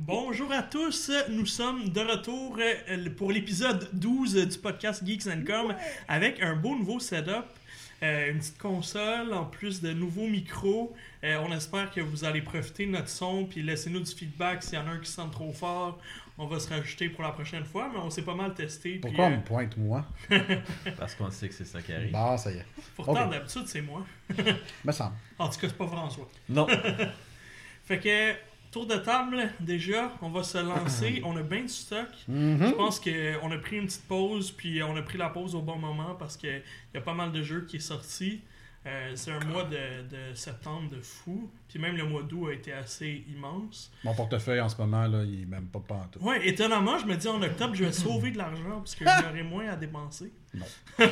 Bonjour à tous, nous sommes de retour euh, pour l'épisode 12 du podcast Geeks and Com avec un beau nouveau setup, euh, une petite console en plus de nouveaux micros. Euh, on espère que vous allez profiter de notre son puis laissez-nous du feedback s'il y en a un qui sent trop fort. On va se rajouter pour la prochaine fois, mais on s'est pas mal testé. puis, Pourquoi on euh, me pointe moi? Parce qu'on sait que c'est ça qui arrive. Bah, ça y est. pourtant, d'habitude, c'est moi. Me semble. En tout cas, c'est pas François. Non. Fait que, tour de table, déjà, on va se lancer. On a bien du stock. Mhm. Je pense qu'on a pris une petite pause, puis on a pris la pause au bon moment parce qu'il y a pas mal de jeux qui est sorti. Euh, c'est un mois de, de septembre de fou. Puis même le mois d'août a été assez immense. Mon portefeuille en ce moment, là, il est même pas pantoute. Ouais, étonnamment, je me dis en octobre, je vais sauver de l'argent parce que j'aurai moins à dépenser. Non.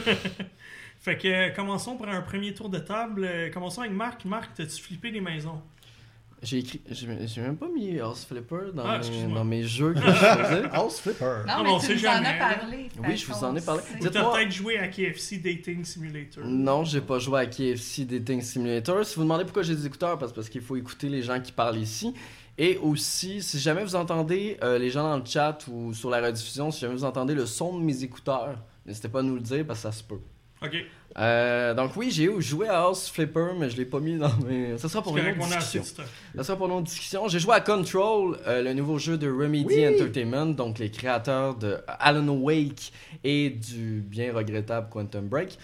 fait que commençons par un premier tour de table. Euh, Commençons avec Marc. Marc, t'as-tu flippé des maisons? J'ai écrit. J'ai même pas mis House Flipper dans, Ah, mes, excuse-moi. dans mes jeux que je faisais. House Flipper. Non, Ah, mais bon, tu nous en as là. parlé. Oui, je vous en ai parlé. T'as Dites-moi- peut-être joué à KFC Dating Simulator? Non, j'ai pas joué à KFC Dating Simulator. Si vous demandez pourquoi j'ai des écouteurs, parce, parce qu'il faut écouter les gens qui parlent ici. Et aussi, si jamais vous entendez euh, les gens dans le chat ou sur la rediffusion, si jamais vous entendez le son de mes écouteurs, n'hésitez pas à nous le dire parce que ça se peut. Ok. Euh, donc oui, j'ai joué à House Flipper, mais je l'ai pas mis dans mes... Ça sera pour une autre discussion. Ça sera pour notre discussion. J'ai joué à Control, euh, le nouveau jeu de Remedy Oui. Entertainment, donc les créateurs de Alan Wake et du bien regrettable Quantum Break.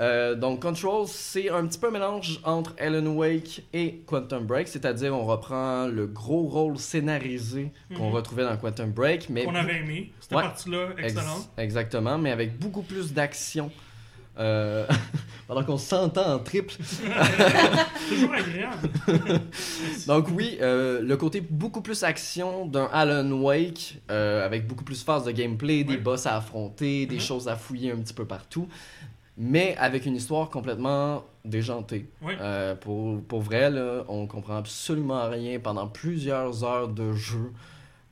Euh, donc Control, c'est un petit peu un mélange entre Alan Wake et Quantum Break, c'est-à-dire on reprend le gros rôle scénarisé qu'on Mhm. retrouvait dans Quantum Break, mais Qu'on avait aimé. Cette Ouais. partie-là, Ex- excellente. exactement, mais avec beaucoup plus d'action. Euh, pendant qu'on s'entend en triple. Toujours agréable. Donc oui, euh, le côté beaucoup plus action d'un Alan Wake, euh, avec beaucoup plus phase de gameplay, des boss à affronter, des Mhm. choses à fouiller un petit peu partout, mais avec une histoire complètement déjantée. Ouais. Pour, pour vrai, là, on comprend absolument rien pendant plusieurs heures de jeu.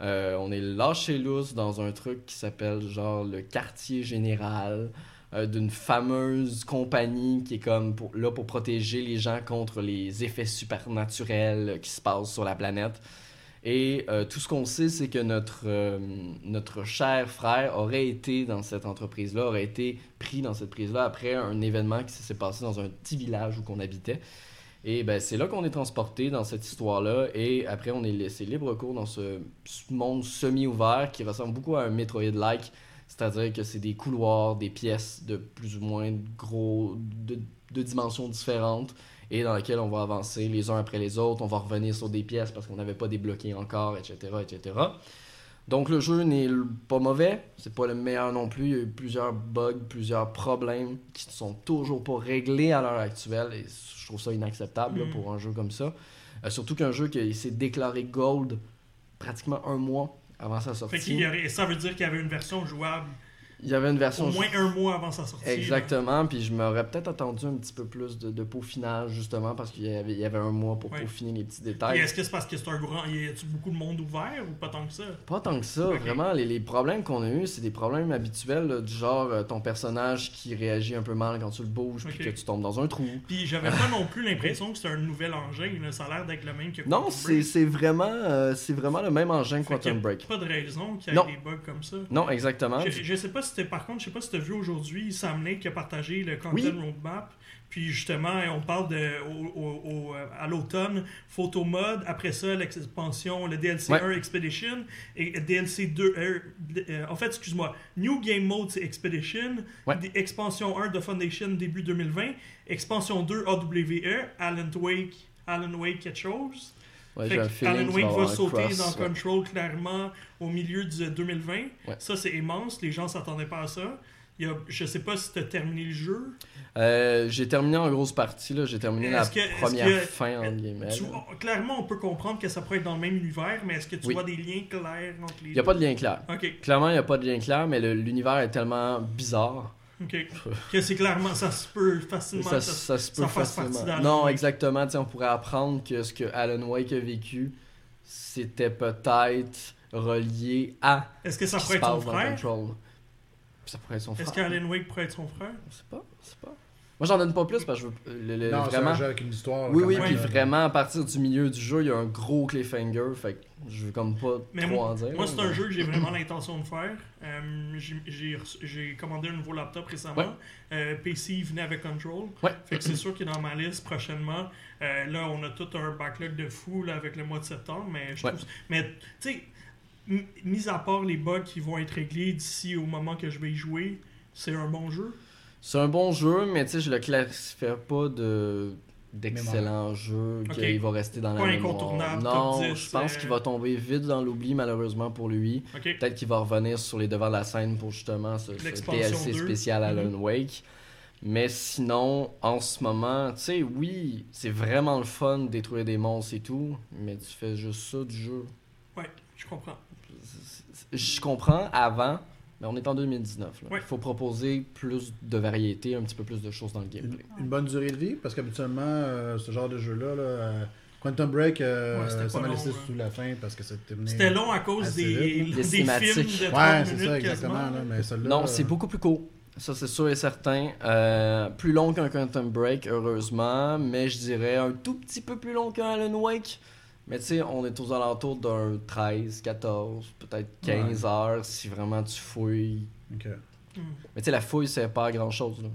On est lâché lousse dans un truc qui s'appelle genre le quartier général euh, d'une fameuse compagnie qui est comme là pour protéger les gens contre les effets supernaturels qui se passent sur la planète. Et euh, tout ce qu'on sait, c'est que notre, euh, notre cher frère aurait été dans cette entreprise-là, aurait été pris dans cette prise-là après un événement qui s'est passé dans un petit village où qu'on habitait. Et ben, c'est là qu'on est transporté dans cette histoire-là. Et après, on est laissé libre cours dans ce ce monde semi-ouvert qui ressemble beaucoup à un Metroid-like. C'est-à-dire que c'est des couloirs, des pièces de plus ou moins gros, de, de dimensions différentes, et dans lesquelles on va avancer les uns après les autres. On va revenir sur des pièces parce qu'on n'avait pas débloqué encore, etc., etc. Donc le jeu n'est pas mauvais, c'est pas le meilleur non plus. Il y a eu plusieurs bugs, plusieurs problèmes qui ne sont toujours pas réglés à l'heure actuelle, et je trouve ça inacceptable là, Mm. pour un jeu comme ça. Euh, surtout qu'un jeu qui s'est déclaré gold pratiquement un mois avant sa sortie. Fait qu'il y aurait- ça veut dire qu'il y avait une version jouable Il y avait une version au moins un mois avant sa sortie. Exactement, puis je m'aurais peut-être attendu un petit peu plus de, de peaufinage, justement, parce qu'il y avait, il y avait un mois pour Ouais. peaufiner les petits Et détails. est-ce que c'est parce que c'est un grand. Y a-tu beaucoup de monde ouvert ou pas tant que ça? Pas tant que ça, vraiment, les, les problèmes qu'on a eu c'est des problèmes habituels, là, du genre euh, ton personnage qui réagit un peu mal quand tu le bouges, Ok. puis que tu tombes dans un trou. Puis j'avais pas non plus l'impression que c'était un nouvel engin. là. Ça a l'air d'être le même que Non, Quantum c'est vraiment, euh, c'est vraiment le même engin que Quantum Break. Pas de raison qu'il y ait des bugs comme ça. Non, exactement. Je, je sais pas si par contre, je sais pas si tu as vu aujourd'hui Sam Lake qui a partagé le content Oui. roadmap. Puis justement, on parle de au, au- au- à l'automne, photo mode, après ça l'expansion, le DLC Ouais. 1 Expedition et DLC 2 euh, euh, en fait, excuse-moi, New Game Mode c'est Expedition, Ouais. expansion 1 de Foundation début 2020, expansion 2 AWE, Alan Wake, Alan Wake quelque chose. Ouais, Fait que Alan Wake va sauter cross, dans ouais. Control clairement au milieu du 2020. Ouais. Ça, c'est immense. Les gens s'attendaient pas à ça. Il y a, je sais pas si tu as terminé le jeu. Euh, j'ai terminé en grosse partie, là. J'ai terminé la que- première que- fin, entre guillemets. Tu- clairement, on peut comprendre que ça pourrait être dans le même univers, mais est-ce que tu Oui. vois des liens clairs entre les Il n'y a pas de lien clair. Clairement, il n'y a pas de lien clair, mais l'univers est tellement bizarre. Ok. que c'est clairement, ça se peut facilement. Ça, ça- ça se peut ça facilement. Non, exactement. On pourrait apprendre que ce que Alan Wake a vécu, c'était peut-être relié à Est-ce que ça pourrait être son frère? Control. Ça pourrait être son frère. Est-ce qu'Alan Wake pourrait être son frère? Je sais pas, je sais pas. Moi, j'en donne pas plus parce que je veux le- le- Non, c'est vraiment. un jeu avec une histoire. Oui, oui, même, puis là. vraiment, à partir du milieu du jeu, il y a un gros cliffhanger, fait que je veux comme pas Mais trop moi, en dire. moi, c'est un jeu que j'ai vraiment l'intention de faire. Euh, j'ai- commandé un nouveau laptop récemment. Ouais. Euh, PC il venait avec Control. Ouais. Fait que c'est sûr qu'il est dans ma liste prochainement. Euh, là, on a tout un backlog de fou là, avec le mois de septembre. Mais, je Ouais. trouve- mais tu sais, mis à part les bugs qui vont être réglés d'ici au moment que je vais y jouer, c'est un bon jeu. C'est un bon jeu, mais tu sais, je le classifie pas de d'excellent jeu, qu'il va rester dans Pas la mémoire. incontournable, Non, top 10, je pense euh. qu'il va tomber vite dans l'oubli, malheureusement pour lui. Peut-être qu'il va revenir sur les devants de la scène pour justement ce, ce DLC 2. spécial Alan Mhm. Wake. Mais sinon, en ce moment, tu sais, oui, c'est vraiment le fun de détruire des monstres et tout, mais tu fais juste ça du jeu. Ouais, je comprends. Je comprends avant, mais on est en 2019. Il Ouais. faut proposer plus de variété, un petit peu plus de choses dans le gameplay. une bonne durée de vie, parce qu'habituellement, euh, ce genre de jeu-là, là, euh, Quantum Break, euh, Ouais, c'était ça pas m'a laissé ouais. sous la fin parce que c'était terminé. C'était long à cause des, des, Des films de 30 Ouais, c'est minutes ça, exactement. Là, mais celle-là, Non, euh, c'est beaucoup plus court. Ça, c'est sûr et certain. Euh, plus long qu'un Quantum Break, heureusement, mais je dirais un tout petit peu plus long qu'un Alan Wake. Mais tu sais, on est aux alentours d'un 13, 14, peut-être 15 heures si vraiment tu fouilles. Ok. Hmm. Mais tu sais, la fouille, c'est pas grand chose. là.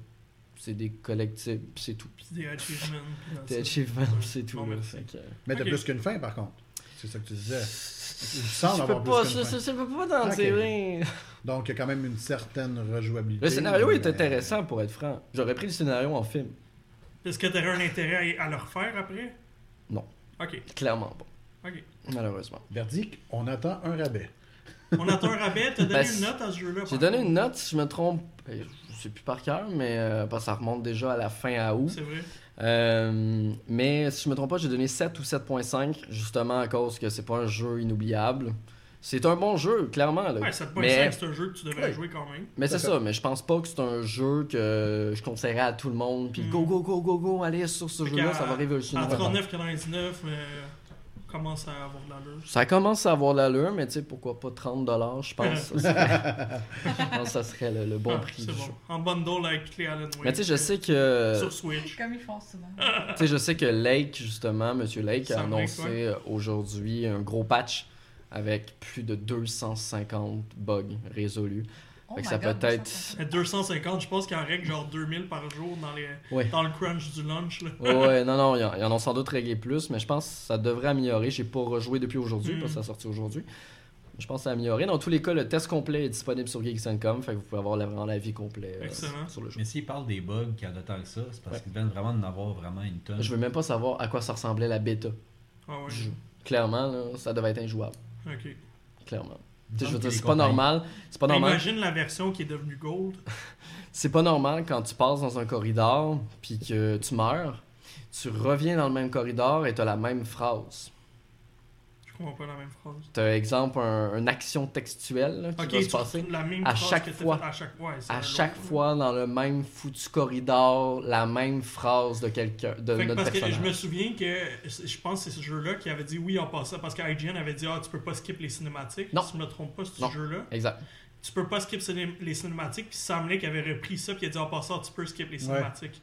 C'est des collectibles, puis c'est tout. Des achievements. Des achievements, c'est tout. Bon, là. merci. Fait que- Mais t'as plus qu'une fin, par contre. C'est ça que tu disais. Je avoir peux pas, plus qu'une fin. je peux pas t'en tirer. Donc, il y a quand même une certaine rejouabilité. Le scénario est intéressant, pour être franc. J'aurais pris le scénario en film. Est-ce que tu aurais un intérêt à, le refaire après? Ok, Clairement pas. ok. Malheureusement. Verdict, on attend un rabais. On attend un rabais. T'as donné Ben, une note à ce jeu-là J'ai donné une note, si je me trompe, euh, je sais plus par cœur, mais euh, parce que ça remonte déjà à la fin à août. C'est vrai. Euh, mais si je me trompe pas, j'ai donné 7 ou 7.5, justement à cause que c'est pas un jeu inoubliable. C'est un bon jeu, clairement. Là. Ouais, 7.5, mais c'est un jeu que tu devrais Ouais. jouer quand même. mais c'est ça, mais je pense pas que c'est un jeu que je conseillerais à tout le monde. Puis Mm. go, go, go, go, go, allez sur ce jeu-là, ça va révolutionner. À votre monde. 39,99, euh, commence à avoir de l'allure. Ça commence à avoir de l'allure, mais tu sais, pourquoi pas 30$, je pense. ça je pense que ça serait le, le bon Ah, prix c'est du bon. jeu. En bundle avec les Alan Wake. Mais tu sais, je sais que... Sur Switch. Comme ils font souvent. Tu sais, je sais que Lake, justement, Monsieur Lake, a annoncé euh, aujourd'hui un gros patch avec plus de 250 bugs résolus. Oh Fait que ça God, peut être- 250. Mais 250, je pense qu'il en règle genre 2000 par jour dans, les... Ouais. dans le crunch du lunch. Là. Ouais, non, non, ils en, ont sans doute réglé plus, mais je pense que ça devrait améliorer. J'ai pas rejoué depuis aujourd'hui, Mm. parce que ça a sorti aujourd'hui. Je pense que ça a amélioré. Dans tous les cas, le test complet est disponible sur Geeks.com, fait que vous pouvez avoir vraiment l'avis complet euh, Excellent. sur le jeu. Mais s'ils parlent des bugs qu'il y en a tant que ça, c'est parce Ouais. qu'ils viennent vraiment d'en avoir vraiment une tonne. Je veux même pas savoir à quoi ça ressemblait la bêta Ah ouais. Clairement, là, ça devait être injouable. Ok. Clairement. Il me Tu sais, je veux semble dire, que c'est pas compagnies- normal. C'est pas normal. Imagine la version qui est devenue gold. C'est pas normal quand tu passes dans un corridor puis que tu meurs, tu reviens dans le même corridor et tu as la même phrase. Je comprends pas la même phrase. Tu as exemple un, une action textuelle là, qui Ok, va se passer. la même À phrase chaque que t'as fois. fait À chaque, ouais, c'est À chaque fois dans le même foutu corridor, la même phrase de quelqu'un de Fait notre parce que je me souviens que je pense que c'est ce jeu-là qui avait dit oui en passant parce que IGN avait dit ah tu peux pas skip les cinématiques. Non. Si je me trompe pas, c'est ce jeu-là. Exact. Tu peux pas skip les cinématiques. Puis Sam Lake avait repris ça puis il a dit en passant tu peux skip les cinématiques.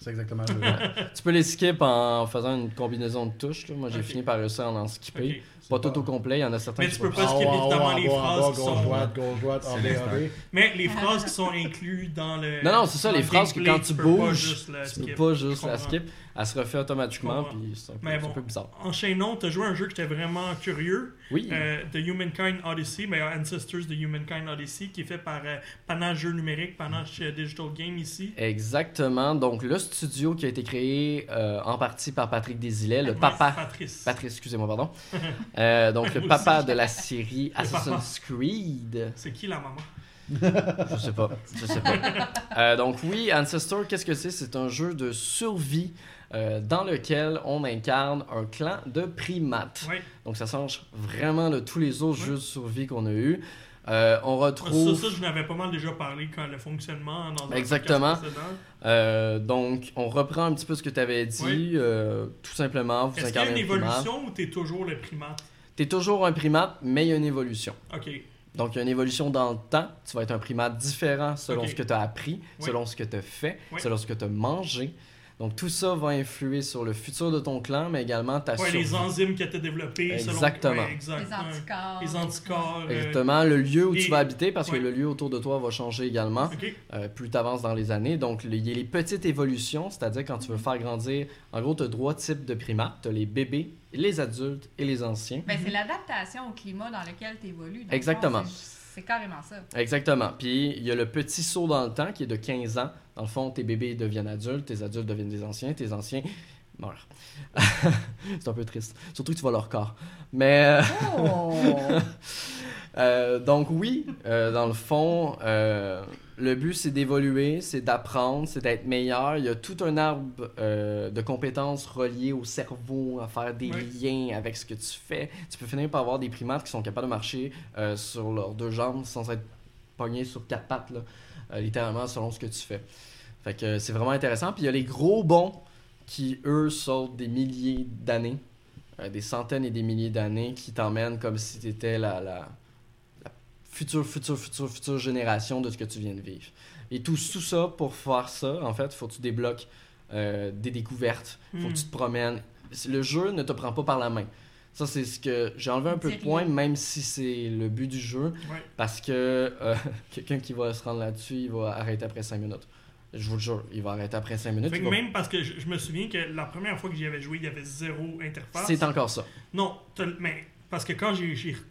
C'est exactement le. Tu peux les skip en faisant une combinaison de touches. là. Moi, j'ai Ok. fini par réussir à en skipper. Ok. Pas tout au complet, il y en a certains Mais qui tu peux sont- pas skip En haut, en haut, évidemment en les en phrases qui sont. droite, gauche, droite. B. Mais les phrases qui sont incluses dans le. Non, non, c'est ça, les le phrases que quand tu pas bouges, Tu peux pas juste la skip. Elle se refait automatiquement, puis c'est un, peu- Mais c'est bon. un peu bizarre. Enchaînons, t'as joué à un jeu que j'étais vraiment curieux. Oui. Euh, The Humankind Odyssey, ben, Ancestors The Humankind Odyssey, qui est fait par euh, Panache Jeux Numériques, Panache euh, Digital Game ici. Exactement. Donc, le studio qui a été créé euh, en partie par Patrick Desilets, le papa. Patrice. Patrice, excusez-moi, pardon. Euh, donc, le papa de la série. Assassin's Creed. C'est qui la maman? Je sais pas. Je sais pas. Euh, donc, oui, Ancestor, qu'est-ce que c'est? C'est un jeu de survie euh, dans lequel on incarne un clan de primates. Donc, ça change vraiment de tous les autres jeux de survie qu'on a eu. Euh, on Ça, retrouve. ça, je n'avais pas mal déjà parlé quand le fonctionnement dans Exactement. Euh, donc, on reprend un petit peu ce que tu avais dit. Oui. euh, tout simplement, vous Est-ce qu'il y a une évolution ou t'es toujours le primate? T'es toujours un primate, mais il y a une évolution. Ok. Donc, il y a une évolution dans le temps. Tu vas être un primate différent selon ce que tu as appris, Oui. selon ce que tu as fait, Oui. selon ce que tu as mangé. Donc, tout ça va influer sur le futur de ton clan, mais également ta Ouais, les enzymes tu as développées. selon- Exactement. ouais, exact, Les anticorps. Les anticorps. euh, Exactement, le lieu où les- tu vas habiter, parce ouais. que le lieu autour de toi va changer également. Euh, plus tu avances dans les années. Donc, le- il y a les petites évolutions, c'est-à-dire quand tu veux faire grandir, en gros, tu as trois types de primates. Tu as les bébés, les adultes et les anciens. Ben, c'est l'adaptation au climat dans lequel tu évolues. Dans le Exactement. fond, c'est- carrément ça. Exactement. Puis, il y a le petit saut dans le temps qui est de 15 ans. Dans le fond, tes bébés deviennent adultes, tes adultes deviennent des anciens, tes anciens meurent. c'est un peu triste. Surtout que tu vois leur corps. Mais... euh, Euh, donc oui, euh, dans le fond, euh, le but c'est d'évoluer, c'est d'apprendre, c'est d'être meilleur. Il y a tout un arbre de compétences reliées au cerveau, à faire des liens avec ce que tu fais. Tu peux finir par avoir des primates qui sont capables de marcher sur leurs deux jambes sans être pognés sur quatre pattes, là, littéralement selon ce que tu fais. Fait que c'est vraiment intéressant. Puis il y a les gros bons qui, eux, sortent des milliers d'années, des centaines et des milliers d'années, qui t'emmènent comme si tu étais la future, future, future, future génération de ce que tu viens de vivre. Et tout, tout ça, pour faire ça, en fait, il faut que tu débloques euh, des découvertes, il faut Hmm. que tu te promènes. Le jeu ne te prend pas par la main. Ça, c'est ce que j'ai enlevé un peu de points, même si c'est le but du jeu, Ouais. parce que euh, quelqu'un qui va se rendre là-dessus, il va arrêter après 5 minutes. Je vous le jure, il va arrêter après 5 minutes. Fait que même parce que je, je me souviens que la première fois que j'y avais joué, il y avait zéro interface. C'est encore ça. Non, mais parce que quand je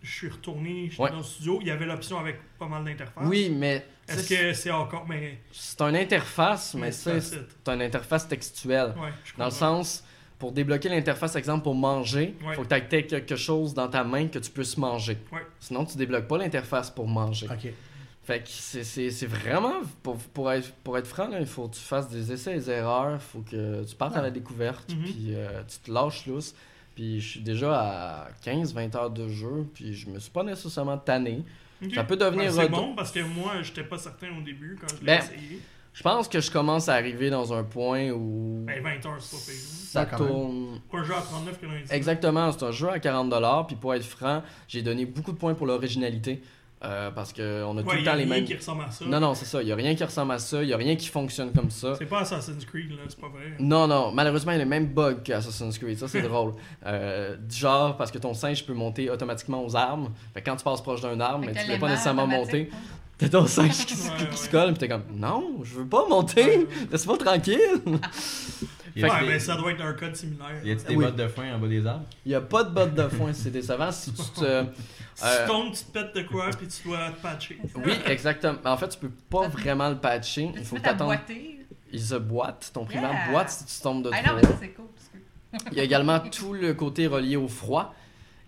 suis retourné Ouais. dans le studio, il y avait l'option avec pas mal d'interfaces. Oui, mais Est-ce c'est- que c'est encore. Mais. c'est une interface, mais c'est c'est une interface textuelle. Ouais, je Dans le sens, pour débloquer l'interface, exemple, pour manger, il Ouais. faut que tu aies quelque chose dans ta main que tu puisses manger. Ouais. Sinon, tu débloques pas l'interface pour manger. Ok. Fait que c'est- c'est c'est vraiment, pour, pour, être, pour être franc, là, il faut que tu fasses des essais et des erreurs, il faut que tu partes à la découverte, Mhm. puis euh, tu te lâches lousse. Puis je suis déjà à 15-20 heures de jeu, puis je me suis pas nécessairement tanné. Ça peut devenir Ben, c'est bon parce que moi, j'étais pas certain au début quand je l'ai Ben, essayé. Je pense que je commence à arriver dans un point où Ben, 20 heures, c'est pas pire. ça Ah, tourne. Pour un jeu à 39,99. Exactement, c'est un jeu à 40$, puis pour être franc, j'ai donné beaucoup de points pour l'originalité, euh, parce qu'on a tout le temps a les rien mêmes... qui ressemble à ça. Non, non, c'est ça, il n'y a rien qui ressemble à ça, il n'y a rien qui fonctionne comme ça. C'est pas Assassin's Creed, là, c'est pas vrai. Non, non, malheureusement, il y a le même bug qu'Assassin's Creed. Ça, c'est drôle. Euh, du genre, parce que ton singe peut monter automatiquement aux armes. Fait que quand tu passes proche d'un arme, mais tu ne peux pas nécessairement monter. hein. T'as ton singe qui, se- Ouais, qui se ouais. colle, puis t'es comme, non, je veux pas monter. Laisse-moi tranquille. Y a- Ouais, y a- mais ça doit être un code similaire. Y a-tu des Oui. bottes de foin en bas des arbres? Il n'y a pas de botte de foin, c'est décevant. Si tu te. Si Euh, tu tombes, tu te pètes de quoi, puis tu dois te patcher. Oui, exactement. En fait, tu peux pas vraiment le patcher. Il faut boiter. Il se boite. Ton primaire Yeah. boite si tu tombes de Ah trop non, mais c'est cool. parce que- Il y a également tout le côté relié au froid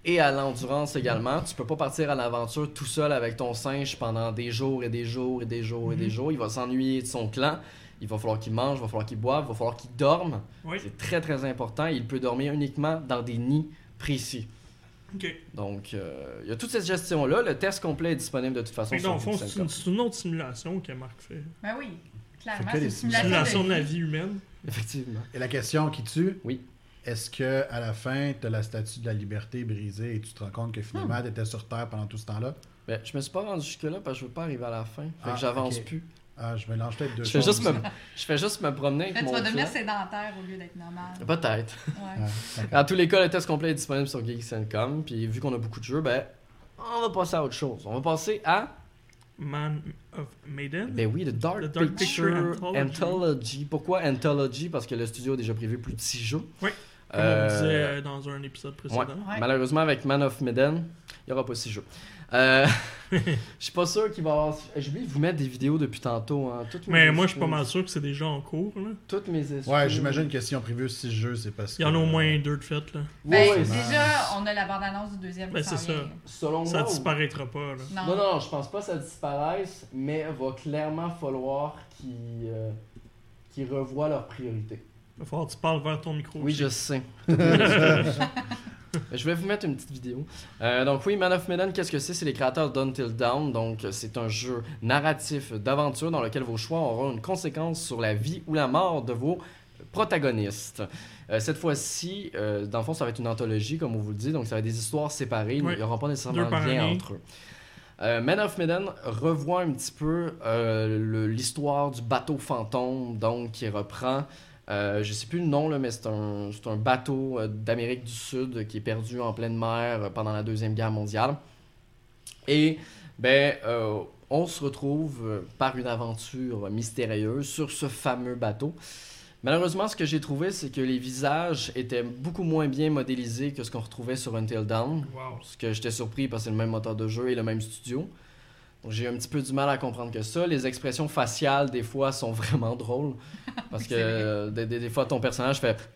et à l'endurance également. Tu peux pas partir à l'aventure tout seul avec ton singe pendant des jours et des jours et des jours et des Mhm. jours. Il va s'ennuyer de son clan. Il va falloir qu'il mange, il va falloir qu'il boive, il va falloir qu'il dorme. Oui, C'est très très important. Il peut dormir uniquement dans des nids précis. ok. Donc, euh, il y a toute cette gestion-là. Le test complet est disponible de toute façon dans le sur c'est une, autre simulation que Marc fait. Ben oui, clairement. C'est une Simulation de la vie. humaine. Effectivement. Et la question qui tue, Oui. est-ce que à la fin, tu as la statue de la liberté brisée et tu te rends compte que Hmm. finalement, tu étais sur Terre pendant tout ce temps-là? Ben, je me suis pas rendu jusque-là parce que je veux pas arriver à la fin. Fait Ah, que j'avance plus. Ah, je mélange peut-être deux Je fais, choses. juste me, je fais juste me promener avec tu mon vas devenir sédentaire au lieu d'être normal. Peut-être. Ouais. Dans tous les cas, le test complet est disponible sur Geeks.com. Puis vu qu'on a beaucoup de jeux, ben, on va passer à autre chose. On va passer à, Man of Maiden. ben oui, le Dark, Picture, Picture Anthology. Anthology. Pourquoi Anthology? Parce que le studio a déjà prévu plus de 6 jeux. Oui, Comme Euh, on disait dans un épisode précédent. Ouais. Malheureusement, avec Man of Medan, il n'y aura pas 6 jeux. Euh, Je suis pas sûr qu'il va y avoir. J'ai oublié de vous mettre des vidéos depuis tantôt. Hein. Toutes mes Mais moi, je suis pas mal sûr que c'est déjà en cours. Là. Toutes mes excuses. Ouais, j'imagine que si on prévu six jeux, c'est parce que. Il y en a au moins deux de fait. Là. Ben, déjà, on a la bande-annonce du deuxième Ben, c'est ça. Selon Ça moi, disparaîtra pas. Là. Non. Non, non, je pense pas que ça disparaisse, mais va clairement falloir qu'ils euh, qu'ils revoient leurs priorités. Il va falloir que tu parles vers ton micro. Oui, aussi. je sais. je vais vous mettre une petite vidéo. Euh, donc oui, Man of Medan, qu'est-ce que c'est? C'est les créateurs d'Until Dawn. Donc c'est un jeu narratif d'aventure dans lequel vos choix auront une conséquence sur la vie ou la mort de vos protagonistes. Euh, cette fois-ci, euh, dans le fond, ça va être une anthologie, comme on vous le dit. Donc ça va être des histoires séparées. Oui. Il n'y aura pas nécessairement de lien entre eux. Euh, Man of Medan revoit un petit peu l'histoire du bateau fantôme, donc qui reprend, euh, je sais plus le nom, là, mais c'est un, un bateau euh, d'Amérique du Sud qui est perdu en pleine mer euh, pendant la Deuxième Guerre mondiale. Et ben, euh, on se retrouve par une aventure mystérieuse sur ce fameux bateau. Malheureusement, ce que j'ai trouvé, c'est que les visages étaient beaucoup moins bien modélisés que ce qu'on retrouvait sur Until Dawn. Wow. Ce que j'étais surpris parce que c'est le même moteur de jeu et le même studio. J'ai un petit peu du mal à comprendre que ça. Les expressions faciales, des fois, sont vraiment drôles. Parce que euh, des, des- des fois, ton personnage fait.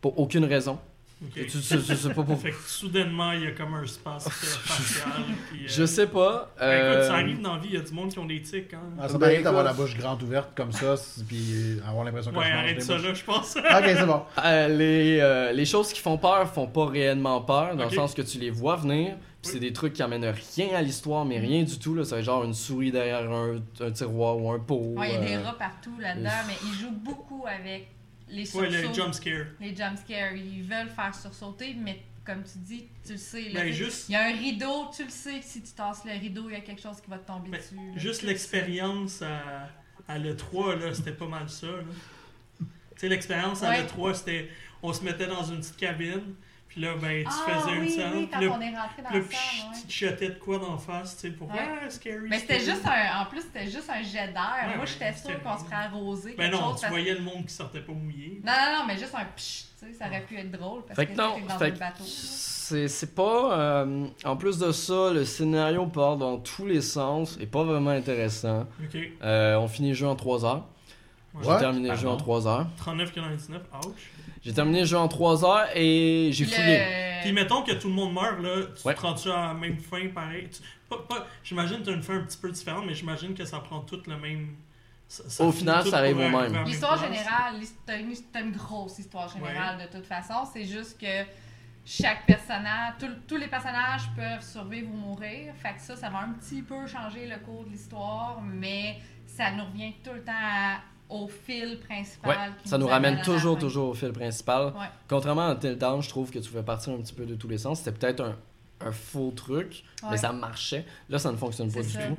Pour aucune raison. Ok. Tu, tu- tu- tu sais pas pour. Fait que soudainement, il y a comme un space euh, facial. puis, euh, Je sais pas. ben, écoute, ça euh, arrive dans la vie, il y a du monde qui ont des tics. Hein. Ah, ça Ben, m'arrive d'avoir la bouche grande ouverte comme ça, puis avoir l'impression que ouais, je arrête des ça là, je pense. Ok, c'est bon. Euh, les, euh, les choses qui font peur font pas réellement peur, dans le sens que tu les vois venir, c'est des trucs qui amènent rien à l'histoire, mais rien du tout. Là. Ça genre une souris derrière un, un tiroir ou un pot. Ouais, il y a des euh, rats partout là-dedans, mais ils jouent beaucoup avec les Ouais, sursauts, le jump scare. les jumpscares. Ils veulent faire sursauter, mais comme tu dis, tu le sais. là, Ben, juste- Il y a un rideau, tu le sais que si tu tasses le rideau, il y a quelque chose qui va te tomber Ben, dessus. là. Juste l'expérience à, à l'E3, là, c'était pas mal ça. Tu sais, l'expérience à Ouais. l'E3, c'était. On se mettait dans une petite cabine, puis là, ben, tu Ah faisais une oui, scène, oui, quand là, on est rentré dans la là, salle, ouais. tu te jetais de quoi d'en face, tu sais, pour Ouais. Ah, scary. Mais c'était juste un. En plus, c'était juste un jet d'air. Ouais, Moi, j'étais sûre qu'on serait arrosé. Ben non, chose, tu parce- voyais le monde qui sortait pas mouillé. Non, non, non, mais juste un psh, tu sais, ça aurait pu être drôle parce Fait que que non, dans fait bateau. c'est c'est pas. euh, en plus de ça, le scénario part dans tous les sens et pas vraiment intéressant. Ok. Euh, on finit le jeu en 3 heures. Ouais. J'ai terminé le jeu en Pardon? 3 heures. 39,99, ouch. J'ai terminé le jeu en 3 heures et j'ai fouillé. Puis mettons que tout le monde meurt, là, tu Ouais. te rends-tu à la même fin pareil? Tu- pas, pas, j'imagine que tu as une fin un petit peu différente, mais j'imagine que ça prend tout le même. ça- ça Au final, ça arrive au même. L'histoire générale, t'as une, grosse histoire générale de toute façon. C'est juste que chaque personnage, tout- tous les personnages peuvent survivre ou mourir. Fait que ça, ça va un petit peu changer le cours de l'histoire, mais ça nous revient tout le temps à- au fil principal. Ouais, qui ça nous ramène toujours, toujours au fil principal. Ouais. Contrairement à Until Dawn, je trouve que tu pouvais partir un petit peu de tous les sens. C'était peut-être un, un faux truc, mais ça marchait. Là, ça ne fonctionne pas du ça. tout.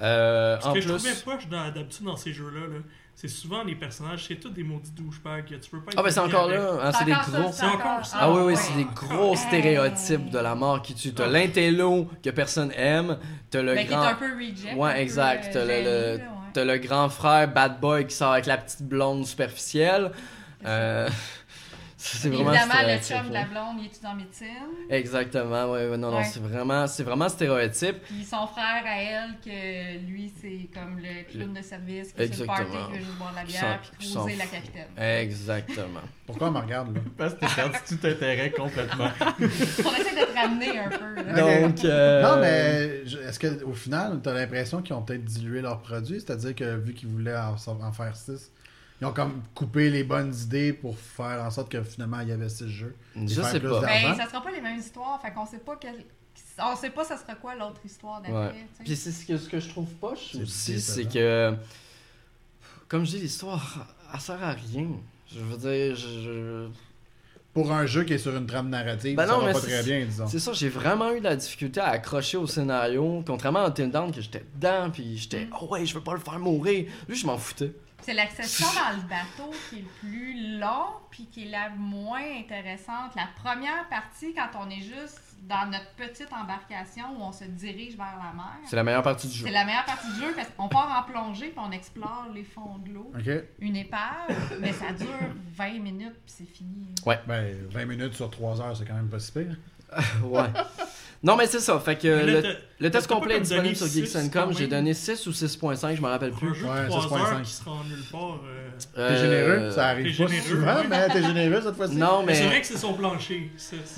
Euh, Ce en que plus, je trouvais poche d'habitude dans ces jeux-là, là, c'est souvent les personnages, c'est tous des maudits douchebags. Tu peux pas ah ben c'est encore avec. là, hein, c'est des encore ça, gros. C'est encore ça. Ah oui, oui, c'est des gros Hey. stéréotypes de la mort qui tue. T'as Ah. l'intello que personne aime, t'as le Mais qui est grand... un peu reject. Ouais, exact. euh, T'as le- gêné, le- là, ouais. Le grand frère bad boy qui sort avec la petite blonde superficielle. Euh, c'est vraiment Évidemment, le chum de la blonde, il est en médecine. Exactement, ouais, ouais, non, non, c'est vraiment, c'est vraiment stéréotype. Puis son frère à elle, que lui, c'est comme le clown de service qui Exactement. party, qui veut juste boire de la bière, puis croiser la capitaine. Exactement. Pourquoi on me regarde, là? Parce que t'as perdu tout intérêt complètement. On essaie de te ramener un peu. Là. Donc, euh, Non, mais je- est-ce qu'au final, t'as l'impression qu'ils ont peut-être dilué leurs produits? C'est-à-dire que vu qu'ils voulaient en, en faire 6, ils ont comme coupé les bonnes idées pour faire en sorte que finalement il y avait 6 jeux. je sais pas. d'argent. Ben, ça sera pas les mêmes histoires, fait qu'on sait pas quel... On sait pas ça sera quoi l'autre histoire d'après. Ouais. Puis c'est ce que, ce que je trouve pas C'est aussi, c'est que, comme je dis, l'histoire, elle sert à rien. Je veux dire, je- je, Pour un jeu qui est sur une trame narrative, Ben ça non, va mais pas très bien, disons. C'est ça, j'ai vraiment eu de la difficulté à accrocher au scénario, contrairement à Dawn que j'étais dedans, puis j'étais, Mm. oh ouais, je veux pas le faire mourir. Lui, je m'en foutais. C'est l'accession dans le bateau qui est le plus long, puis qui est la moins intéressante. La première partie, quand on est juste dans notre petite embarcation où on se dirige vers la mer, C'est la meilleure partie du jeu. c'est la meilleure partie du jeu parce qu'on part en plongée puis on explore les fonds de l'eau. Ok? Une épave, mais ça dure 20 minutes puis c'est fini. Ben, 20 minutes sur 3 heures, c'est quand même pas si pire. ouais. Non, mais c'est ça, fait que Mais là, le, le test complet est disponible sur six, Geeks and quand Com. J'ai donné 6 ou 6.5, je me rappelle plus. un jeu Ouais, de 3 6.5. heures qui se rend nulle part. euh, T'es Euh, généreux? Ça arrive t'es pas généreux, souvent, mais t'es généreux cette fois-ci. Non, Mais c'est vrai que c'est son plancher.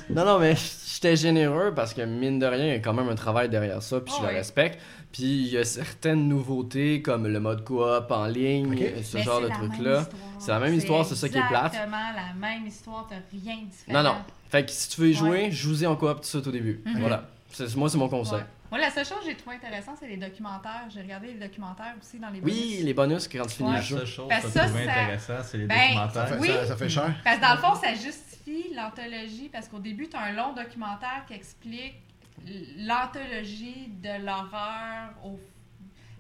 Non, non, mais j'étais généreux parce que, mine de rien, il y a quand même un travail derrière ça, puis Ah je le ouais. respecte. Puis il y a certaines nouveautés comme le mode coop en ligne, ce Mais genre de la histoire. C'est la même histoire, c'est ça qui est plate. Exactement la même histoire, t'as rien de différent. Non, non. Fait que si tu veux y jouer, Ouais. joue-y en coop tout de suite au début. Mhm. Voilà. C'est- Moi, c'est mon conseil. Ouais. Moi, la seule chose que j'ai trouvé intéressant, c'est les documentaires. J'ai regardé les documentaires aussi dans les Oui, bonus. les bonus quand tu finis Ouais. le La jeu. seule chose Parce que que je ça, ça- intéressant, c'est les Ben, Ça documentaires. fait, Oui. ça, ça fait cher. Parce que dans le fond, ça justifie l'anthologie parce qu'au début, tu as un long documentaire qui explique l'anthologie de l'horreur au,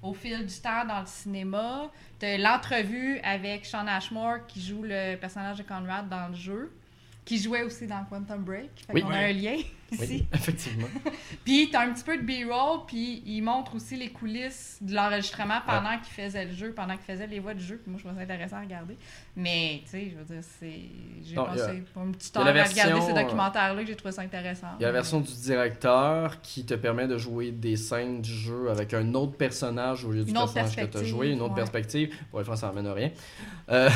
au fil du temps dans le cinéma. T'as l'entrevue avec Sean Ashmore qui joue le personnage de Conrad dans le jeu, qui jouait aussi dans Quantum Break. Fait Oui. qu'on a un lien ici. Oui, effectivement. Puis t'as un petit peu de B-roll, puis il montre aussi les coulisses de l'enregistrement pendant qu'il faisait le jeu, pendant qu'il faisait les voix du jeu. Puis moi, je trouvais ça intéressant à regarder. Mais, tu sais, je veux dire, c'est... J'ai passé pas une petite heure à regarder ces euh, documentaires-là que j'ai trouvé ça intéressant. Il y a la version du directeur qui te permet de jouer des scènes du jeu avec un autre personnage au lieu du Une autre personnage que tu as perspective, joué, une autre ouais. perspective. Pour le fond, ça n'amène à rien. Euh,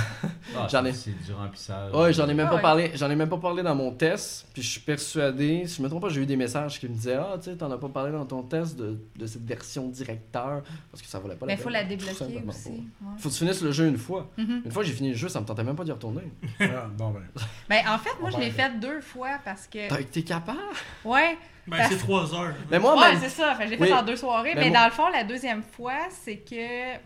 Ah, J'en ai- C'est du remplissage. ouais, j'en ai même Ah pas ouais. parlé. J'en ai même pas parlé dans mon test. Puis je suis persuadé, si je me trompe pas, j'ai eu des messages qui me disaient Ah, tu sais, t'en as pas parlé dans ton test de, de cette version directeur parce que ça valait pas Mais la il faut peine. la débloquer aussi. ouais. Faut que tu finisses le jeu une fois. Mhm. Une fois que j'ai fini le jeu, ça me tentait même pas d'y retourner. Ah, bon, ben. Ben, en fait, moi, On je l'ai fait deux fois parce que. T'as été capable? Ouais, Ben, Parce- c'est 3 heures. Mais moi, ouais même, c'est ça. Fait que je l'ai Oui. fait en deux soirées. Mais Mais, moi- dans le fond, la deuxième fois, c'est que.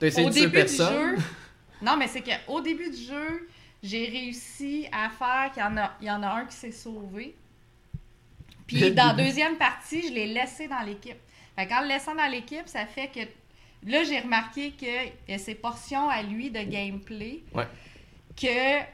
t'as essayé Au de du jeu. Non, mais c'est qu'au début du jeu, j'ai réussi à faire qu'il y en a, il y en a un qui s'est sauvé. Puis dans la deuxième partie, je l'ai laissé dans l'équipe. Fait qu'en le laissant dans l'équipe, ça fait que là, j'ai remarqué y a ces portions à lui de gameplay. Ouais. Que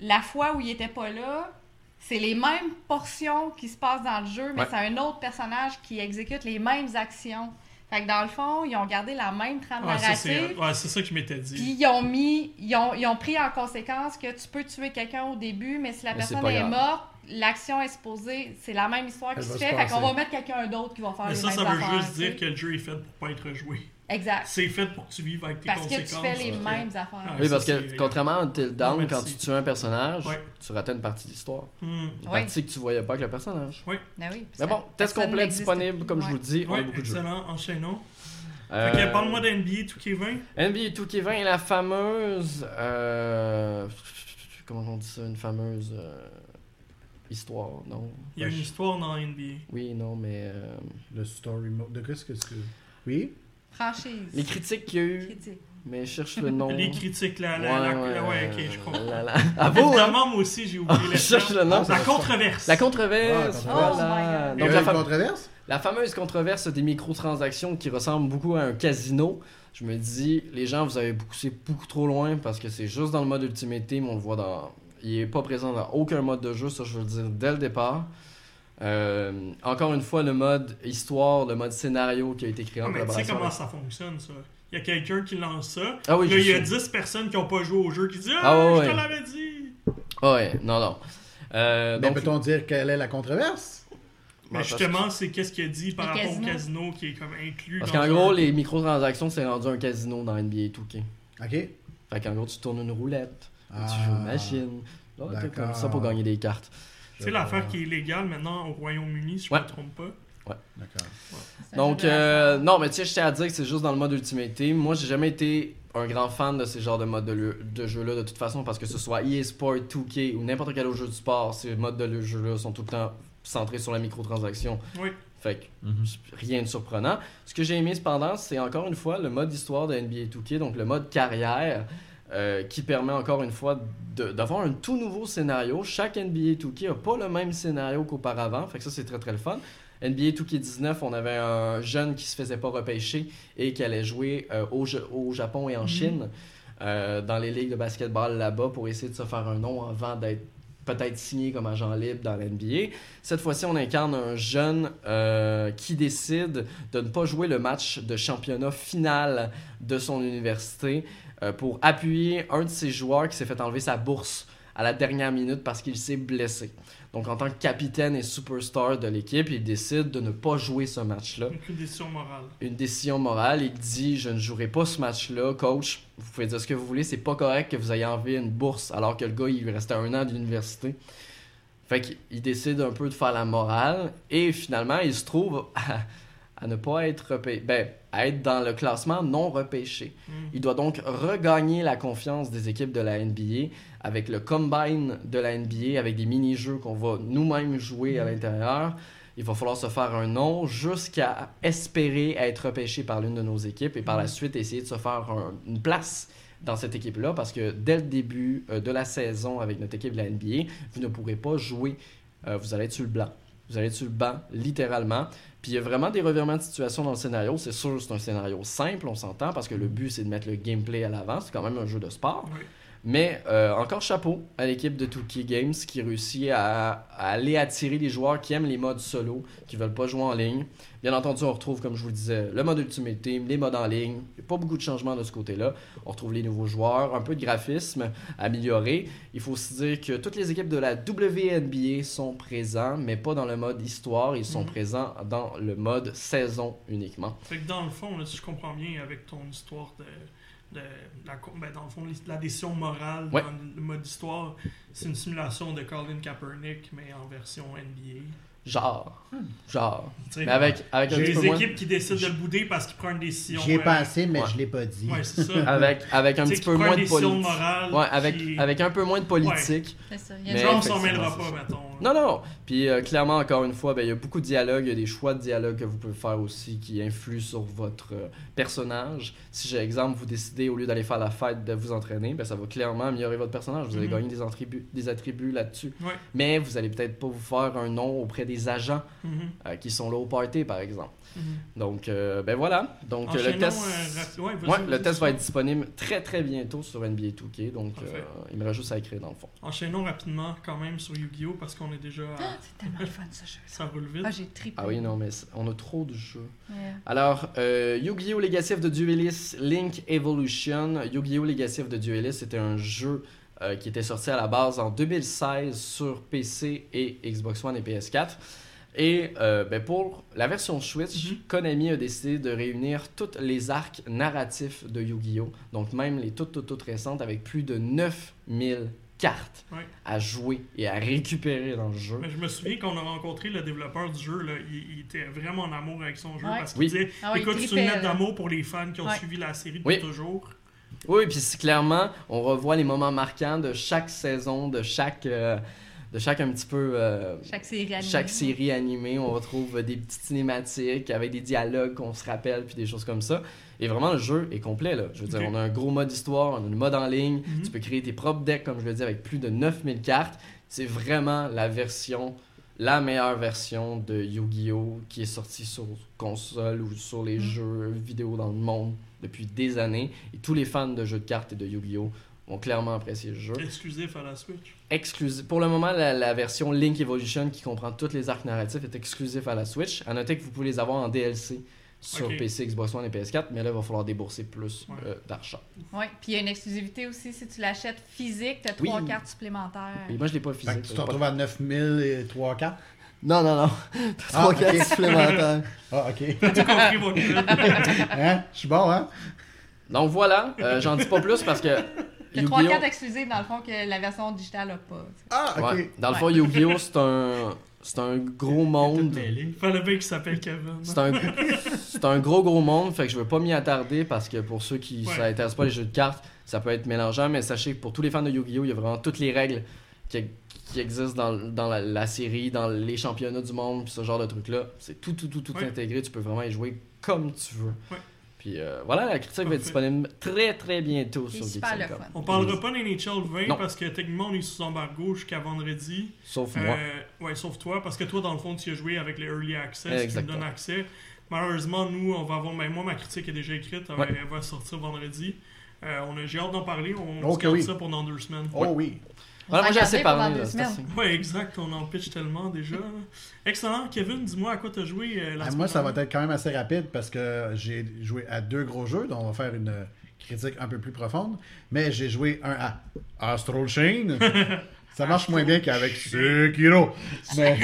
la fois où il était pas là, c'est les mêmes portions qui se passent dans le jeu, mais Ouais. c'est un autre personnage qui exécute les mêmes actions. Fait que dans le fond, ils ont gardé la même trame Ouais, ça, narrative. ouais, c'est ça que je m'étais dit. Puis ils ont mis, ils ont, ils ont pris en conséquence que tu peux tuer quelqu'un au début, mais si la Mais personne est morte, l'action est supposée, c'est la même histoire qui se fait, se fait qu'on va mettre quelqu'un d'autre qui va faire Mais les ça, mêmes ça veut affaires, juste dire que le jeu est fait pour pas être rejoué. Exact. C'est fait pour que tu vives avec tes Parce que tu conséquences. fais les ok. mêmes affaires. Oui, parce que contrairement à Until Non, quand tu tues un personnage, Ouais. tu ratais une partie de l'histoire. Hmm. Une Oui. partie que tu voyais pas avec le personnage. Ben oui, Mais bon, test complet disponible, comme je vous le dis. On a beaucoup de jeux. excellent, enchaînons. Euh, que parle-moi d'NBA 2K20. NBA 2K20 est la fameuse. euh, comment on dit ça Une fameuse. euh, histoire, non? Il y a une histoire dans NBA. Oui, non, mais. euh, Le story mode. De qu'est-ce que c'est? Oui? Franchise. les critiques qu'il y a eu, Critiques. mais je cherche le nom. Les critiques, la, la, Ouais, la- ouais, la- ouais, ok, je comprends. la- la- À vous, hein? Moi aussi, j'ai oublié Je le cherche le nom. La controverse. La controverse, Ah, controverse. voilà. Oh Donc, fam- controverse? La fameuse controverse des microtransactions qui ressemble beaucoup à un casino. Je me dis, les gens, vous avez poussé beaucoup trop loin parce que c'est juste dans le mode Ultimate Team, on le voit dans. Il est pas présent dans aucun mode de jeu, ça je veux le dire dès le départ. Euh, encore une fois, le mode histoire, le mode scénario qui a été créé Ah, en mais tu sais collaboration. comment avec- ça fonctionne, ça. Il y a quelqu'un qui lance ça. Ah oui, là, il y a sais. 10 personnes qui n'ont pas joué au jeu qui disent Ah, Ah ouais, je ouais. te l'avais dit. Ah ouais, non, non. Euh, Mais donc, peut-on dire quelle est la controverse? Mais justement, c'est qu'est-ce qu'il a dit par rapport au casino qui est comme inclus. Parce qu'en un- gros, les microtransactions, c'est rendu un casino dans NBA 2K. Ok. Fait qu'en gros, tu tournes une roulette, Ah, tu joues une machine. Là, t'es comme ça pour gagner des cartes. Tu sais, l'affaire qui est illégale maintenant au Royaume-Uni, si je Ouais. me trompe pas. D'accord. C'est un Donc, euh, non, mais tu sais, je tiens à dire que c'est juste dans le mode Ultimate Team. Moi, j'ai jamais été un grand fan de ces genres de modes de, le- de toute façon, parce que ce soit EA Sport, 2K ou n'importe quel autre jeu de sport, ces modes de jeu-là sont tout le temps centrés sur la microtransaction. Oui. Fait que Mhm. rien de surprenant. Ce que j'ai aimé cependant, c'est encore une fois le mode histoire de NBA 2K, donc le mode carrière, euh, qui permet encore une fois d'avoir un tout nouveau scénario. Chaque NBA 2K n'a pas le même scénario qu'auparavant, fait que ça c'est très très le fun. NBA 2K19, on avait un jeune qui se faisait pas repêcher et qui allait jouer euh, au, Ja- au Japon et en Mhm. Chine euh, dans les ligues de basketball là-bas pour essayer de se faire un nom avant d'être peut-être signé comme agent libre dans l'NBA. Cette fois-ci, on incarne un jeune euh, qui décide de ne pas jouer le match de championnat final de son université euh, pour appuyer un de ses joueurs qui s'est fait enlever sa bourse à la dernière minute parce qu'il s'est blessé. Donc, en tant que capitaine et superstar de l'équipe, il décide de ne pas jouer ce match-là une décision morale. une décision morale. Il dit Je ne jouerai pas ce match-là, coach. Vous pouvez dire ce que vous voulez, c'est pas correct que vous ayez enlevé une bourse alors que le gars il lui restait un an d'université. Fait qu'il décide un peu de faire la morale et finalement il se trouve à, ne pas être repêché, ben, à être dans le classement non repêché. Hmm. Il doit donc regagner la confiance des équipes de la NBA avec le combine de la NBA, avec des mini-jeux qu'on va nous-mêmes jouer à l'intérieur. Il va falloir se faire un nom jusqu'à espérer être repêché par l'une de nos équipes et par la suite essayer de se faire un- une place dans cette équipe-là parce que dès le début euh, de la saison avec notre équipe de la NBA, vous ne pourrez pas jouer. Euh, vous allez être sur le blanc. Vous allez être sur le banc, littéralement. Puis il y a vraiment des revirements de situation dans le scénario. C'est sûr, c'est un scénario simple, on s'entend, parce que le but, c'est de mettre le gameplay à l'avant. C'est quand même un jeu de sport. Mais euh, encore chapeau à l'équipe de 2K Games qui réussit à, à aller attirer les joueurs qui aiment les modes solo, qui veulent pas jouer en ligne. Bien entendu, on retrouve, comme je vous le disais, le mode Ultimate Team, les modes en ligne. Il n'y a pas beaucoup de changements de ce côté-là. On retrouve les nouveaux joueurs, un peu de graphisme amélioré. Il faut aussi dire que toutes les équipes de la WNBA sont présents, mais pas dans le mode histoire. Ils sont Mhm. présents dans le mode saison uniquement. Fait que dans le fond, là, si je comprends bien avec ton histoire de. De la, ben, dans le fond, la décision morale Ouais. dans le mode histoire, c'est une simulation de Colin Kaepernick, mais en version NBA. Genre. Genre. Mais avec, avec un J'ai petit peu des moins... équipes qui décident de le bouder parce qu'ils prennent une décision. J'y ai pensé, mais ouais. je l'ai pas dit. Ouais, c'est ça. Avec, avec un petit peu moins de politique. morale. Ouais, avec, qui- avec un peu moins de politique. Mais une Genre, on s'en mêlera pas, mettons. Non, non. Puis euh, clairement, encore une fois, ben, il y a beaucoup de dialogues, il y a des choix de dialogue que vous pouvez faire aussi qui influent sur votre euh, personnage. Si, j'ai exemple, vous décidez, au lieu d'aller faire la fête, de vous entraîner, ben, ça va clairement améliorer votre personnage. Vous allez Mhm. gagner des attributs, des attributs là-dessus. Ouais. Mais vous allez peut-être pas vous faire un nom auprès des agents Mhm, euh, qui sont là au party, par exemple. mhm. Donc, euh, ben voilà. Donc, le test... euh, ouais, Ouais, le test va être disponible très très bientôt sur NBA 2K, donc euh, il me reste juste à écrire dans le fond. Enchaînons rapidement quand même sur Yu-Gi-Oh! parce qu'on est déjà. à- C'est tellement le fun, ce jeu. Ça roule vite. Ah, j'ai trippé. Ah oui, non, mais on a trop de jeux. Alors, euh, Yu-Gi-Oh! Legacy of the Duelist Link Evolution. Yu-Gi-Oh! Legacy of the Duelist, c'était un jeu euh, qui était sorti à la base en 2016 sur PC et Xbox One et PS4. Et euh, ben, pour la version Switch, Mhm. Konami a décidé de réunir tous les arcs narratifs de Yu-Gi-Oh! Donc même les toutes, toutes, toutes récentes avec plus de 9000 cartes Ouais. à jouer et à récupérer dans le jeu. Mais je me souviens qu'on a rencontré le développeur du jeu, là, il, il était vraiment en amour avec son jeu Ouais. parce qu'il Oui. disait Ah ouais, Écoute, c'est une là. d'amour pour les fans qui ont Ouais. suivi la série depuis Oui. toujours. Oui, puis c'est clairement, on revoit les moments marquants de chaque saison, de chaque, euh, de chaque un petit peu, euh, Chaque série animée. chaque série animée. On retrouve des petites cinématiques avec des dialogues qu'on se rappelle, puis des choses comme ça. Et vraiment, le jeu est complet. Là. Je veux dire, on a un gros mode histoire, on a un mode en ligne. Mhm. Tu peux créer tes propres decks, comme je le dis, avec plus de 9000 cartes. C'est vraiment la version, la meilleure version de Yu-Gi-Oh! qui est sortie sur console ou sur les Mhm. jeux vidéo dans le monde depuis des années. Et tous les fans de jeux de cartes et de Yu-Gi-Oh! ont clairement apprécié le jeu. Exclusif à la Switch. Exclusif. Pour le moment, la, la version Link Evolution qui comprend tous les arcs narratifs est exclusif à la Switch. À noter que vous pouvez les avoir en DLC sur Ok. PC, Xbox One et PS4, mais là, il va falloir débourser plus Ouais. euh, d'argent. Oui, puis il y a une exclusivité aussi. Si tu l'achètes physique, tu as Oui. trois cartes supplémentaires. Et moi, je l'ai pas Fait physique. que tu te retrouves à 9000 et 3 4. Non, non, non. Ah, Trois ok. cartes supplémentaires. Ah, ok. T'as compris, mon gars? Hein? Je suis bon, hein? Donc voilà, euh, j'en dis pas plus parce que as trois cartes exclusives dans le fond que la version digitale n'a pas. Ah, ok. Ouais. Dans le Ouais. fond, Yu-Gi-Oh! c'est un, c'est un gros monde. Il fallait bien qu'il s'appelle Kevin. C'est un, c'est un gros gros monde, fait que je veux pas m'y attarder parce que pour ceux qui Ouais. s'intéressent pas les jeux de cartes, ça peut être mélangeant, mais sachez que pour tous les fans de Yu-Gi-Oh, il y a vraiment toutes les règles qui, qui existent dans, dans la, la série, dans les championnats du monde, puis ce genre de trucs-là. C'est tout, tout, tout, tout Ouais. intégré, tu peux vraiment y jouer comme tu veux. Puis euh, voilà, la critique va être disponible très très bientôt sur Geeks.com. On parlera pas d'NHL 20 Non. parce que techniquement on est sous embargo jusqu'à vendredi. Sauf Euh, moi. ouais, sauf toi, parce que toi dans le fond tu as joué avec les Early Access qui me Exactement. donnent accès. Malheureusement, nous, on va avoir. Ben, moi, ma critique est déjà écrite, elle, Ouais. elle va sortir vendredi. Euh, on a, j'ai hâte d'en parler, on Ok, se garde oui. ça pour dans deux semaines. Oh oui. Voilà, moi j'ai assez parlé. là. Ouais, exact, on en pitch tellement déjà. Excellent. Kevin, dis-moi à quoi t'as joué euh, la semaine moi, ça va être quand même assez rapide parce que j'ai joué à deux gros jeux, dont on va faire une critique un peu plus profonde. Mais j'ai joué un à Astral Chain. Ça marche moins bien qu'avec Sekiro. Mais,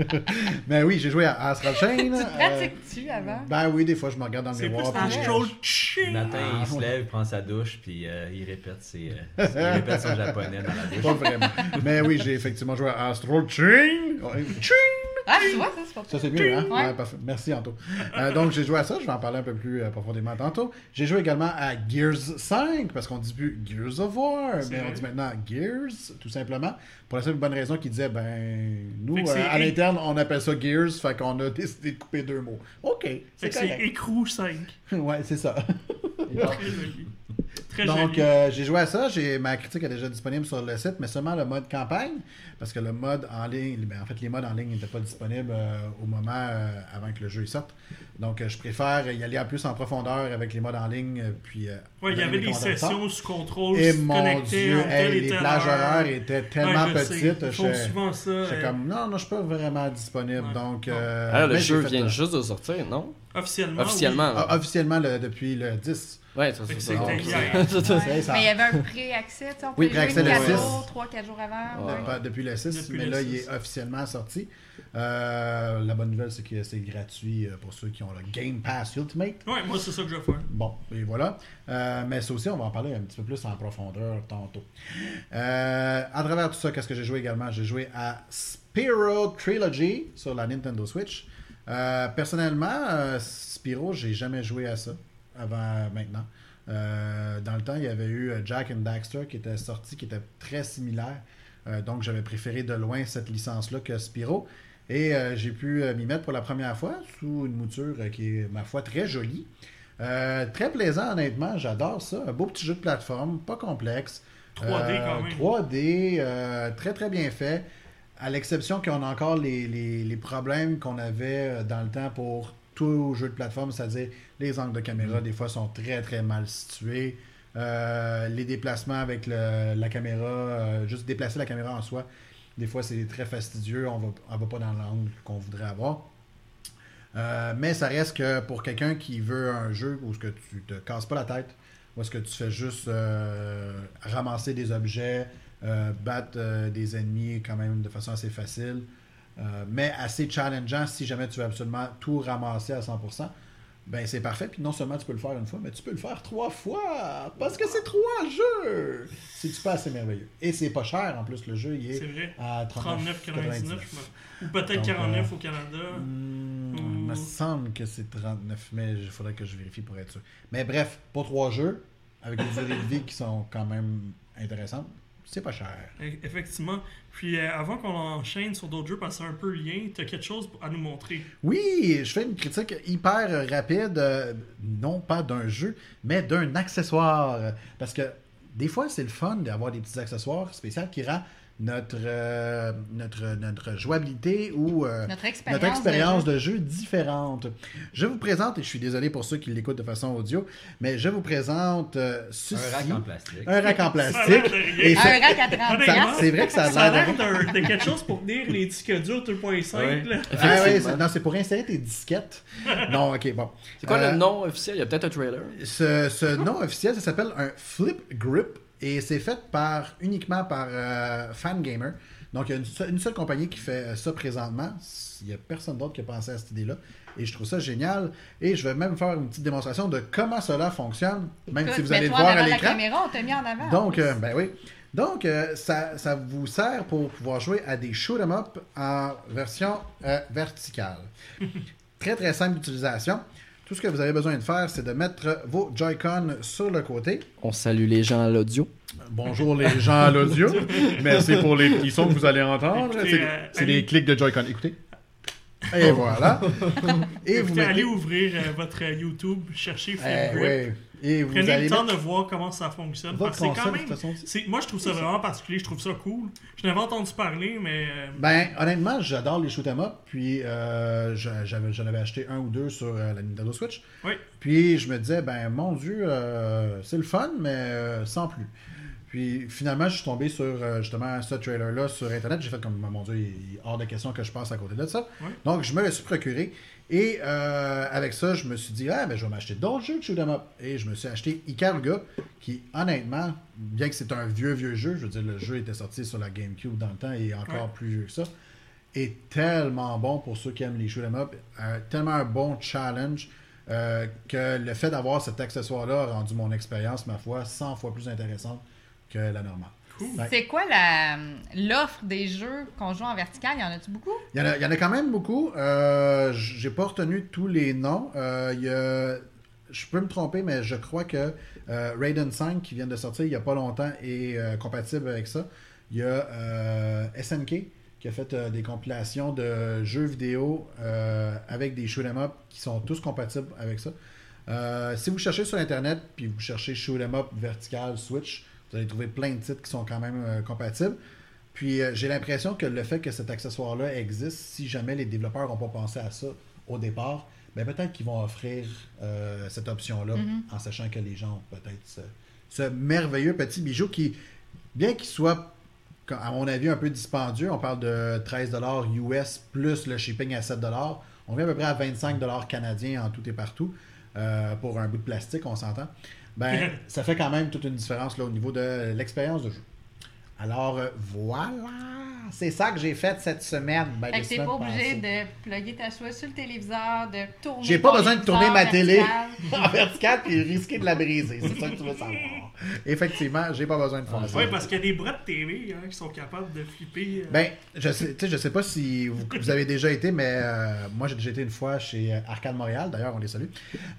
mais oui, j'ai joué à Astral Chain. Tu te Euh, pratiques-tu avant? ben oui, des fois, je me regarde dans le C'est plus miroir. euh, je- ching. Nathan, Ah, il se lève, il prend sa douche, puis euh, il répète ses, euh, il répète son japonais dans la douche. Pas vraiment. Mais oui, j'ai effectivement joué à Astral Chain. Chain! Ah, tu vois, ça, c'est pas Ça, c'est mieux, hein? Ouais. Ouais, parfait. Merci, Anto. Euh, donc, j'ai joué à ça. Je vais en parler un peu plus euh, profondément tantôt. J'ai joué également à Gears 5, parce qu'on dit plus Gears of War, mais on dit maintenant Gears, tout simplement. Pour la simple bonne raison qu'ils disaient, ben, nous, euh, à l'interne, on appelle ça Gears, fait qu'on a décidé de couper deux mots. OK, c'est écrou 5. ouais, c'est ça. Très joli. Très Donc, joli. euh, j'ai joué à ça. J'ai ma critique est déjà disponible sur le site, mais seulement le mode campagne, parce que le mode en ligne, ben, en fait, les modes en ligne n'étaient pas disponibles euh, au moment euh, avant que le jeu sorte. Donc, euh, je préfère y aller en plus en profondeur avec les modes en ligne, puis. euh, Ouais, il y avait des sessions sous contrôle, Et mon Dieu, hey, les plages horaires étaient tellement Ouais, J'étais euh, comme, non, non, je suis pas vraiment disponible. Ouais. Donc, Non. euh, Ah, le jeu vient juste de sortir, non? Officiellement. Officiellement. ah, officiellement le- depuis le 10. Ouais, ça, c'est ça. Mais il y avait un pré-accès, tu sais, on Oui, pouvait jouer pré-accès le 4 six. jours, 3-4 jours avant. Ouais. ouais. Pas depuis le 6, Depuis mais le là, 6. il est officiellement sorti. Euh, la bonne nouvelle, c'est que c'est gratuit euh, pour ceux qui ont le Game Pass Ultimate. Ouais, moi, c'est ça que je faire. Bon, et voilà. Euh, mais ça aussi, on va en parler un petit peu plus en profondeur tantôt. Euh, à travers tout ça, qu'est-ce que j'ai joué également? J'ai joué à Spyro Trilogy sur la Nintendo Switch. Personnellement, Spyro, j'ai jamais joué à ça avant maintenant. Euh, dans le temps, il y avait eu Jack and Daxter qui était sorti, qui était très similaire. Euh, donc, j'avais préféré de loin cette licence-là que Spyro. Et euh, j'ai pu euh, m'y mettre pour la première fois sous une mouture euh, qui est, ma foi, très jolie. Euh, très plaisant, honnêtement. J'adore ça. Un beau petit jeu de plateforme, pas complexe. 3D quand même. 3D, euh, très très bien fait. À l'exception qu'on a encore les, les- les problèmes qu'on avait dans le temps pour tout jeu de plateforme, c'est-à-dire les angles de caméra, des fois, sont très très mal situés. Euh, les déplacements avec le- la caméra, euh, juste déplacer la caméra en soi, des fois c'est très fastidieux, on va, on va pas dans l'angle qu'on voudrait avoir. Euh, mais ça reste que pour quelqu'un qui veut un jeu où ce que tu te casses pas la tête, où est-ce que tu fais juste euh, ramasser des objets, euh, battre des ennemis quand même de façon assez facile, mais assez challengeant si jamais tu veux absolument tout ramasser à 100%. Ben c'est parfait, puis non seulement tu peux le faire une fois, mais tu peux le faire trois fois, parce que c'est trois jeux! C'est pas assez merveilleux. Et c'est pas cher en plus, le jeu il est C'est vrai. à 39,99. 39,99. Ou peut-être Donc, 49 euh, au Canada. Hmm, Hmm. Il me semble que c'est 39, mais il faudrait que je vérifie pour être sûr. Mais bref, pour trois jeux, avec des durées de vie qui sont quand même intéressantes, c'est pas cher. E- Effectivement. Puis euh, avant qu'on enchaîne sur d'autres jeux, parce que c'est un peu lien, tu as quelque chose à nous montrer? Oui, je fais une critique hyper rapide, euh, non pas d'un jeu, mais d'un accessoire. Parce que des fois, c'est le fun d'avoir des petits accessoires spéciaux qui rend notre, euh, notre, notre jouabilité ou euh, Notre expérience. notre expérience de de jeu différente. Je vous présente, et je suis désolé pour ceux qui l'écoutent de façon audio, mais je vous présente euh, ceci. Un rack en plastique. Un rack en plastique. Et ça- Un rack à 30 Honnêtement, piastres. c'est vrai que ça a l'air de... quelque chose pour tenir les disques durs 2.5. Ouais. là. Ah c'est- non, c'est pour insérer tes disquettes. Non, ok, bon. C'est quoi Euh, le nom officiel? Il y a peut-être un trailer. Ce, ce nom officiel, ça s'appelle un Flip Grip et c'est fait par uniquement par euh, Fangamer. Donc, il y a une, seule- une seule compagnie qui fait euh, ça présentement. Il n'y a personne d'autre qui a pensé à cette idée-là. Et je trouve ça génial. Et je vais même faire une petite démonstration de comment cela fonctionne, même si vous allez le voir à l'écran. caméra, on t'a mis en avant. Donc, euh, ben oui. Donc, euh, ça, ça vous sert pour pouvoir jouer à des shoot 'em up en version euh, verticale. très, très simple d'utilisation. Tout ce que vous avez besoin de faire, c'est de mettre vos Joy-Con sur le côté. On salue les gens à l'audio. Bonjour les gens à l'audio. Merci pour les petits sons que vous allez entendre. C'est euh, des clics de Joy-Con. Écoutez. Et voilà. Et vous Écoutez, allez mettez... ouvrir euh, votre euh, YouTube, cherchez Flip Eh, Grip. ouais. Et vous Prenez allez le temps mettre de voir comment ça fonctionne. votre Parce c'est quand même. façon. Moi, je trouve ça vraiment particulier. Je trouve ça cool. Je n'avais entendu parler, mais. euh, Ben, honnêtement, j'adore les shoot 'em up. Puis, euh, j'en avais acheté un ou deux sur euh, la Nintendo Switch. Oui. Puis, je me disais, ben, mon Dieu, euh, c'est le fun, mais euh, sans plus. Puis, finalement, je suis tombé sur euh, justement ce trailer-là sur Internet. J'ai fait comme, mon Dieu, il est hors de question que je passe à côté de ça. Donc, je me le suis procuré. Et euh, avec ça, je me suis dit, ah, ben, je vais m'acheter d'autres jeux de shoot 'em up. Et je me suis acheté Ikaruga, qui, honnêtement, bien que c'est un vieux, vieux jeu, je veux dire, le jeu était sorti sur la GameCube dans le temps et encore Ouais. plus vieux que ça, est tellement bon pour ceux qui aiment les shoot 'em up. Euh, tellement un bon challenge euh, que le fait d'avoir cet accessoire-là a rendu mon expérience, ma foi, 100 fois plus intéressante que la normale. cool. C'est quoi la- l'offre des jeux qu'on joue en vertical? Il y en a-tu beaucoup? Il y, en a, il y en a quand même beaucoup. Euh, J'ai pas retenu tous les noms. Euh, il y a- je peux me tromper, mais je crois que euh, Raiden 5, qui vient de sortir il y a pas longtemps, est euh, compatible avec ça. Il y a euh, SNK qui a fait euh, des compilations de jeux vidéo euh, avec des shoot 'em up qui sont tous compatibles avec ça. Euh, si vous cherchez sur Internet, puis vous cherchez Shoot 'em Up vertical Switch, vous allez trouver plein de titres qui sont quand même euh, compatibles. Puis euh, j'ai l'impression que le fait que cet accessoire-là existe, si jamais les développeurs n'ont pas pensé à ça au départ, ben peut-être qu'ils vont offrir euh, cette option-là Mhm. en sachant que les gens ont peut-être ce, ce merveilleux petit bijou qui, bien qu'il soit, à mon avis, un peu dispendieux, on parle de 13$ US plus le shipping à 7$, on vient à peu près à 25$ canadiens en tout et partout euh, pour un bout de plastique, on s'entend. Ben, ça fait quand même toute une différence là, au niveau de l'expérience de jeu. Alors, euh, voilà! C'est ça que j'ai fait cette semaine. Ben, Fait les que t'es pas obligé passées. de plugger ta Switch sur le téléviseur, de tourner. J'ai pas besoin de tourner ma télé en vertical et risquer de la briser. C'est ça que tu veux savoir. Effectivement, j'ai pas besoin de faire ça. Ouais, parce qu'il y a des bras de TV hein, qui sont capables de flipper. euh, Ben, je sais, je sais pas si vous, vous avez déjà été, mais euh, moi j'ai déjà été une fois chez euh, Arcade Montréal, d'ailleurs on les salue.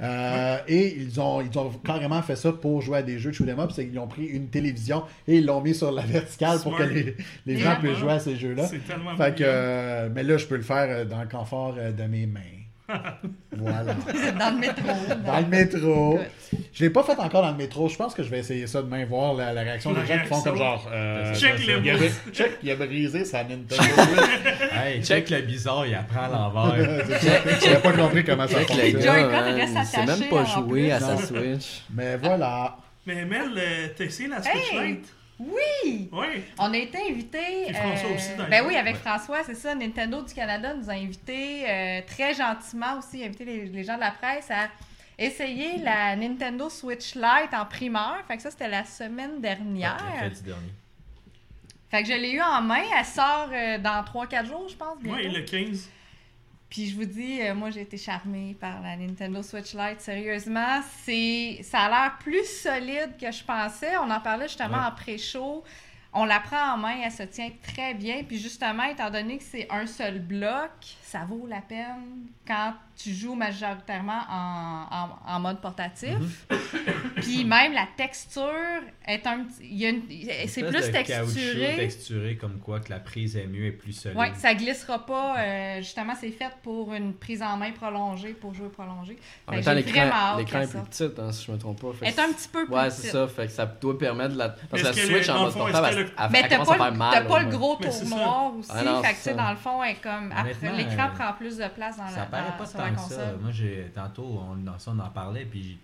Euh, et ils ont, ils ont carrément fait ça pour jouer à des jeux de shoot 'em up, c'est qu'ils ont pris une télévision et ils l'ont mis sur la verticale pour que les, les gens puissent jouer à ces jeux-là. c'est tellement Fait que, mais là je peux le faire dans le confort de mes mains. voilà. Dans le métro. Dans le métro. Je l'ai pas fait encore dans le métro. Je pense que je vais essayer ça demain, voir la, la réaction des gens qui font comme genre. euh, Check il, les a, mots. check, il a brisé sa Nintendo Switch. Hey, check le bizarre, il apprend à l'envers. Je n'ai pas compris comment ça Check le fonctionne. Joy-Con il attaché, même pas jouer à sa. Switch. Mais voilà. Mais Mel, euh, t'as essayé la Switch Hey! Lite? Oui! Ouais. On a été invités. Puis François aussi, d'ailleurs. ben oui, avec Ouais. François, c'est ça. Nintendo du Canada nous a invités euh, très gentiment aussi, invité les, les gens de la presse à essayer la Nintendo Switch Lite en primeur. Fait que ça, c'était la semaine dernière. Mercredi dernier. Fait que je l'ai eu en main. Elle sort euh, dans 3-4 jours, je pense. Ouais, le 15. Puis je vous dis, euh, moi j'ai été charmée par la Nintendo Switch Lite. Sérieusement, c'est, ça a l'air plus solide que je pensais. On en parlait justement Ouais. en pré-show. On la prend en main, elle se tient très bien. Puis justement, étant donné que c'est un seul bloc, ça vaut la peine quand tu joues majoritairement en, en- en mode portatif. Puis même la texture est un petit. il y a une- c'est plus de caoutchouc texturé. texturé comme quoi que la prise est mieux et plus solide. Oui, ça glissera pas. euh, justement, c'est fait pour une prise en main prolongée, pour jouer prolongé. En Fait même temps, l'écran est plus petit, hein, si je me trompe pas. Fait est un petit peu plus Ouais, petite. c'est ça. Fait que ça doit permettre de la. Parce que la Switch le- en mode portable, elle, Mais elle t'as commence à pas, le- gros tour noir aussi. Ah fait que dans le fond, elle est comme. après, L'écran euh, prend plus de place dans la, Ça paraît dans- pas sur la tant que ça. Moi, j'ai tantôt, on, dans ça, on en parlait, puis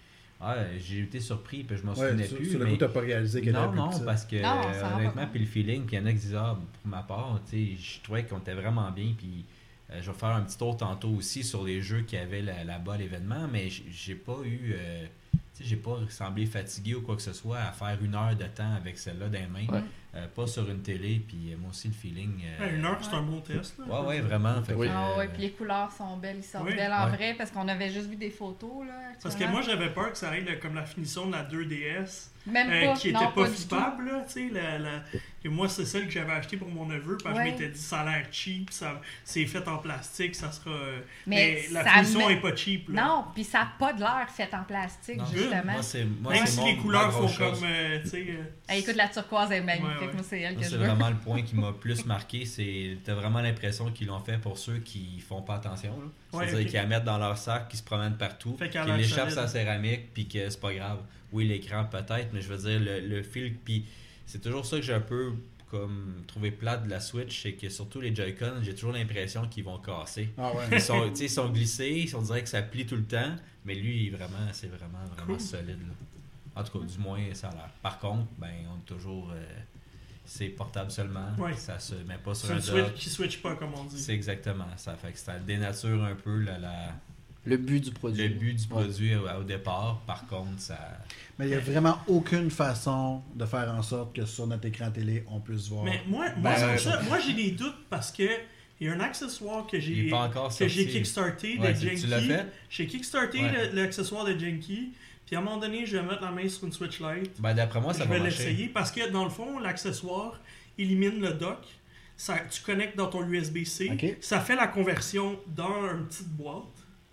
j'ai été surpris, puis je m'en Ouais, souvenais sur, plus. sur le mais... coup, t'as pas réalisé qu'elle Non, avait non, ça. parce que Non, euh, honnêtement, puis le feeling, puis il y en a qui disent, ah, pour ma part, tu sais, je trouvais qu'on était vraiment bien, puis euh, je vais faire un petit tour tantôt aussi sur les jeux qui avaient là- là-bas l'événement, mais j'ai pas eu, euh, tu sais, j'ai pas semblé fatigué ou quoi que ce soit à faire une heure de temps avec celle-là dans les mains, Ouais. Euh, pas sur une télé, puis euh, moi aussi le feeling. euh, Ouais, une heure, c'est un bon test. là. Ouais, ouais, vraiment. Fait Oui. que, Ah ouais, puis les couleurs sont belles, ils sortent Oui. belles en Ouais. vrai parce qu'on avait juste vu des photos là. Parce que moi, j'avais peur que ça aille comme la finition de la 2DS, même euh, pas, qui était non, pas, flippable. Là, tu sais, la, la- Et moi, c'est celle que j'avais achetée pour mon neveu, parce que je m'étais dit, ça a l'air cheap, ça... c'est fait en plastique, ça sera. euh, Mais Mais, la finition met- est pas cheap. Là. Non, puis ça n'a pas de l'air fait en plastique non, justement. Moi, c'est, moi, Même c'est si mon- les couleurs font comme. euh, tu sais, euh, Hey, écoute, la turquoise est magnifique. Ouais, ouais. Moi, c'est elle que c'est je veux. vraiment le point qui m'a plus marqué. C'est t'as vraiment l'impression qu'ils l'ont fait pour ceux qui font pas attention. C'est-à-dire ok. qu'ils la mettent dans leur sac, qui se promènent partout, qui l'air l'échappent sa céramique, puis que c'est pas grave. Oui, l'écran peut-être, mais je veux dire, le, le fil, puis c'est toujours ça que j'ai un peu comme trouvé plate de la Switch, c'est que surtout les Joy-Con, j'ai toujours l'impression qu'ils vont casser. Ah ouais. Ils sont, ils sont glissés, on dirait que ça plie tout le temps, mais lui, vraiment, c'est vraiment, vraiment Cool. solide. là. En tout cas, du moins, ça a l'air. Par contre, ben, on est toujours. euh, c'est portable seulement. Ouais. Ça se met pas sur c'est un une Switch qui switch pas, comme on dit. C'est exactement ça. Fait que ça dénature un peu la, la- Le but du produit. le but du produit au, au départ. Par contre, ça. Mais il n'y a vraiment aucune façon de faire en sorte que sur notre écran télé, on puisse voir. Mais moi, moi, Ben, pour ça, moi j'ai des doutes parce que il y a un accessoire que Il j'ai est pas encore que j'ai kickstarté Ouais, de fait? J'ai kickstarté Ouais. l'accessoire de Genki. Puis à un moment donné, je vais mettre la main sur une Switch Lite. Ben, d'après moi, ça je va vais marcher. l'essayer parce que dans le fond, l'accessoire élimine le dock. Ça, tu connectes dans ton USB-C. Ça fait la conversion dans une petite boîte.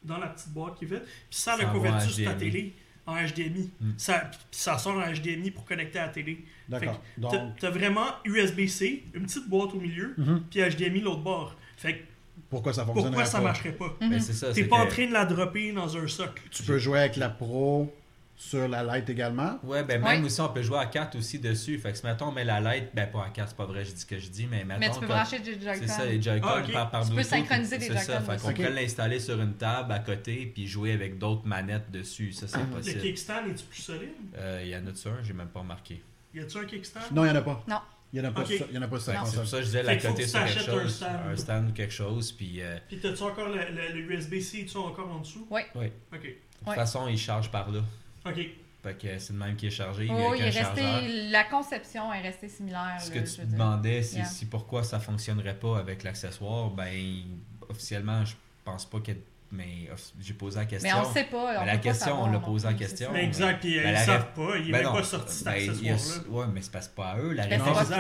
Dans la petite boîte qui fait. Puis ça, Ça en convertit sur ta télé en HDMI. Mm. Ça, puis ça sort en HDMI pour connecter à la télé. D'accord. T'as- Donc, T'as vraiment USB-C, une petite boîte au milieu, Mhm. puis HDMI l'autre bord. Fait que pourquoi ça fonctionnerait Pourquoi ça pas? marcherait pas? Ben, c'est ça. T'es pas que- en train de la dropper dans un socle. Tu peux jouer avec la Pro sur la Lite également. Ouais, ben même Ouais. aussi, on peut jouer à 4 aussi dessus. Fait que si, mettons, on met la light, ben pas à 4, c'est pas vrai, je dis ce que je dis, mais mettons. Mais tu peux brancher des Joy-Con. C'est ça, les Joy-Con Ah, ok. par, par Tu peux Bluetooth, synchroniser les C'est ça, Joy-Con fait qu'on pourrait l'installer sur une table à côté puis jouer avec d'autres manettes dessus. Ça, c'est Le possible. kickstand est-tu plus solide? Euh, Il y en a-tu un? J'ai même pas remarqué. Y a-tu un kickstand? Non, il n'y en a pas. Non. Il n'y en a pas Ok. ça- il y en a pas ça. Non. C'est pour ça que je disais la côté sur quelque t'achètes un chose. stand. Un stand ou quelque chose. Puis euh, Puis t'as-tu encore le, le- le USB-C, tu encore en dessous? Oui. Oui. Ok. de Ouais. toute façon, il charge par là. Ok. Fait que c'est le même qui est chargé. Oh, il est resté, la conception est restée similaire. Ce là, que tu te demandais, c'est Yeah. si pourquoi ça fonctionnerait pas avec l'accessoire, ben officiellement, je pense pas que. Mais j'ai posé la question. Mais on sait pas. La pas question, savoir on l'a posé c'est question. ça. Mais exact, puis ben, ils la savent pas, il est Ben pas sorti cet ben, accessoire-là. Ouais, mais c'est pas, c'est pas à eux. La réponse,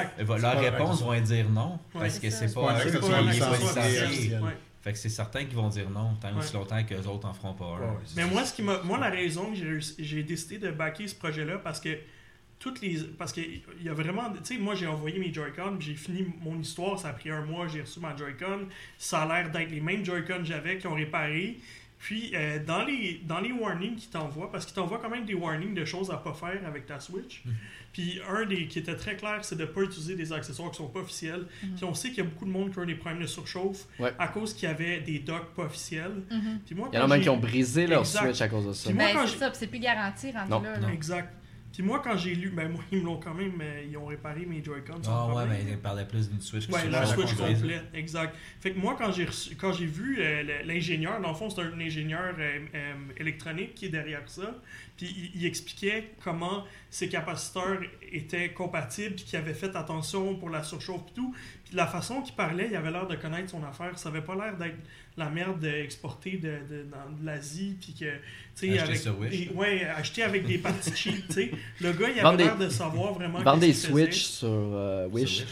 leur réponse vont dire non. Parce que ça. c'est pas à eux qui les licencié, ont licenciés. Fait que c'est certain qu'ils vont dire non, tant Ouais. aussi longtemps que les autres en feront pas un. Ouais. Mais moi, ce qui m'a, moi, la raison que j'ai, réussi- j'ai décidé de backer ce projet-là, parce que toutes les, parce que il y a vraiment, tu sais, moi j'ai envoyé mes Joy-Con, puis j'ai fini mon histoire, ça a pris un mois, j'ai reçu ma Joy-Con, ça a l'air d'être les mêmes Joy-Con que j'avais qui ont réparé. Puis euh, dans les dans les warnings qu'ils t'envoient, parce qu'ils t'envoient quand même des warnings de choses à pas faire avec ta Switch. Mhm. Puis un des qui était très clair, c'est de pas utiliser des accessoires qui sont pas officiels. Puis on sait qu'il y a beaucoup de monde qui ont des problèmes de surchauffe Ouais. à cause qu'il y avait des docks pas officiels. Mhm. Puis moi, Il y en a même qui ont brisé leur Exact. Switch à cause de ça. Puis moi, Ben, quand c'est ça, c'est plus garanti rendu Non, là. non. là. Exact. Puis moi, quand j'ai lu, ben moi, ils me l'ont quand même, euh, ils ont réparé mes Joy-Con. Ah ouais, mais ils parlaient plus d'une Switch que Ouais, la Switch complète, exact. Fait que moi, quand j'ai quand j'ai vu euh, l'ingénieur, dans le fond, c'est un ingénieur euh, euh, électronique qui est derrière ça, puis il, il expliquait comment ces capaciteurs étaient compatibles, puis qu'il avait fait attention pour la surchauffe et tout. Puis de la façon qu'il parlait, il avait l'air de connaître son affaire. Ça avait pas l'air d'être la merde exportée de, de, dans de l'Asie, puis que, tu sais, Acheté avec... sur Wish. des- ouais, acheté avec des parties cheap, tu sais. Le gars, il Vendre avait l'air de savoir vraiment vendent des. Switch sur euh, Wish. Sur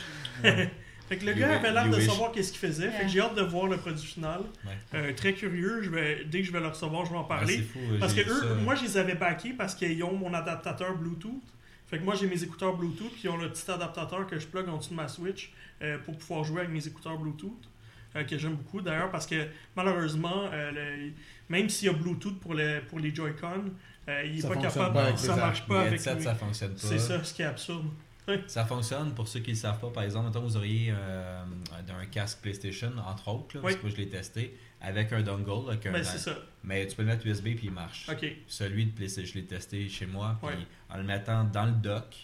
Fait que le You gars avait l'air de wish. savoir qu'est-ce qu'il faisait. Fait que j'ai hâte de voir le produit final. Ouais. Euh, très curieux. Je vais, dès que je vais le recevoir, je vais en Ah, parler. fou, parce que eux, ça. moi, je les avais backés parce qu'ils ont mon adaptateur Bluetooth. Fait que moi, j'ai mes écouteurs Bluetooth qui ont le petit adaptateur que je plug en dessous de ma Switch euh, pour pouvoir jouer avec mes écouteurs Bluetooth. euh, que j'aime beaucoup d'ailleurs parce que malheureusement, euh, le- même s'il y a Bluetooth pour, le, pour les Joy-Con, euh, il est Ça pas capable. pas ça les marche pas Les avec lui. ça fonctionne pas. C'est ça, ce qui est absurde. Ça fonctionne pour ceux qui ne le savent pas. Par exemple, mettons, vous auriez euh, un casque PlayStation, entre autres, là, parce Oui. que moi je l'ai testé, avec un dongle. Avec un, Ben, c'est ça. Mais tu peux le mettre USB puis il marche. Ok. Celui de PlayStation, je l'ai testé chez moi, puis en le mettant dans le dock,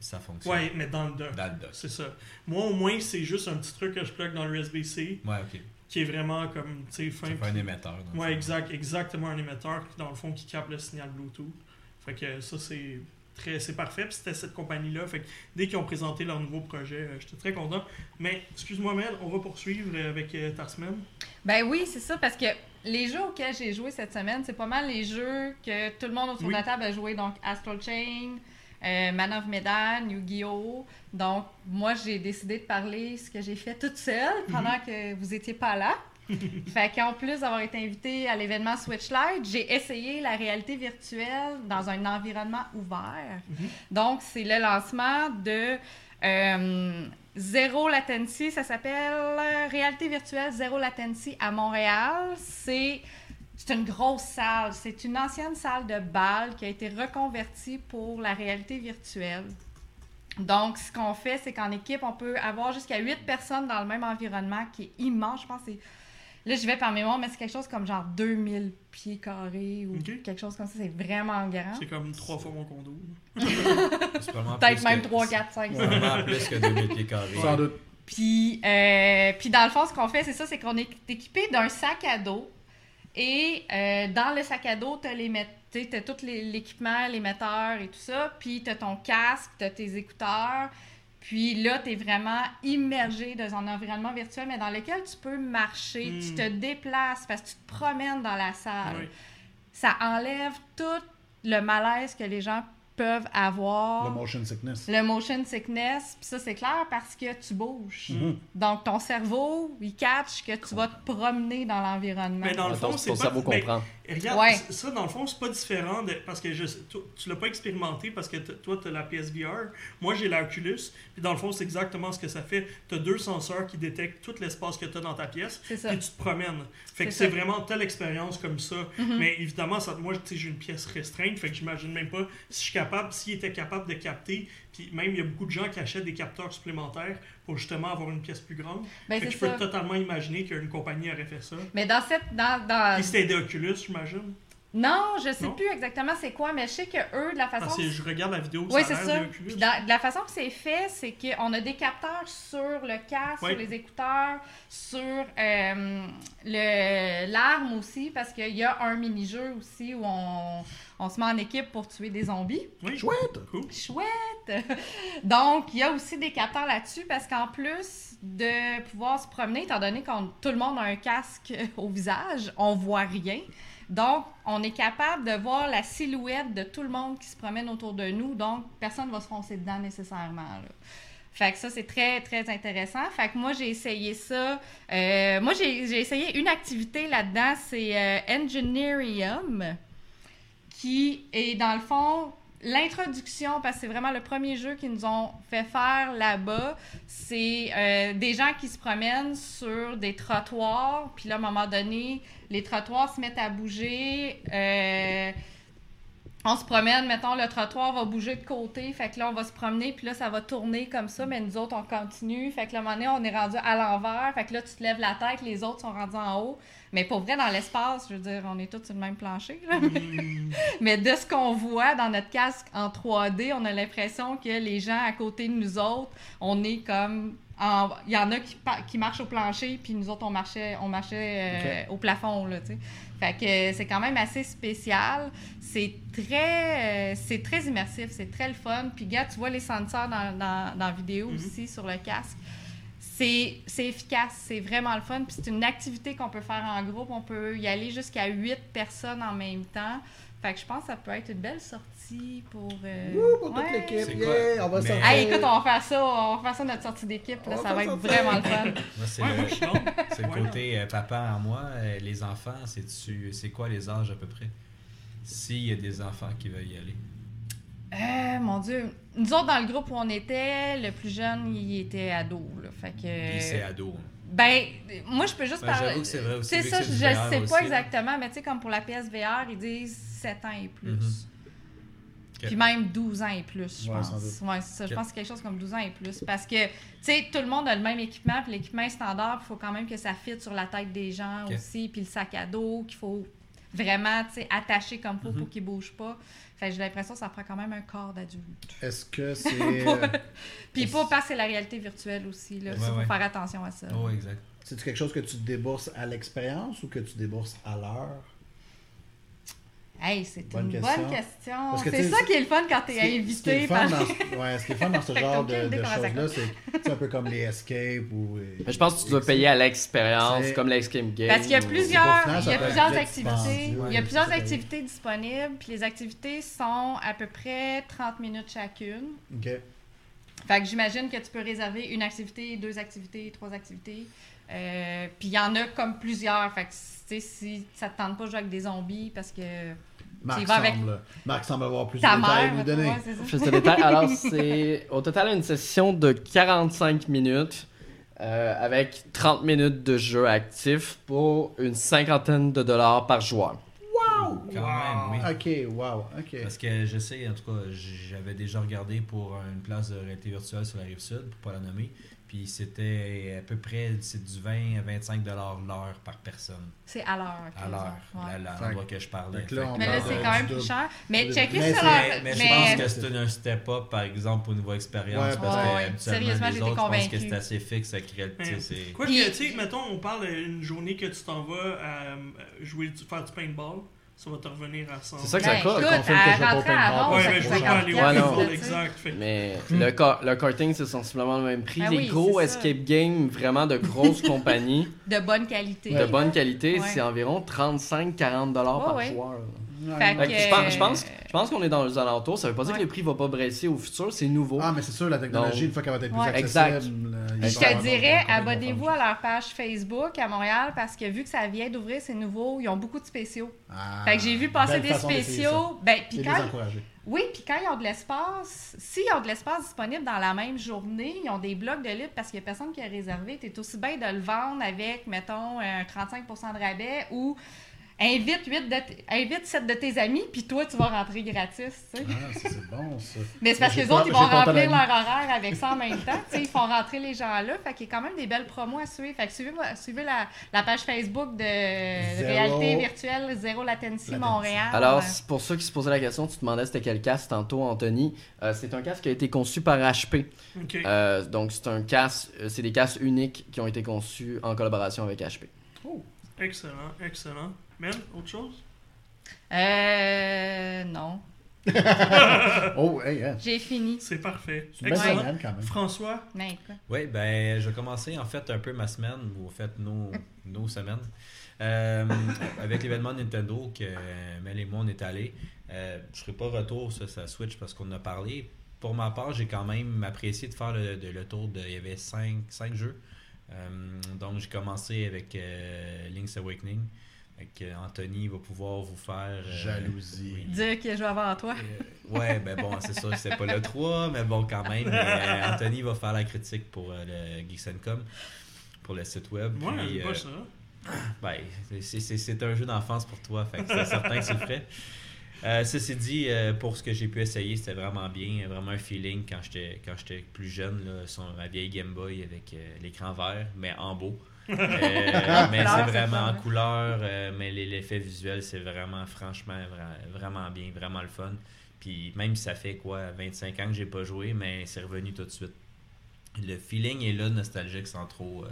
ça fonctionne. Ouais, mais dans le dock. Dans le dock. C'est ça. Moi, au moins, c'est juste un petit truc que je plug dans le USB-C Ouais, ok. qui est vraiment comme, tu sais, fin. Un émetteur. dans Ouais, exact, exactement un émetteur qui, dans le fond, qui capte le signal Bluetooth. Fait que ça, c'est c'est parfait. Puis c'était cette compagnie-là. Fait que dès qu'ils ont présenté leur nouveau projet, euh, j'étais très content. Mais, excuse-moi, Mel, on va poursuivre euh, avec euh, ta semaine. Ben oui, c'est ça, parce que les jeux auxquels j'ai joué cette semaine, c'est pas mal les jeux que tout le monde autour Oui. de la table a joué. Donc, Astral Chain, euh, Man of Medan, Yu-Gi-Oh! Donc, moi, j'ai décidé de parler ce que j'ai fait toute seule pendant que vous étiez pas là. fait qu'en plus d'avoir été invitée à l'événement Switch Lite, j'ai essayé la réalité virtuelle dans un environnement ouvert. Mhm. Donc, c'est le lancement de euh, Zero Latency, ça s'appelle euh, Réalité virtuelle Zero Latency à Montréal. C'est c'est une grosse salle. C'est une ancienne salle de bal qui a été reconvertie pour la réalité virtuelle. Donc, ce qu'on fait, c'est qu'en équipe, on peut avoir jusqu'à 8 personnes dans le même environnement qui est immense. Je pense que c'est. Là, je vais par mémoire, mais c'est quelque chose comme genre 2000 pieds carrés ou quelque chose comme ça. C'est vraiment grand. C'est comme trois fois mon condo. Peut-être même que- 3, 4, 5, c'est Probablement plus que 2000 pieds carrés. Sans doute. Puis, euh, puis dans le fond, ce qu'on fait, c'est ça, c'est qu'on est équipé d'un sac à dos. Et euh, dans le sac à dos, tu as, les met- tu as tout les- l'équipement, l'émetteur et tout ça. Puis tu as ton casque, tu as tes écouteurs. Puis là, tu es vraiment immergé dans un environnement virtuel, mais dans lequel tu peux marcher, tu te déplaces parce que tu te promènes dans la salle Oui. ça enlève tout le malaise que les gens peuvent avoir Le motion sickness. le motion sickness. Puis ça, c'est clair parce que tu bouges. Mhm. Donc, ton cerveau, il catch que tu vas te promener dans l'environnement. Mais dans le fond, c'est ton pas. cerveau mais comprend. Regarde, Ouais. ça, dans le fond, c'est pas différent de. Parce que je, toi, tu l'as pas expérimenté parce que toi, tu as la PSVR. Moi, j'ai la Oculus. Puis dans le fond, c'est exactement ce que ça fait. Tu as deux senseurs qui détectent tout l'espace que tu as dans ta pièce. Puis tu te promènes. Fait que C'est vraiment telle expérience comme ça. Mhm. Mais évidemment, ça, moi, tu j'ai une pièce restreinte. Fait que j'imagine même pas si je suis capable, s'il était capable de capter. Puis même, il y a beaucoup de gens qui achètent des capteurs supplémentaires pour justement avoir une pièce plus grande. Ben, fait que je peux ça. totalement imaginer qu'une compagnie aurait fait ça. Mais dans cette. Dans, dans- Puis c'était des Oculus, j'imagine. Non, je sais Non? plus exactement c'est quoi, mais je sais que eux, de la façon. Que je regarde la vidéo, Oui, c'est ça. Puis dans- de la façon que c'est fait, c'est qu'on a des capteurs sur le casque, Ouais. sur les écouteurs, sur euh, le- l'arme aussi, parce qu'il y a un mini-jeu aussi où on, on se met en équipe pour tuer des zombies. Oui. Chouette! Cool. Chouette! Donc, il y a aussi des capteurs là-dessus parce qu'en plus de pouvoir se promener, étant donné que tout le monde a un casque au visage, on voit rien. Donc, on est capable de voir la silhouette de tout le monde qui se promène autour de nous. Donc, personne ne va se foncer dedans nécessairement. Fait que ça, c'est très, très intéressant. Fait que moi, j'ai essayé ça. Euh, moi, j'ai essayé une activité là-dedans, c'est euh, qui est dans le fond l'introduction, parce que c'est vraiment le premier jeu qu'ils nous ont fait faire là-bas. C'est euh, des gens qui se promènent sur des trottoirs, puis là, à un moment donné, les trottoirs se mettent à bouger. euh, on se promène, mettons, le trottoir va bouger de côté, fait que là, on va se promener, puis là, ça va tourner comme ça, mais nous autres, on continue. Fait que là, à un moment donné, on est rendu à l'envers, fait que là, tu te lèves la tête, les autres sont rendus en haut. Mais pour vrai, dans l'espace, je veux dire, on est tous sur le même plancher, là. Hmm. Mais de ce qu'on voit dans notre casque en 3D, on a l'impression que les gens à côté de nous autres, on est comme. en- Il y en a qui, qui marchent au plancher, puis nous autres, on marchait, on marchait euh, au plafond, là. Fait que c'est quand même assez spécial. C'est très, euh, c'est très immersif, c'est très le fun. Puis, gars, tu vois les sensors dans, dans, dans la vidéo Mhm. aussi sur le casque. C'est c'est efficace, c'est vraiment le fun. Puis c'est une activité qu'on peut faire en groupe. On peut y aller jusqu'à 8 personnes en même temps. Fait que je pense que ça peut être une belle sortie pour. euh, pour toute ouais. l'équipe! C'est Yeah, on va Mais- sortir! Hey, écoute, on va faire ça, on va faire ça notre sortie d'équipe. Ça va être vraiment le fun. Moi, c'est Ouais, le, c'est le côté euh, papa en moi. Euh, les enfants, c'est-tu- c'est quoi les âges à peu près? S'il y a des enfants qui veulent y aller. Euh, mon Dieu. Nous autres, dans le groupe où on était, le plus jeune, il était ado. Là, fait que. Puis c'est ado. Ben, moi, je peux juste Ben, parler. c'est vrai aussi, C'est vu ça, je ne sais aussi, pas là. exactement, mais tu sais, comme pour la PSVR, ils disent 7 ans et plus. Mhm. Ok. Puis même 12 ans et plus, je Ouais, pense. Ouais, c'est ça. Je pense que c'est quelque chose comme 12 ans et plus. Parce que, tu sais, tout le monde a le même équipement, puis l'équipement est standard, il faut quand même que ça fitte sur la tête des gens aussi, puis le sac à dos, qu'il faut vraiment, tu sais, attacher comme faut Mhm. pour qu'il bouge pas. Fait que j'ai l'impression que ça prend quand même un corps d'adulte. Est-ce que c'est. euh, Puis pas parce que c'est la réalité virtuelle aussi, là. Ouais, Il faut ouais. faire attention à ça. Oh, exact. C'est quelque chose que tu débourses à l'expérience ou que tu débourses à l'heure? Hey, c'est une question. bonne question. C'est tu ça qui est le fun quand Ce ce qui est invité fun par... dans ce- ouais, ce qui est fun dans ce genre de, choses-là, c'est un peu comme les escapes ou. euh, Mais je pense que tu dois payer à l'expérience, comme l'escape game. Parce qu'il y a plusieurs, final, il y a plusieurs activités. Il y a plusieurs activités disponibles, puis les activités sont à peu près 30 minutes chacune. Ok. Fait que j'imagine que tu peux réserver une activité, deux activités, trois activités. Euh, puis il y en a comme plusieurs. Fait que, tu sais, si ça te tente pas de jouer avec des zombies parce que Marc, avec semble, Marc semble avoir plus ta de détails à nous donner. ouais, c'est ça. Plus de détails. Alors, c'est au total une session de 45 minutes euh, avec 30 minutes de jeu actif pour une cinquantaine de dollars par joueur. Quand même, oui. Ok, wow, ok. Parce que je sais, en tout cas, j'avais déjà regardé pour une place de réalité virtuelle sur la rive sud, pour pas la nommer. Puis c'était à peu près c'est du 20 à 25 dollars l'heure par personne. C'est à l'heure. À l'heure, Ouais. l'endroit que je parlais. là, Mais là, c'est quand même plus cher. Mais checker c'est- sur leur... Mais, mais je pense que c'est un step-up, par exemple, au niveau expérience. Ouais, parce ouais, que Sérieusement, les j'étais autres, je pense que convaincue. c'est assez fixe, ça crée le- tu sais, c'est- Quoi que, tu sais, mettons, on parle d'une journée que tu t'en vas à euh, jouer, faire du paintball, ça va te revenir à 100. C'est ça que Ben, ça coûte. écoute, Confirme que je vais à pas rentrer au à paintball. Ronde, Ouais, mais je veux pas 50 aller au sais. exact. Mais le, car- le karting, c'est sensiblement le même prix. Ah Les oui, gros escape games, vraiment de grosses compagnies, De bonne qualité. de bonne qualité, Ouais. c'est environ 35-40 dollars Ouais, par ouais. joueur. Ouais. Fait Fait que je pense, je Euh, pense, je pense qu'on est dans les alentours. Ça veut pas dire Ouais. que le prix va pas baisser au futur, c'est nouveau. Ah, mais c'est sûr, la technologie, Donc- une fois qu'elle va être plus Ouais. accessible. Exact. va Je te dirais, abonnez-vous à leur page Facebook à Montréal parce que vu que ça vient d'ouvrir, c'est nouveau, ils ont beaucoup de spéciaux. Ah, Fait que j'ai vu passer des spéciaux. Ben, puis les quand, encourager. oui, puis quand ils ont de l'espace, s'ils ont de l'espace disponible dans la même journée, ils ont des blocs de libre parce qu'il n'y a personne qui a réservé. Tu es aussi bien de le vendre avec, mettons, un 35% de rabais ou invite 8 de t- invite 7 de tes amis, puis toi, tu vas rentrer gratis. tu sais. Ah, c'est bon, ça. Mais c'est parce que les autres, ils vont remplir leur horaire avec ça en même temps. tu sais, ils font rentrer les gens là. Fait qu'il y a quand même des belles promos à suivre. Fait que suivez, suivez la, la page Facebook de Zéro- Réalité Virtuelle Zéro Latency Latency. Montréal. Alors, c'est pour ceux qui se posaient la question, tu demandais c'était quel casque tantôt, Anthony. Euh, c'est un casque qui a été conçu par HP. Euh, donc, c'est un casque, euh, c'est des casques uniques qui ont été conçus en collaboration avec HP. Excellent, excellent. Mel, autre chose? Euh. Non. Oh, hey, hein. J'ai fini. C'est parfait. C'est une belle Excellent. semaine quand même. François, Mais. Oui, ben, je vais commencer en fait un peu ma semaine, ou en fait nos, nos semaines. Euh, avec l'événement Nintendo que Mel et moi on est allés. Euh, je ne ferai pas retour sur sa Switch parce qu'on en a parlé. Pour ma part, j'ai quand même apprécié de faire le, de- le tour de. Il y avait 5 cinq, jeux. Euh, donc j'ai commencé avec euh, Link's Awakening. Avec, euh, Anthony va pouvoir vous faire. euh, Jalousie. oui. Dire que je vais avant toi. Euh, ouais, ben bon, c'est sûr que c'est pas le 3, mais bon, quand même. euh, Anthony va faire la critique pour euh, le Geeks.com, pour le site web. moi, puis, pas ça. ben, c'est- c'est c'est un jeu d'enfance pour toi, fait que c'est certain que tu le ferais. Euh, ceci dit, euh, pour ce que j'ai pu essayer, c'était vraiment bien, vraiment un feeling quand j'étais quand j'étais plus jeune, là, sur ma vieille Game Boy avec euh, l'écran vert, mais en beau. Euh, mais c'est vraiment en couleur, euh, mais l'effet visuel, c'est vraiment, franchement, vra- vraiment bien, vraiment le fun. Puis même si ça fait quoi, 25 ans que j'ai pas joué, mais c'est revenu tout de suite. Le feeling est là, nostalgique, sans trop, euh,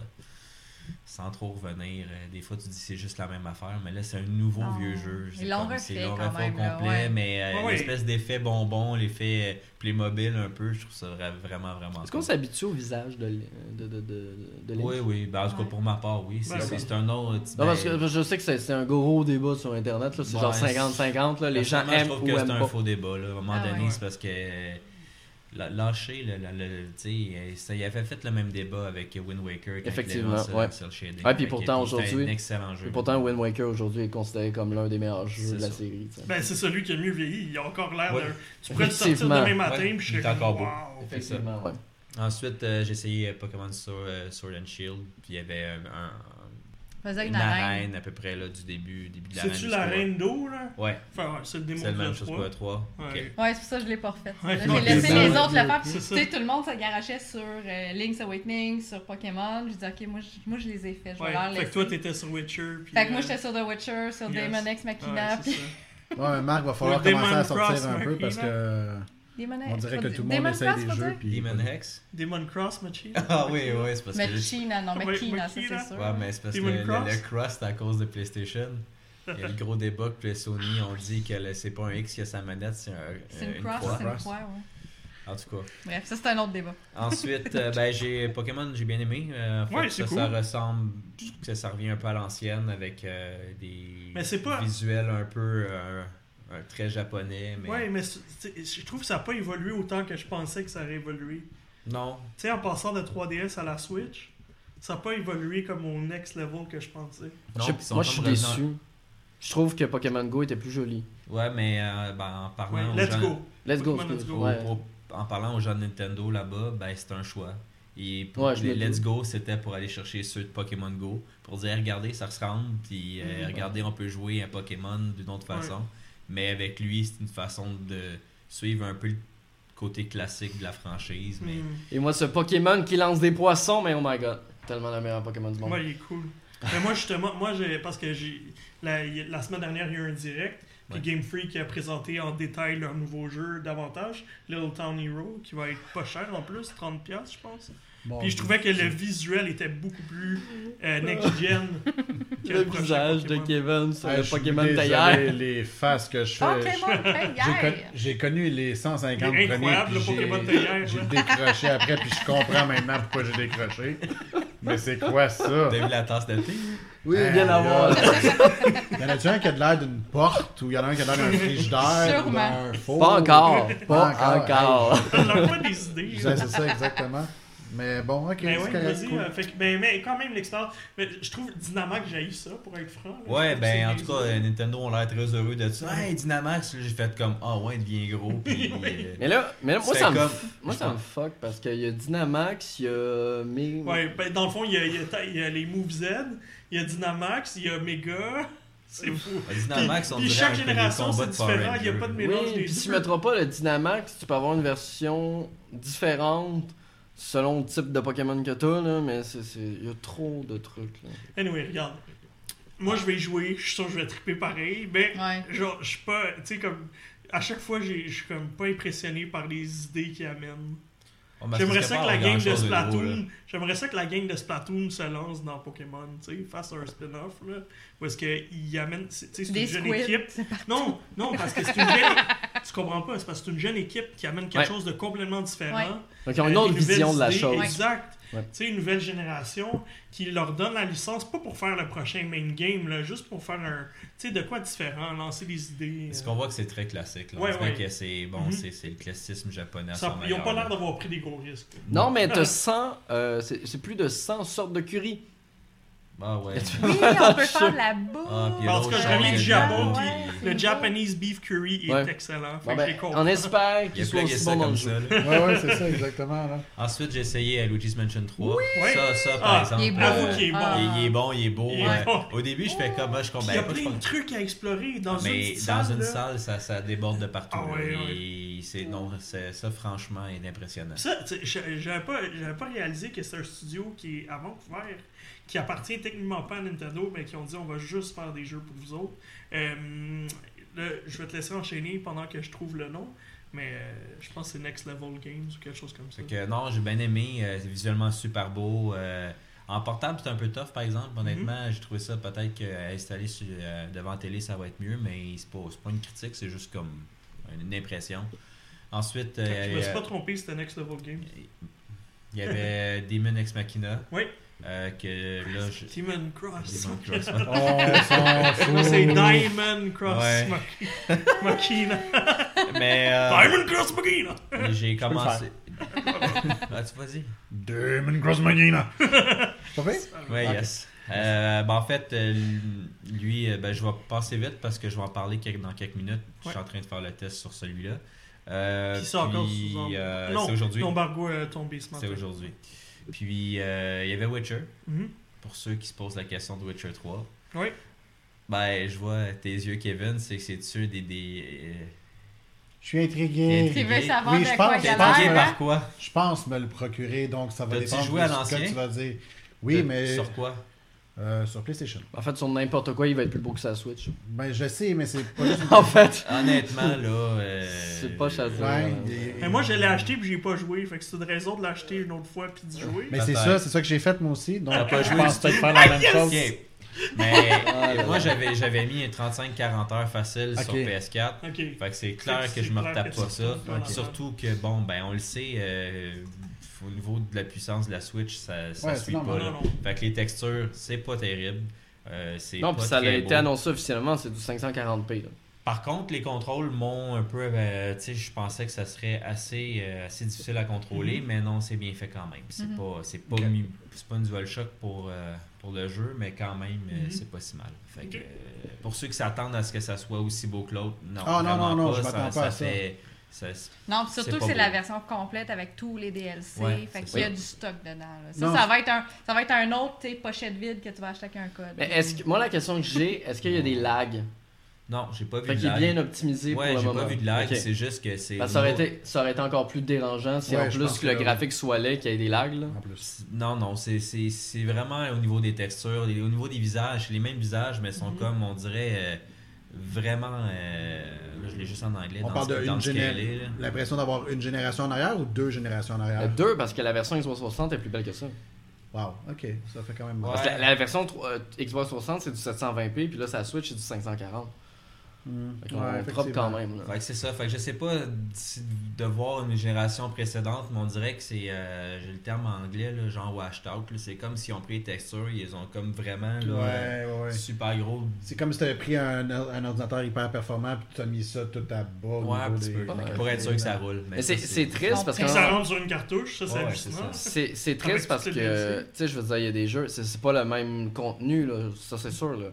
sans trop revenir. Euh, Des fois, tu dis c'est juste la même affaire, mais là, c'est un nouveau Non. vieux jeu. Ils C'est l'ont refait c'est- ils l'ont quand refait au même, complet, ouais. mais euh, Ouais, l'espèce d'effet bonbon, l'effet euh, Playmobil un peu, je trouve ça vra- vraiment, vraiment Est-ce qu'on s'habitue au visage de, de, de, de? Oui, oui. Ben, en tout cas, Ouais. pour ma part, oui. C'est Ben, c'est- oui. c'est un autre. Non, parce ben, que je sais que c'est c'est un gros débat sur Internet. là. C'est genre 50-50. là. Les gens aiment je trouve ou que c'est un pas. faux débat. Là. À un moment Ah donné, ouais. c'est parce que euh, lâcher, le, le- le- euh, ça- il avait fait le même débat avec Wind Waker. quand Effectivement, lancé ouais. shading. Ouais, puis pourtant, aujourd'hui- excellent jeu. Et pourtant, Wind Waker aujourd'hui est considéré comme l'un des meilleurs jeux C'est de la ça. série. Ben, c'est celui qui a le mieux vieilli. Il a encore l'air Ouais. de. Tu pourrais le sortir Effectivement. demain matin, Ouais, puis je serais encore comme, beau. wow. Effectivement, ouais. Ensuite, euh, j'ai essayé euh, Pokémon Sword, euh, Sword and Shield. Puis il y avait un, un- Faisais une une arène. arène à peu près là, du début, début de l'arène. C'est-tu la reine d'eau, là? Ouais, Enfin, ouais, c'est le démon c'est la même la chose 3. pour le 3. Ouais. Ouais, c'est pour ça que je l'ai pas refait. Ouais, J'ai laissé c'est les ça. autres le faire. Tu sais, tout le monde se garachait sur euh, Link's Awakening, sur Pokémon. Je dis, ok, moi, je, moi, je les ai faits. Je vais Ouais, Fait que toi, t'étais sur Witcher. Puis, Fait que moi, euh, j'étais sur The Witcher, sur yes. Demon X ouais, Machina. c'est puis. Ouais, Marc, va falloir Le commencer à sortir Cross un peu parce que Demon on dirait que tout le monde Demon essaie Cross, des jeux. Puis... Demon Hex Demon Cross, Machine. Ah oui, oui, c'est parce que. Machina, non, Machina, ça Machina. c'est sûr. Ouais, mais c'est parce que Demon le, Cross? le cross, c'est à cause de PlayStation. Il y a le gros débat que les Sony ont dit que c'est pas un X qui a sa manette, c'est un, C'est euh, une cross, c'est une Cross. croix, ouais. En tout cas. Bref, ça c'est un autre débat. Ensuite, euh, ben, j'ai Pokémon, j'ai bien aimé. Euh, Ouais, ça, c'est ça cool. ressemble, je trouve que ça revient un peu à l'ancienne avec euh, des Mais c'est pas- visuels un peu euh, un- très japonais. Mais Ouais, mais je trouve que ça n'a pas évolué autant que je pensais que ça aurait évolué. non, Tu sais, en passant de 3DS à la Switch, ça n'a pas évolué comme au next level que je pensais. non, Je moi, je suis déçu. Je trouve que Pokémon Go était plus joli. Ouais, mais euh, ben, en parlant Ouais, aux let's gens, go. Let's go, let's go. Ouais. pour- en parlant aux gens de Nintendo là-bas, ben, c'est un choix. Et pour Ouais, les Let's. Go, c'était pour aller chercher ceux de Pokémon Go. Pour dire, regardez, ça ressemble. Puis euh, Mhm. regardez, on peut jouer à Pokémon d'une autre Ouais. Mais avec lui, c'est une façon de suivre un peu le côté classique de la franchise. Mais Hmm. Et moi, ce Pokémon qui lance des poissons, mais oh my god. Tellement le meilleur Pokémon du monde. Moi, il est cool. Mais moi, justement, moi, j'ai, parce que j'ai, la, la semaine dernière, il y a eu un direct. Puis Ouais. Game Freak a présenté en détail leur nouveau jeu davantage, Little Town Hero, qui va être pas cher en plus, 30$, je pense. Bon, Puis je trouvais que le visuel était beaucoup plus euh, next-gen que Le prochain visage de. Kevin sur Hey, le je Pokémon tailleur. les faces que je fais. Pokémon J'ai con- connu les 150 Il est premiers. incroyable, puis le j'ai- Pokémon tailleur, J'ai décroché après, puis je comprends maintenant pourquoi j'ai décroché. Mais c'est quoi ça? T'as vu la tasse de thé? Oui, Hey, bien avoir. Y en a-tu un qui a de l'air d'une porte ou y en a un qui a de l'air d'un frigidaire ou d'un four? Pas encore. Pas Pas encore. encore. On n'a pas des idées. C'est ça, exactement. Mais bon, ok, Mais c'est ouais, vas-y. cool. euh, fait que- ben, mais quand même, l'expérience. mais Je trouve Dynamax, j'ai eu ça, pour être franc. là. Ouais, ben en tout cas, euh, Nintendo ont l'air très heureux de ça. Hey, Dynamax, là, j'ai fait comme, ah ouais, il devient gros. Puis, euh, Mais là, mais là moi, C'est ça me, comme- moi, ça me fuck parce qu'il y a Dynamax, il y a. Mais... Ouais, ben, dans le fond, il y a, il y a y les Move Z, il y a Dynamax, il y a Mega. C'est fou. Dynamax, on Puis chaque génération, c'est différent. Il n'y a pas de mélange Oui, des puis si tu deux. mettras pas le Dynamax, tu peux avoir une version différente selon le type de Pokémon que t'as, là, mais c'est, c'est... il y a trop de trucs. Là. Anyway, regarde. Moi, je vais y jouer. Je suis sûr que je vais triper pareil. Mais, Ouais. genre, je suis pas. Tu sais, comme. À chaque fois, j'ai- je suis comme pas impressionné par les idées qu'ils amènent. Oh, ben, J'aimerais ça que la gang de. Splatoon, j'aimerais ça que la gang de Splatoon se lance dans Pokémon, tu sais, fasse un spin-off là, est-ce qu'ils amènent, c'est tu sais, c'est une jeune équipe. Non, non, parce que c'est une tu comprends pas, c'est parce que c'est une jeune équipe qui amène quelque Ouais. chose de complètement différent. Ouais. Donc, ils ont une Euh, autre des nouvelles vision de la idées, chose. Exact. Ouais. Tu sais, une nouvelle génération qui leur donne la licence, pas pour faire le prochain main game, là, juste pour faire un, tu sais, de quoi différent, lancer des idées. Est-ce euh. qu'on voit que c'est très classique? Là. Ouais, on ouais. que c'est bon, Mhm. c'est c'est le classicisme japonais. Ça- ils ont pas l'air d'avoir pris des gros risques. Non, mais t'as 100, euh, c'est, c'est plus de 100 sortes de curry. Ah ouais. Oui, on peut faire de la bouffe. Ah, puis En tout cas, je reviens du Japon, puis Le Japanese beef curry est Ouais. excellent. Fait Bon, que ben, on espère Il qu'il a soit aussi bon dans le comme jeu. Ouais, ouais, c'est ça, exactement. Là. Ensuite, j'ai essayé à Luigi's Mansion 3. Ouais. Ça, ça, par Ah, exemple. il est beau. Euh, qu'il est bon. Ah. il, il est bon, il est beau. Il est ouais. bon. Au début, je fais comme moi, je Puis Il y a plein de trucs à explorer dans une Mais petite dans salle, une salle, ça, ça déborde de partout. Ah c'est, non, c'est, ça, franchement, est impressionnant. Ça, tu sais, je- j'avais pas, j'avais pas réalisé que c'est un studio qui est à Vancouver, qui appartient techniquement pas à Nintendo, mais qui ont dit on va juste faire des jeux pour vous autres. Euh, je vais te laisser enchaîner pendant que je trouve le nom, mais euh, je pense que c'est Next Level Games ou quelque chose comme ça. Que non, j'ai bien aimé. euh, c'est visuellement super beau. euh, en portable, c'est un peu tough, par exemple. Honnêtement, Mhm. j'ai trouvé ça peut-être qu'installer euh, devant la télé, ça va être mieux, mais c'est pas, pas une critique, c'est juste comme une impression. Ensuite, euh, je me suis euh, pas trompé, c'était Next Level Games. il y avait Demon Ex Machina. Oui. Euh, que là, je... Demon Cross. Demon Cross, ouais. C'est Diamond Cross Ouais. Mach- Machina. Mais euh, Diamond Cross Machina! j'ai commencé. ah, vas-y? Demon Cross Machina. Pas fait? Oui, Ok. yes. Euh, ben, en fait, euh, lui, ben, je vais passer vite parce que je vais en parler dans quelques minutes. Je suis Ouais. en train de faire le test sur celui-là. Euh, Qui sort encore sous euh, non, c'est aujourd'hui. L'embargo est tombé ce matin. C'est aujourd'hui. Puis, euh, il y avait Witcher. Mhm. Pour ceux qui se posent la question de Witcher 3. Oui. Ben, je vois tes yeux, Kevin, c'est que c'est-tu des. des euh, Je suis intrigué. Intrigué? Tu veux savoir Oui, de je quoi pense- a je pense par quoi? Je pense me le procurer, donc ça va dépendre joué de à ce que tu vas dire. Oui, mais Sur quoi? Euh, sur PlayStation. En fait, sur n'importe quoi, il va être plus beau que sa Switch. Ben, je sais, mais c'est pas juste... en fait, Honnêtement, là. euh, C'est pas chassé. Ouais, et- Mais moi, je l'ai acheté puis j'ai pas joué. Fait que c'est une raison de l'acheter une autre fois puis d'y jouer. Mais c'est ça, c'est ça que j'ai fait moi aussi. Donc, pas je joué pense peut-être faire la même chose. Mais Ah, moi, j'avais, j'avais mis un 35-40 heures facile sur Ok. PS4. Ok. Fait que c'est clair que je me retape pas ça. Surtout que, bon, ben, on le sait, euh, au niveau de la puissance de la Switch, ça, ça Ouais, suit pas. Non, non. Fait que les textures, c'est pas terrible. Euh, c'est Non, pas puis ça a été beau. annoncé officiellement, c'est du 540p. là. Par contre, les contrôles m'ont un peu. euh, tu sais, je pensais que ça serait assez, euh, assez difficile à contrôler, Mhm. mais non, c'est bien fait quand même. C'est Mhm. pas, c'est pas, pas une DualShock pour, euh, pour le jeu, mais quand même, euh, Mhm. c'est pas si mal. Fait que, Ok. euh, pour ceux qui s'attendent à ce que ça soit aussi beau que l'autre, non. Ah, non, vraiment non, non, pas. je m'attends pas à ça. fait- ça- Non, surtout que c'est la version complète avec tous les DLC. Ouais, fait qu'il y a du stock dedans. là. Ça, ça, va être un, ça va être un autre pochette vide que tu vas acheter avec un code. Mais est-ce que, moi, la question que j'ai, est-ce qu'il y a des lags? Non, j'ai pas vu Fait de qu'il est lag. bien optimisé Ouais, pour le j'ai moment. pas vu de lag, Ok. c'est juste que c'est. Ça, aurait été, ça aurait été encore plus dérangeant si Ouais, en plus que le que- graphique soit laid, qu'il y ait des lags. Là. En plus. Non, non, c'est- c'est c'est vraiment au niveau des textures, au niveau des visages, c'est les mêmes visages, mais sont Mhm. comme, on dirait, euh, vraiment. euh, là, je l'ai juste en anglais. On dans parle de une géné- l'impression d'avoir une génération en arrière ou deux générations en arrière? Euh, Deux, parce que la version Xbox 360 est plus belle que ça. Wow, ok, ça fait quand même Ouais. Parce que la, la version euh, Xbox 360, c'est du 720p, puis là, sa Switch, c'est du 540. Fait qu'on Ouais, effectivement. quand même. là. Fait que c'est ça. Fait que je sais pas de voir une génération précédente, mais on dirait que c'est. euh, J'ai le terme en anglais, là, genre washed out. C'est comme si on pris les textures, ils ont comme vraiment là, Ouais, ouais, ouais. super gros. C'est comme si tu avais pris un, un ordinateur hyper performant puis tu as mis ça tout à bas. Ouais, un petit des- peu. Ouais. Pour être sûr que ça roule. Mais c'est c'est triste parce que. Ça rentre sur une cartouche, ça c'est c'est triste parce que, tu sais, je veux dire, il y a des jeux, c'est c'est pas le même contenu, là, ça c'est sûr, là.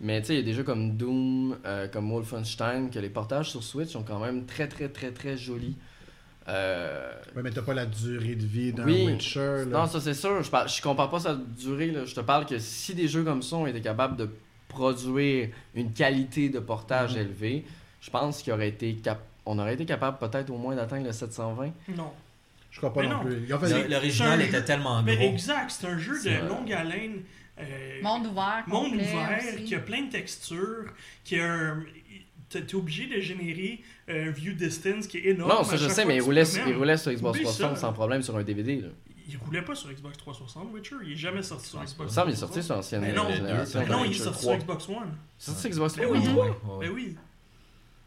Mais tu sais, il y a des jeux comme Doom, euh, comme Wolfenstein, que les portages sur Switch sont quand même très, très, très, très jolis. Euh, Ouais, mais t'as pas la durée de vie d'un Oui. Witcher. Là. Non, ça c'est sûr, je, parle, je compare pas sa durée, là. je te parle que si des jeux comme ça ont été capables de produire une qualité de portage Mhm. élevée, je pense qu'il aurait été cap- on aurait été capable peut-être au moins d'atteindre le 720. Non. Je crois pas Mais non, non. plus. L'original était tellement Mais gros. exact, c'est un jeu de longue haleine. Euh, Monde ouvert, monde ouvert, aussi. qui a plein de textures, qui a un. T'es obligé de générer un view distance qui est énorme. non, ça je sais, mais il roulait, il roulait sur Xbox Oublie 360 ça. sans problème sur un DVD. Là. Il roulait pas sur Xbox 360, Witcher. Il est jamais sorti sur Il Xbox 360. semble qu'il est sorti sur l'ancienne génération. Non, il est sorti 3. sur Xbox One. C'est sorti sur Xbox Mais 3 oui. Ouais, ouais. Mais oui.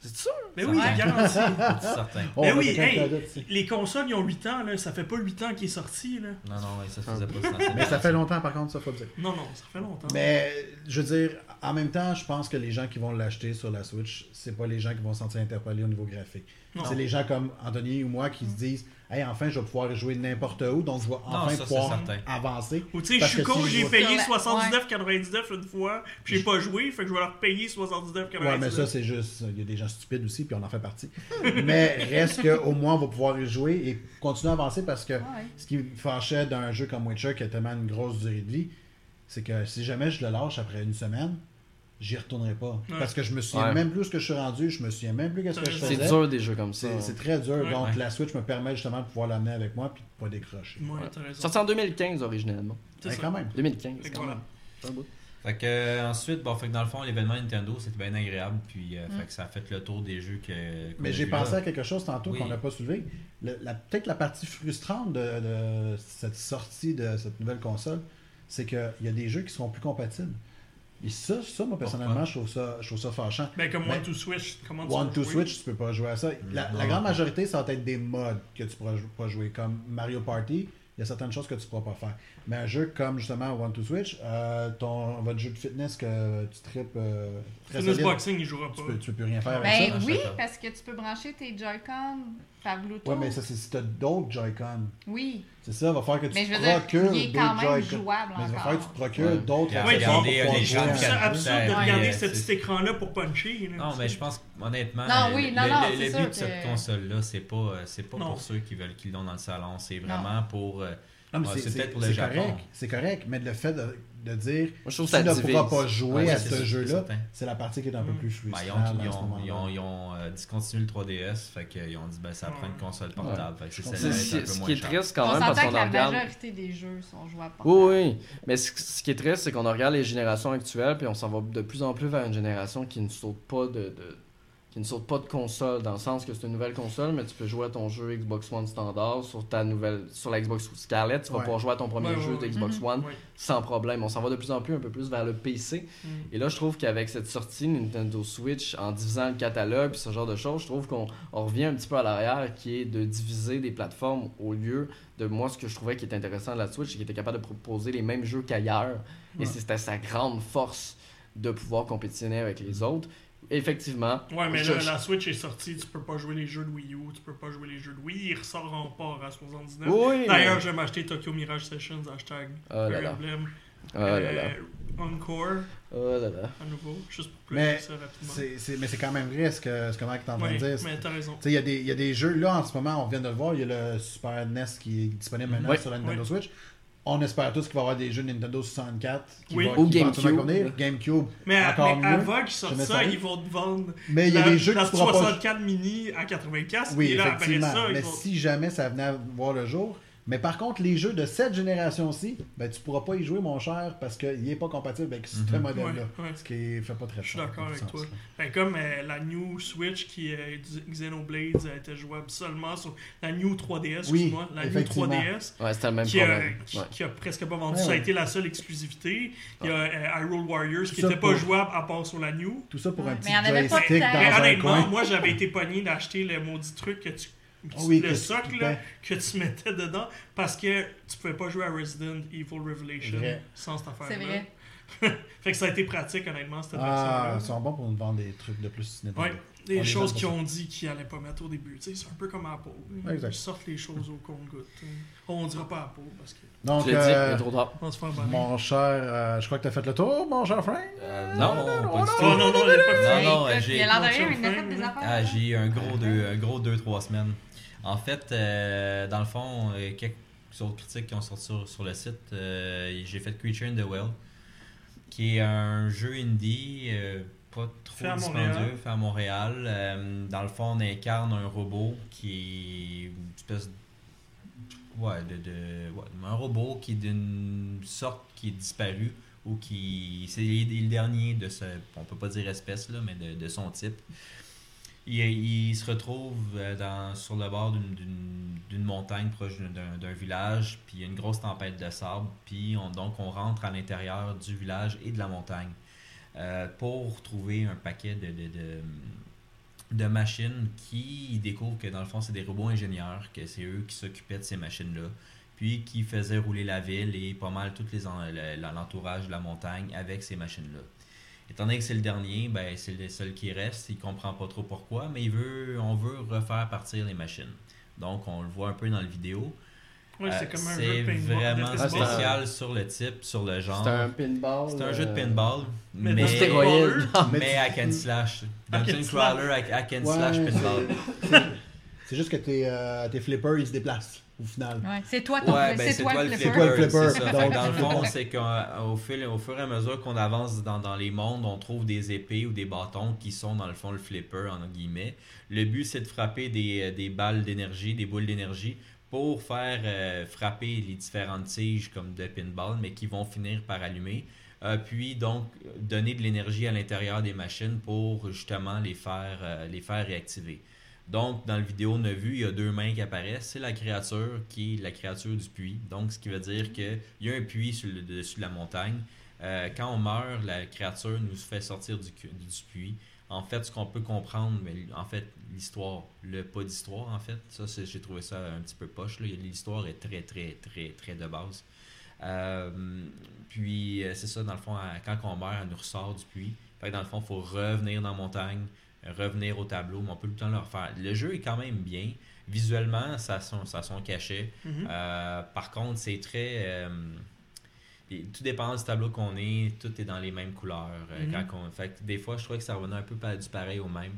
C'est sûr? Mais oui, Ouais. garanti. C'est certain. Mais oui, hey, Les consoles, ils ont 8 ans, là. Ça fait pas 8 ans qu'il est sorti, là. Non, non, ouais, ça se faisait pas. cette Mais ça fait longtemps, par contre, ça, faut le dire. Non, non, ça fait longtemps. Mais je veux dire, en même temps, je pense que les gens qui vont l'acheter sur la Switch, c'est pas les gens qui vont se sentir interpellés au niveau graphique. C'est les gens comme Anthony ou moi qui se disent Hey, enfin, je vais pouvoir y jouer n'importe où, donc je vais enfin ça, pouvoir avancer. Ou tu sais, je Parce suis que con, j'ai payé Sur la- 79,99 une fois, puis j'ai pas joué, fait que je vais leur payer 79,99. Ouais, mais ça, c'est juste. Il y a des gens stupides aussi, puis on en fait partie. mais reste qu'au moins, on va pouvoir y jouer et continuer à avancer parce que Ouais. ce qui me fâchait d'un jeu comme Witcher qui a tellement une grosse durée de vie, c'est que si jamais je le lâche après une semaine, j'y retournerai pas. Ouais. Parce que je me souviens Ouais. même plus ce que je suis rendu, je me souviens même plus qu'est-ce que je faisais. C'est dur des jeux comme ça. C'est c'est très dur. Ouais. Donc Ouais. la Switch me permet justement de pouvoir l'amener avec moi puis de pas décrocher. Sorti en 2015 originellement. C'est quand même. 2015. Fait que quand voilà. même. Fait que euh, ensuite, bon, fait que dans le fond, l'événement Nintendo, c'était bien agréable. Puis, euh, Mm. fait que ça a fait le tour des jeux que. Mais j'ai pensé là. à quelque chose tantôt Oui. qu'on n'a pas soulevé. Peut-être la partie frustrante de, de cette sortie de cette nouvelle console, c'est qu'il y a des jeux qui seront plus compatibles. Et ça, ça moi personnellement, je trouve ça, je trouve ça fâchant. Ben, comme Mais- One to Switch, comment tu One vas to jouer? Switch, tu peux pas jouer à ça. La, grande majorité, ça va être des mods que tu pourras pas jouer, comme Mario Party. Il y a certaines choses que tu pourras pas faire. Mais un jeu comme justement One to Switch, euh, ton, votre jeu de fitness que tu tripes euh, très Fitness solide, Boxing, il jouera pas. tu peux, tu peux plus rien faire avec Ben ça. ça, oui, sais pas. parce que tu peux brancher tes Joy-Con par Bluetooth. Ouais, mais ça, c'est si tu as d'autres Joy-Con. Oui, C'est ça, il va falloir que tu mais je veux te dire, procures il est quand d'autres même Joy-Con. jouable Mais il va falloir que tu te procures Ouais. d'autres Ouais, euh, qui C'est absurde de Ouais, regarder euh, ce petit écran-là pour puncher. là. Non, mais je pense honnêtement, Non, euh, oui, le, non, le- non, le c'est but sûr de cette que- console-là, c'est pas, euh, c'est pas Non. pour ceux qui veulent qu'ils l'ont dans le salon. C'est vraiment pour. C'est- peut-être pour le Japon. correct, c'est correct, mais le fait de, de dire Moi, je trouve tu que ça ne divise. pourras pas jouer Ouais, à ce jeu-là, c'est la partie qui est un peu Mm. plus Ben, ils frustrante ont, ils ont, ils ont, ils ont, euh, discontinué le 3DS, fait qu'ils ont dit ben ça prend une console portable. Fait que c'est Ce qui est triste quand on même parce qu'on que la majorité des jeux sont jouables Oui, oui. Mais ce, ce qui est triste, c'est qu'on regarde les générations actuelles, puis on s'en va de plus en plus vers une génération qui ne saute pas de, de- qui ne saute pas de console, dans le sens que c'est une nouvelle console, mais tu peux jouer à ton jeu Xbox One standard sur ta nouvelle, sur la Xbox Scarlett, tu vas Ouais. pouvoir jouer à ton premier Ouais, jeu ouais. de Xbox Mhm. One Ouais. sans problème. On s'en va de plus en plus un peu plus vers le PC. Mm. Et là, je trouve qu'avec cette sortie Nintendo Switch, en divisant le catalogue, puis ce genre de choses, je trouve qu'on on revient un petit peu à l'arrière, qui est de diviser des plateformes au lieu de moi, ce que je trouvais qui était intéressant de la Switch, c'est qu'il était capable de proposer les mêmes jeux qu'ailleurs. Et c'était sa grande force de pouvoir compétitionner avec les autres. Effectivement. Ouais, mais je- là, la Switch est sortie, tu peux pas jouer les jeux de Wii U, tu peux pas jouer les jeux de Wii, il ressort en port à 79. Oui, D'ailleurs, mais- je vais m'acheter Tokyo Mirage Sessions, hashtag Oh là là. Emblem, Oh là là. euh, Encore, Oh là là. à nouveau, juste pour Mais plugger ça rapidement. C'est- c'est- mais c'est quand même vrai ce que, ce que Mike est en train de dire. mais t'as raison. Tu sais, Il y, a des- il y a des jeux, là en ce moment, on vient de le voir, il y a le Super NES qui est disponible maintenant Oui. sur la Nintendo Oui. Switch. On espère tous qu'il va y avoir des jeux Nintendo 64 qui Oui. vont Ou qui vont GameCube. venir. GameCube. Mais, encore mais mieux. avant qu'ils sortent ça, ça. ils vont te vendre Mais il y a des jeux la que tu pourras pas 64 mini à 84. Oui, et là, après effectivement. ça, ils mais vont... si jamais ça venait à voir le jour, Mais par contre, les jeux de cette génération-ci, ben, tu pourras pas y jouer, mon cher, parce qu'il n'est pas compatible avec ce Mhm. modèle-là. Ouais, ouais. Ce qui fait pas très Je suis d'accord avec sens, toi. Ben, comme euh, la New Switch qui est Xenoblade a été jouable seulement sur la New 3DS, Oui, excuse-moi, la New effectivement. 3DS. Ouais, c'était le même Qui a, problème. qui, Ouais. qui a presque pas vendu. Ouais, Ça a été la seule exclusivité. Il y a euh, Hyrule Warriors qui n'était pas pour- jouable à part sur la New. Tout ça pour un petit Mais avait pas joystick dans Mais un honnêtement, coin. moi j'avais été pogné d'acheter le maudit truc que tu. Ah oui, le socle là, que tu mettais dedans parce que tu pouvais pas jouer à Resident Evil Revelation Vrai. sans cette affaire C'est vrai. fait que ça a été pratique honnêtement cette Ah, ils sont bons pour nous vendre des trucs de plus Nintendo. Ouais, des On les choses qu'ils ont dit qu'ils allaient pas mettre au début. Tu sais, c'est un peu comme Apple. Exact. Ils sortent les choses au compte-goutte. On dira pas Apple parce que Donc, dit, euh, tard. on se mon cher, euh, je crois que tu as fait le tour, mon cher Frank? Euh, non, pas du Oh tout. non, non, pas Non, non, 2-3 semaines. En fait, euh, dans le fond, euh, quelques autres critiques qui ont sorti sur, sur le site, euh, j'ai fait Creature in the Well, qui est un jeu indie, pas trop Fait dispendieux, fait à Montréal. Dans le fond, on incarne un robot qui est une espèce de Ouais, de, de- ouais, un robot qui est d'une sorte qui est disparu ou qui. C'est le dernier de ce. On peut pas dire espèce, là, mais de, de son type. Il, se retrouve euh, dans, sur le bord d'une- montagne proche d'un village, puis il y a une grosse tempête de sable, puis on, donc on rentre à l'intérieur du village et de la montagne euh, pour trouver un paquet de, de, de, de machines qui découvrent que dans le fond c'est des robots ingénieurs, que c'est eux qui s'occupaient de ces machines-là, puis qui faisaient rouler la ville et pas mal tout l'entourage de la montagne avec ces machines-là. Étant donné que c'est le dernier, ben c'est le seul qui reste, il comprend pas trop pourquoi, mais il veut, on veut refaire partir les machines. Donc on le voit un peu dans la vidéo. Ouais, c'est Euh, comme un c'est jeu de paintball- vraiment Ah, c'est pinball. spécial sur le type, sur le genre. C'était un pinball. C'est un jeu de euh, pinball, Mais mais, hack and slash. Dungeon. Crawler hack, and Ouais, slash pinball. c'est- C'est juste que tes, euh, tes flippers, ils se déplacent, au final. Ouais, c'est toi ton Ouais, ben c'est toi le C'est flipper. toi le flipper. c'est ça. Fait Donc, que dans le fond, c'est qu'au fil, au fur et à mesure qu'on avance dans, dans les mondes, on trouve des épées ou des bâtons qui sont dans le fond le flipper, en guillemets. Le but, c'est de frapper des, des balles d'énergie, des boules d'énergie, pour faire euh, frapper les différentes tiges comme de pinball, mais qui vont finir par allumer. Euh, puis donc donner de l'énergie à l'intérieur des machines pour justement les faire, euh, les faire réactiver. Donc, dans la vidéo, on a vu, il y a deux mains qui apparaissent. C'est la créature qui est la créature du puits. Donc, ce qui veut dire qu'il y a un puits sur le dessus de la montagne. Euh, quand on meurt, la créature nous fait sortir du, puits. En fait, ce qu'on peut comprendre, mais en fait, l'histoire, le pas d'histoire, en fait, ça, j'ai trouvé ça un petit peu poche. L'histoire est très, très, très, très de base. Euh, puis, euh, c'est ça, dans le fond, quand on meurt, elle nous ressort du puits. Fait que dans le fond, il faut revenir dans la montagne, revenir au tableau, mais on peut tout le temps le refaire. Le jeu est quand même bien. Visuellement, ça a son, ça a son cachet. Mhm. Euh, par contre, c'est très. euh, tout dépend du tableau qu'on est, tout est dans les mêmes couleurs. euh, Mhm. quand on- fait que des fois, je trouvais que ça revenait un peu du pareil au même.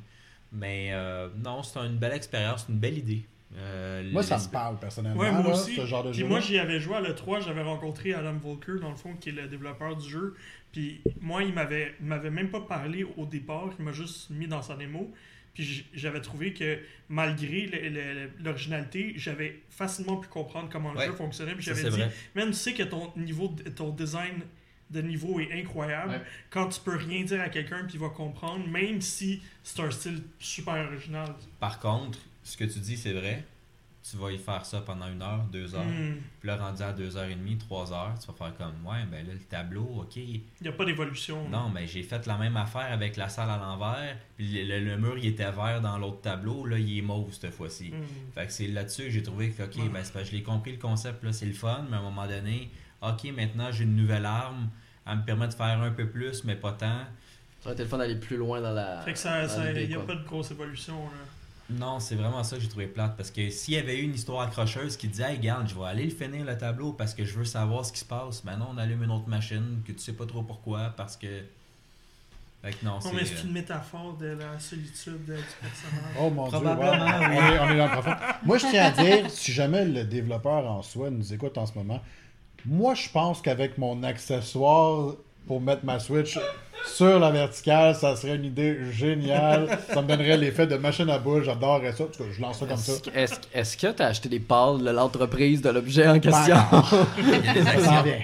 Mais euh, non, c'est une belle expérience, une belle idée. Euh, Moi, ça me parle, personnellement, Ouais, moi là, aussi. ce genre de Puis jeu. moi, j'y avais joué à l'E3, j'avais rencontré Adam Volker, dans le fond, qui est le développeur du jeu. Puis moi, il m'avait m'avait même pas parlé au départ, il m'a juste mis dans sa démo. Puis j'avais trouvé que malgré le- le- l'originalité, j'avais facilement pu comprendre comment le Ouais, jeu fonctionnait. Puis j'avais dit, même tu sais que ton niveau, ton design de niveau est incroyable, Ouais. quand tu peux rien dire à quelqu'un puis il va comprendre, même si c'est un style super original. Par contre, ce que tu dis, c'est vrai. Tu vas y faire ça pendant une heure, deux heures. Hmm. Puis là, rendu à deux heures et demie, trois heures, tu vas faire comme, ouais, ben là, le tableau, ok. Il n'y a pas d'évolution. Non, mais j'ai fait la même affaire avec la salle à l'envers. Puis le, le- le mur, il était vert dans l'autre tableau. Là, il est mauve cette fois-ci. Hmm. Fait que c'est là-dessus que j'ai trouvé que, ok, Ouais. ben, c'est parce que je l'ai compris le concept, là, c'est le fun, mais à un moment donné, ok, maintenant j'ai une nouvelle arme. Elle me permet de faire un peu plus, mais pas tant. Ça aurait été le fun d'aller plus loin dans la. Fait que ça, il n'y a quoi. pas de grosse évolution. Là. Non, c'est vraiment ça que j'ai trouvé plate. Parce que s'il y avait eu une histoire accrocheuse qui disait, hey, regarde, je vais aller le finir le tableau parce que je veux savoir ce qui se passe, non, on allume une autre machine que tu sais pas trop pourquoi parce que. Fait que non, Non, c'est. mais c'est euh, une métaphore de la solitude du personnage. Oh mon Probablement, dieu, wow. oui. on, est, on est dans le profond. Moi, je tiens à dire, si jamais le développeur en soi nous écoute en ce moment, moi, je pense qu'avec mon accessoire pour mettre ma Switch sur la verticale. Ça serait une idée géniale. Ça me donnerait l'effet de machine à boules. J'adorerais ça. En tout cas, je lance ça comme ça. Est-ce que- que tu as acheté des pâles de l'entreprise de l'objet en question? Ça s'en vient.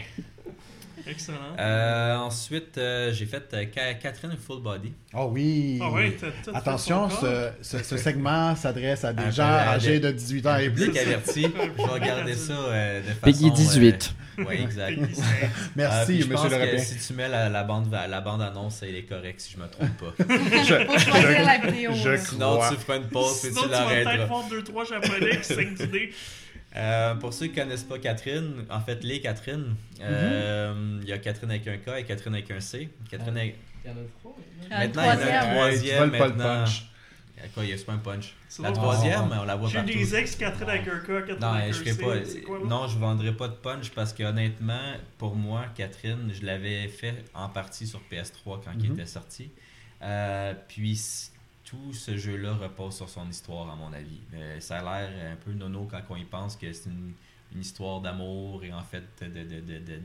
Excellent. Euh, ensuite, euh, j'ai fait euh, Ca- Catherine Full Body. Oh oui. Ah fait Attention, ce, ce- ce segment s'adresse à des Un gens à âgés de 18 ans et plus. averti. Je vais regarder ça euh, de façon... Peggy 18. euh, ouais, exact. Euh, Merci, je monsieur pense le que si tu mets la, la bande, la bande annonce, elle est correcte si je me trompe pas. Faut choisir la vidéo. je-. Sinon, Crois. tu feras une pause puis Sinon, tu tu vas peut-être l'arrêteras. voir 2-3 japonais qui saignent du nez. Euh, pour ceux qui connaissent pas Catherine, en fait, les Catherine, euh, il y a Catherine avec un K et Catherine avec un C. Catherine avec- Il y en a Maintenant, une il y en a un troisième. le maintenant. punch. Il y a quoi, il y a pas un punch. C'est La troisième, on la voit J'ai partout. des ex Catherine avec un K, Catherine Non, avec je un ferai C. pas. Non, je vendrai pas de punch parce que honnêtement, pour moi, Catherine, je l'avais fait en partie sur PS3 quand il Mhm. était sorti. Euh, puis tout ce jeu-là repose sur son histoire, à mon avis. Euh, ça a l'air un peu nono quand on y pense que c'est une, histoire d'amour et en fait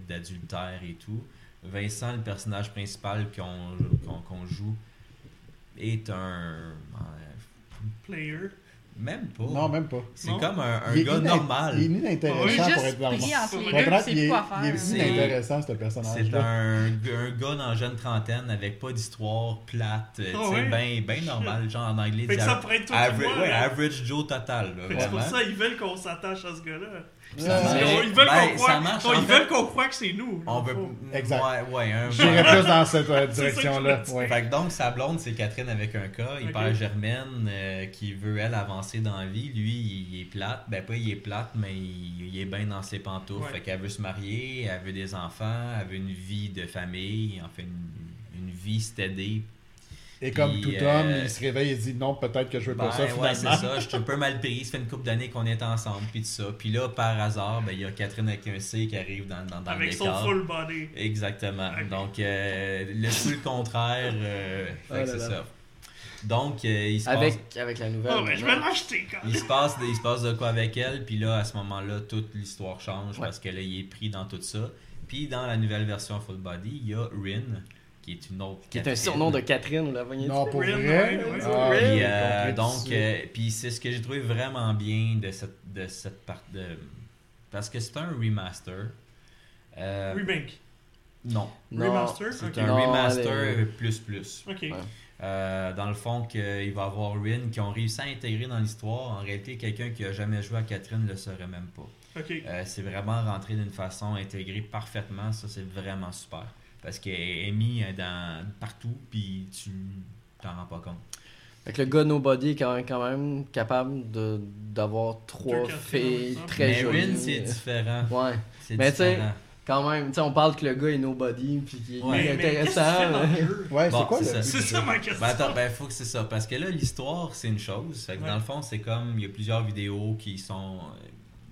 d'adultère et tout. Vincent, le personnage principal qu'on joue, est un. Player. Même pas. Non, même pas. C'est comme un, un gars ina- normal. Il est oui, inintéressant pour être normal. c'est il est, il est. C'est- inintéressant, ce C'est personnage-là. un, un gars dans la jeune trentaine avec pas d'histoire plate, euh, Ah tu sais, ouais? ben, ben normal, genre en anglais. Fait que ça pourrait être tout average, moi, ouais, là. average Joe total, là, Fait que C'est pour ça ils veulent qu'on s'attache à ce gars-là. Qu'ils veulent Ben, qu'on croie, ils veulent qu'on que c'est nous. On veut, Exact. Ouais, ouais, un J'irais plus dans cette euh, direction-là. me dis. Ouais. Fait que donc, sa blonde, c'est Catherine avec un K, hyper Ok. germaine, euh, qui veut, elle, avancer dans la vie. Lui, il est plate. Ben, pas il est plate, mais il, il est bien dans ses pantoufles. Ouais. Fait qu'elle veut se marier, elle veut des enfants, elle veut une vie de famille, en fait, une, une vie stédée. Et comme Puis, tout euh, homme, il se réveille et dit non, peut-être que je veux Ben, pas ça ouais, finalement. c'est ça. Je suis un peu mal pris. Ça fait une couple d'années qu'on est ensemble, puis tout ça. Puis là, par hasard, ben, il y a Catherine avec un C qui arrive dans, dans, dans Avec le son décor. full body. Exactement. Ok. Donc, euh, le tout le contraire. euh, fait Oh que là c'est ça. Donc, euh, il se passe... Avec, avec la nouvelle. Ah, ben, je vais l'acheter quand même. Il se, passe, il se passe de quoi avec elle, puis là, à ce moment-là, toute l'histoire change Ouais. parce que là, il est pris dans tout ça. Puis dans la nouvelle version Full Body, il y a Rin, qui est une autre. Qui est un Catherine. surnom de Catherine, là, voyez Non, pour Rin, vrai. Ah. Puis, euh, donc, euh, puis c'est ce que j'ai trouvé vraiment bien de cette, de cette part de. Parce que c'est un remaster. Euh, Remake. non, Non, Remaster? c'est Ok. un Non, remaster est- plus plus. Ok. Ouais. Euh, dans le fond, qu'il va avoir Rin qui ont réussi à intégrer dans l'histoire. En réalité, quelqu'un qui a jamais joué à Catherine ne le saurait même pas. Ok. Euh, c'est vraiment rentré d'une façon intégrée parfaitement. Ça, c'est vraiment super. Parce qu'elle est mise dans, partout, puis tu t'en rends pas compte. Fait que le gars Nobody est quand même, quand même capable de- d'avoir trois filles très Mais jolies. C'est différent. Ouais, C'est Mais tu sais, différent. quand même, tu sais, on parle que le gars est Nobody, puis qu'il Ouais. est Mais- que intéressant. Ouais, Bon, c'est quoi c'est le ça. ça ma question. Ben attends, ben faut que c'est ça. Parce que là, l'histoire, c'est une chose. Fait que Ouais. dans le fond, c'est comme, il y a plusieurs vidéos qui sont...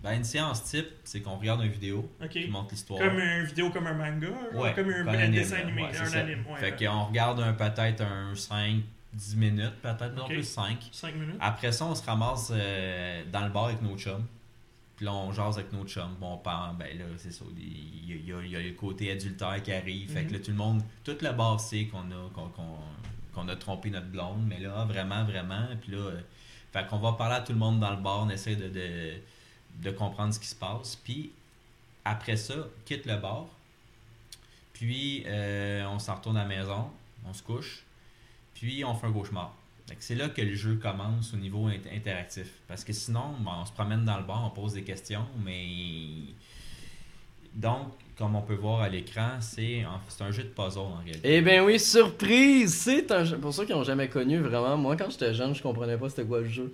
Ben, une séance type, c'est qu'on regarde une vidéo qui montre l'histoire. Comme une vidéo comme un manga, Ouais, comme un, anime, dessin animé, Ouais, un ça. anime. Ouais, fait ouais. qu'on regarde un peut-être un 5, 10 minutes, peut-être non plus 5. 5 minutes. Après ça, on se ramasse euh, dans le bar avec nos chums. Puis là, on jase avec nos chums. Bon, on parle, ben là, c'est ça. Il y, a- il y le côté adultère qui arrive. Fait que là, tout le monde, toute la bar sait qu'on a, qu'on, qu'on- qu'on a trompé notre blonde. Mais là, vraiment, vraiment. Puis là, euh, fait qu'on va parler à tout le monde dans le bar. On essaie de, de, de comprendre ce qui se passe. Puis après ça, quitte le bar. Puis euh, on s'en retourne à la maison. On se couche. Puis on fait un cauchemar. C'est là que le jeu commence au niveau int- interactif. Parce que sinon, bon, on se promène dans le bar, on pose des questions, mais. Donc, comme on peut voir à l'écran, c'est un jeu de puzzle en réalité. Eh bien oui, surprise! C'est un jeu. Pour ceux qui n'ont jamais connu, vraiment, moi quand j'étais jeune, je comprenais pas c'était quoi le jeu.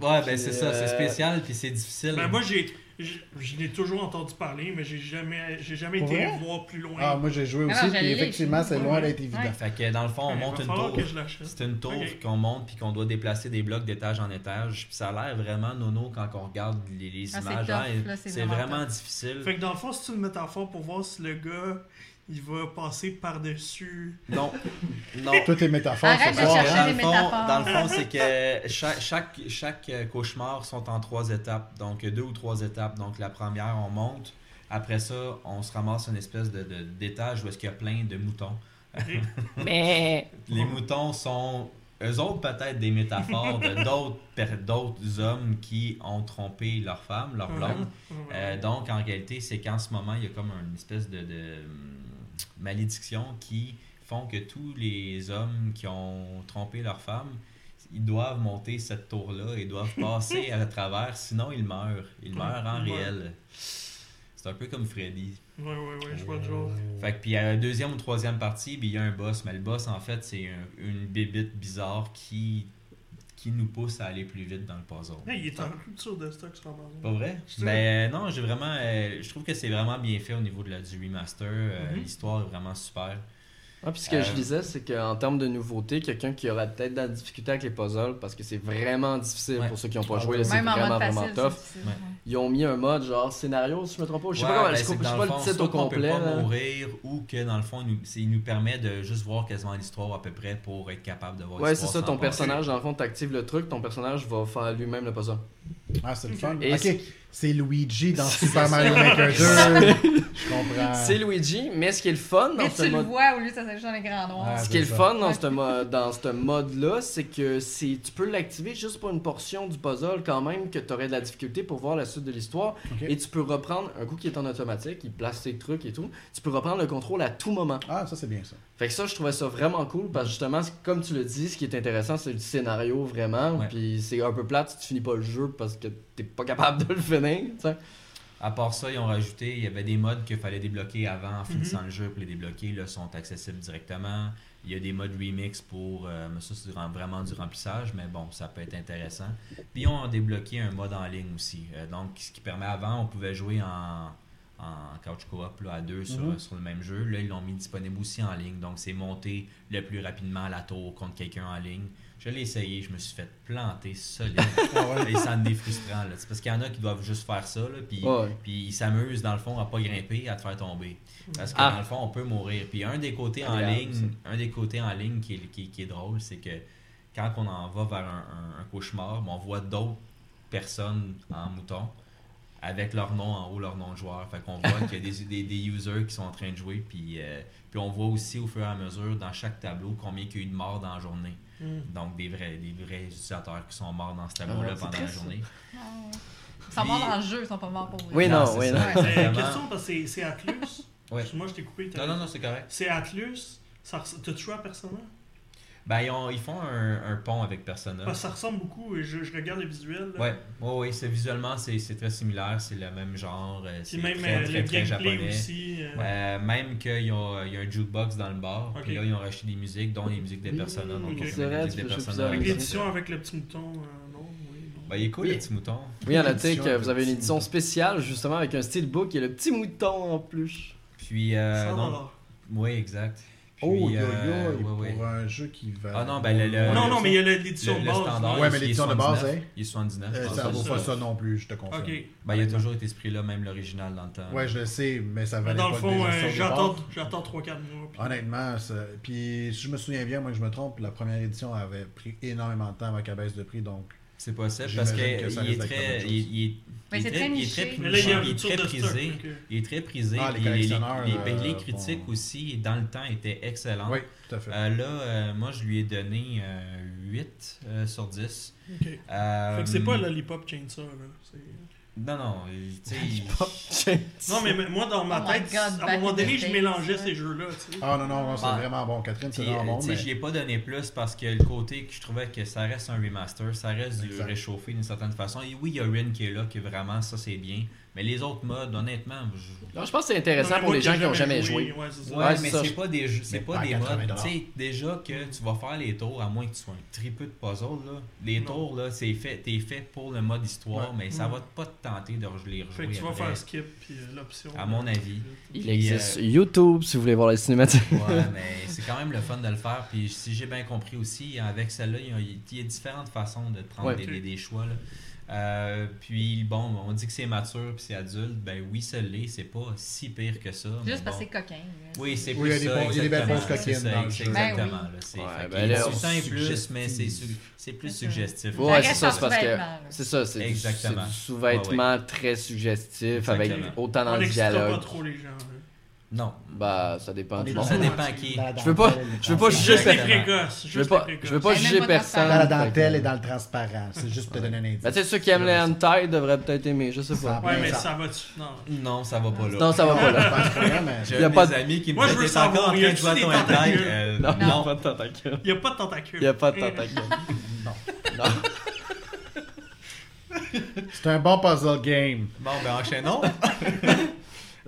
Ouais, ben c'est ça, c'est euh, spécial puis c'est difficile. Ben, moi, j'ai. Je je l'ai toujours entendu parler, mais j'ai jamais, j'ai jamais été voir plus loin. Ah, moi j'ai joué Ah aussi, puis effectivement, c'est loin d'être évident. Ouais. Fait que dans le fond, on Ouais, monte une tour. C'est une tour qu'on monte puis qu'on doit déplacer des blocs d'étage en étage. Puis ça a l'air vraiment nono quand on regarde les, les Ah, c'est images. hein, là, c'est vraiment vraiment difficile. Fait que dans le fond, c'est une métaphore pour voir si le gars, il va passer par-dessus. Non, non. Toutes les métaphores Arrête de chercher hein. dans, des le fond, métaphores. dans le fond, c'est que chaque, chaque, chaque euh, cauchemar sont en trois étapes. Donc, deux ou trois étapes. Donc, la première, on monte. Après ça, on se ramasse une espèce de, de- d'étage où est-ce qu'il y a plein de moutons. Mais. Les moutons sont, eux autres, peut-être des métaphores de d'autres, d'autres hommes qui ont trompé leur femme, leur blonde. Euh, donc, en réalité, c'est qu'en ce moment, il y a comme une espèce de, de, hum, malédiction qui font que tous les hommes qui ont trompé leur femme, ils doivent monter cette tour-là et doivent passer à travers, sinon ils meurent. Ils meurent en Ouais. réel. C'est un peu comme Freddy. Ouais, ouais, ouais, je vois le genre. Fait que puis à la deuxième ou troisième partie, ben, il y a un boss, mais le boss en fait c'est un- une bébite bizarre qui qui nous pousse à aller plus vite dans le puzzle. Hey, il est en rupture de stock sur. Pas vrai? C'est Ben non, j'ai vraiment. euh, je trouve que c'est vraiment bien fait au niveau de la, du remaster. Euh, Mhm. L'histoire est vraiment super. Ah, puis ce que Euh, je disais, c'est qu'en termes de nouveautés, quelqu'un qui aura peut-être de la difficulté avec les puzzles, parce que c'est vraiment difficile Ouais. pour ceux qui n'ont pas joué, ouais. c'est vraiment, vraiment tough. Ouais. Ils ont mis un mode genre scénario, si je me trompe pas. Je sais Ouais, pas, comment, ben, je sais pas, je sais pas le fond, titre au complet. peut pas là. mourir ou que dans le fond, il nous, c'est- il nous permet de juste voir quasiment l'histoire à peu près pour être capable de voir Ouais, c'est ça, ton personnage, dans le fond, t'actives le truc, ton personnage va faire lui-même le puzzle. Ah, c'est le fun. Et ok, c'est- Luigi dans Super Mario Maker 2. Je comprends. C'est Luigi, mais ce qui est le fun dans Mais ce tu le mode. vois au lieu de s'afficher dans l'écran noir. Ah, Ce qui est le ça. fun dans ce, mo- dans ce mode-là, c'est que c'est tu peux l'activer juste pour une portion du puzzle quand même que tu aurais de la difficulté pour voir la suite de l'histoire. Et tu peux reprendre, un coup qui est en automatique, il place ses trucs et tout, tu peux reprendre le contrôle à tout moment. Ah, ça, c'est bien ça. Fait que ça, je trouvais ça vraiment cool parce que justement, comme tu le dis, ce qui est intéressant, c'est le scénario vraiment. Ouais. Puis c'est un peu plate si tu finis pas le jeu parce que t'es pas capable de le finir. À part ça, ils ont rajouté, il y avait des modes qu'il fallait débloquer avant Mhm. en finissant le jeu pour les débloquer. Là, sont accessibles directement. Il y a des modes remix pour. euh, mais ça, c'est vraiment du remplissage, mais bon, ça peut être intéressant. Puis ils ont débloqué un mode en ligne aussi. Euh, donc, ce qui permet avant, on pouvait jouer en, en couch co-op à deux sur, Mhm. sur le même jeu. Là, ils l'ont mis disponible aussi en ligne. Donc, c'est monter le plus rapidement à la tour contre quelqu'un en ligne. Je l'ai essayé, je me suis fait planter solide. Ah ouais. Et ça en est frustrant. là. C'est parce qu'il y en a qui doivent juste faire ça, là, puis, Ouais. puis ils s'amusent dans le fond à pas grimper, à te faire tomber. Parce que Ah. dans le fond, on peut mourir. Puis un des côtés en ligne, un des côtés en ligne qui est, qui, qui est drôle, c'est que quand on en va vers un, un- un cauchemar, ben, on voit d'autres personnes en mouton avec leur nom en haut, leur nom de joueur. Fait qu'on voit qu'il y a des, des, des users qui sont en train de jouer. Puis, euh, puis on voit aussi au fur et à mesure dans chaque tableau combien il y a eu de morts dans la journée. Mm. Donc des vrais, des vrais utilisateurs qui sont morts dans ce tableau-là Ah, pendant la journée. Ils sont morts dans le jeu, ils sont pas morts pour. Oui, non, oui, ça. non. Ouais. Question, parce que c'est- c'est Atlus. Ouais. Moi, je t'ai coupé. t'as Non, non, non, c'est correct. C'est Atlus. T'as-tu joué à Persona? Ben, ils, ont- ils font un, un pont avec Persona. Que ça ressemble beaucoup. et Je, je regarde les visuels. là. Ouais, ouais, ouais, c'est visuellement c'est c'est très similaire, c'est le même genre, euh, c'est même très, euh, très, le japonais. aussi. euh, Euh, même qu'il y a, il y a un jukebox dans le bar, Ok. puis là ils ont racheté des musiques, dont les musiques des Oui, Persona. Donc, ok. on fait C'est vrai, des Persona Avec l'édition avec le petit mouton. euh, non, oui, non. Ben, il est cool Oui. le petit mouton. Oui, à la Édition tech, avec vous avez une le édition spéciale justement avec un steelbook et le petit mouton en plus. Puis, euh, 100 donc, dollars. oui, exact. Puis, Oh, yo, yo, euh, ouais, ouais. pour un jeu qui va. Ah non, ben, le- le- Non, non, mais il y a l'édition de base. Ouais, mais l'édition de base, 79. hein. Il est 79. Euh, ça vaut pas ça. non plus, je te confirme. Ok. Ben, il a toujours été ce prix-là, même l'original dans le temps. Ouais, je le sais, mais ça Mais valait dans pas le fond, déjà euh, j'attends départ. j'attends 3-4 mois. puis- Honnêtement, ça- puis si je me souviens bien, moi que je me trompe, la première édition avait pris énormément de temps avec la baisse de prix, donc C'est possible parce qu'il est très. Il, est, il très il est très là, il est prisé. Il est très prisé. Ah, les ben, euh, les critiques aussi, dans le temps, étaient excellentes. oui, tout à fait. Euh, là, euh, moi, je lui ai donné euh, 8 euh, sur 10. ok. Euh, Fait que c'est pas Lollipop Chainsaw, là. Non, non. il- tu sais, il- Non, mais moi, dans ma Oh tête, God, à un moment donné, je mélangeais ces jeux-là. Ah non, non, non, c'est Ah. vraiment bon. Catherine, c'est vraiment euh, bon. tu sais, mais- je lui ai pas donné plus parce que le côté que je trouvais que ça reste un remaster, ça reste du réchauffé d'une certaine façon. Et oui, il y a Rin qui est là, que vraiment, ça c'est bien. Mais les autres modes, honnêtement, je- Non, je pense que c'est intéressant Non, pour les gens qui n'ont jamais joué. Ouais, c'est ça. Ouais, Ouais, mais c'est pas des c'est pas pas des 80 modes. Tu sais, déjà que tu vas faire les tours, à moins que tu sois un tripeux de puzzle, là. Les Non. tours, là, c'est fait, t'es fait pour le mode histoire, Ouais. mais ça Mm. va pas te tenter de les Fait que rejouer tu vas faire skip, puis euh, l'option. À mon avis. Il Puis, existe euh, YouTube si vous voulez voir les cinématiques. Ouais, mais c'est quand même le fun de le faire. Puis si j'ai bien compris aussi, avec celle-là, il y a, il y a différentes façons de prendre Ouais. des, des- des choix. là. Euh, puis bon, on dit que c'est mature puis c'est adulte. Ben oui, ça l'est. C'est pas si pire que ça. Juste parce que bon. c'est coquin. Oui, c'est Oui, il y a plus des ça. bons- il y a des belles exactement. fausses coquines dans le jeu. Exactement. Ben c'est Ouais, ben là, plus, suggestif. mais c'est plus suggestif. Ouais, c'est ça, c'est parce que-. C'est ça, c'est du, sous-vêtement très suggestif, avec autant dans le pas dialogue. trop les gens. Non. Bah, ça dépend. Ça dépend qui. dans la Je veux pas- je veux pas juger Juste les Exactement. précoces. Je veux pas, je veux pas juger personne. Dans la dentelle et dans le transparent. C'est juste pour te donner un indice. Ben, tu sais, ceux qui aiment les hentai devraient peut-être aimer, je sais pas. va. Ouais, mais Ça- va-tu. Non. Non, ça va pas là. Non, ça va pas là. Je pense pas, mais- J'ai Y a pas des de- amis qui me Moi, je veux encore savoir, en y train de a-tu jouer à des ton hentai tentacules? Euh, Non, Non. pas de tentacules. Il n'y a pas de tentacules. Il n'y a pas de tentacules. Non. Non. C'est un bon puzzle game. Bon, ben enchaînons.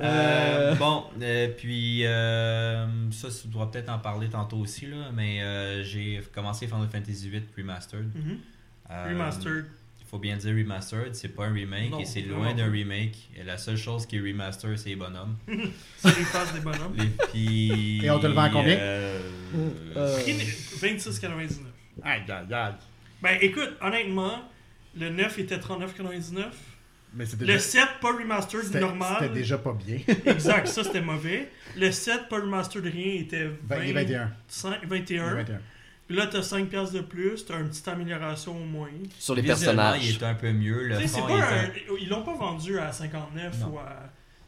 Euh, bon, euh, puis euh, ça, tu dois peut-être en parler tantôt aussi, là, mais euh, j'ai commencé Final Fantasy VIII Remastered. Mhm. Euh, Remastered. Il faut bien dire remastered, c'est pas un remake Non, et c'est loin d'un remake. Et la seule chose qui est remaster, c'est les bonhommes. C'est les faces des bonhommes. Les, puis, Et on te le vend à combien? euh, Euh, Prix 26,99. Aïe, aïe, aïe. Ben écoute, honnêtement, le 9 était 39,99. Mais Le déjà- 7 pas remastered normal. C'était déjà pas bien. Exact, ça c'était mauvais. Le 7 pas remastered rien était 20, 20 et 21. 5, 21. 21. Puis là t'as 5 piastres de plus, t'as une petite amélioration au moins. Sur les personnages. il est un peu mieux. Le fond, pas un- Ils l'ont pas vendu à 59 Non. ou à.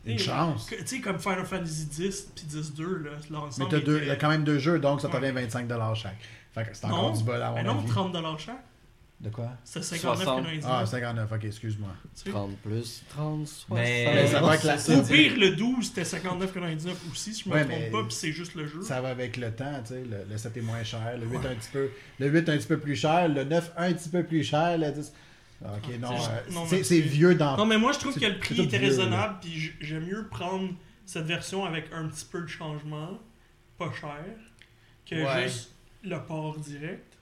Une chance. Tu sais, comme Final Fantasy 10 puis 10-2, là, Mais l'ensemble. était- il y a quand même deux jeux, donc ça te Ouais. revient 25$ chaque. Fait que c'est Non. encore du bol à mon Ben non, avis. 30$ chaque. De quoi? C'était 60. 59,99. Ah, 59, ok, excuse-moi. tu sais? 30 plus, 30, 60. Mais, Mais ça va avec la- ça Au pire, le 12 c'était 59,99 aussi, si je me Ouais, trompe mais- pas, puis c'est juste le jeu. Ça va avec le temps, tu sais. Le, le 7 est moins cher, le 8 un petit peu. Le 8 un petit peu plus cher, le 9 un petit peu plus cher, le 10. Ah, Ok, non, c'est- euh, non, c'est mais c'est c'est- vieux dans. Non, mais moi je trouve C'est- que le c'est prix était vieux, raisonnable, puis j'aime mieux prendre cette version avec un petit peu de changement, pas cher, que Ouais. juste le port direct.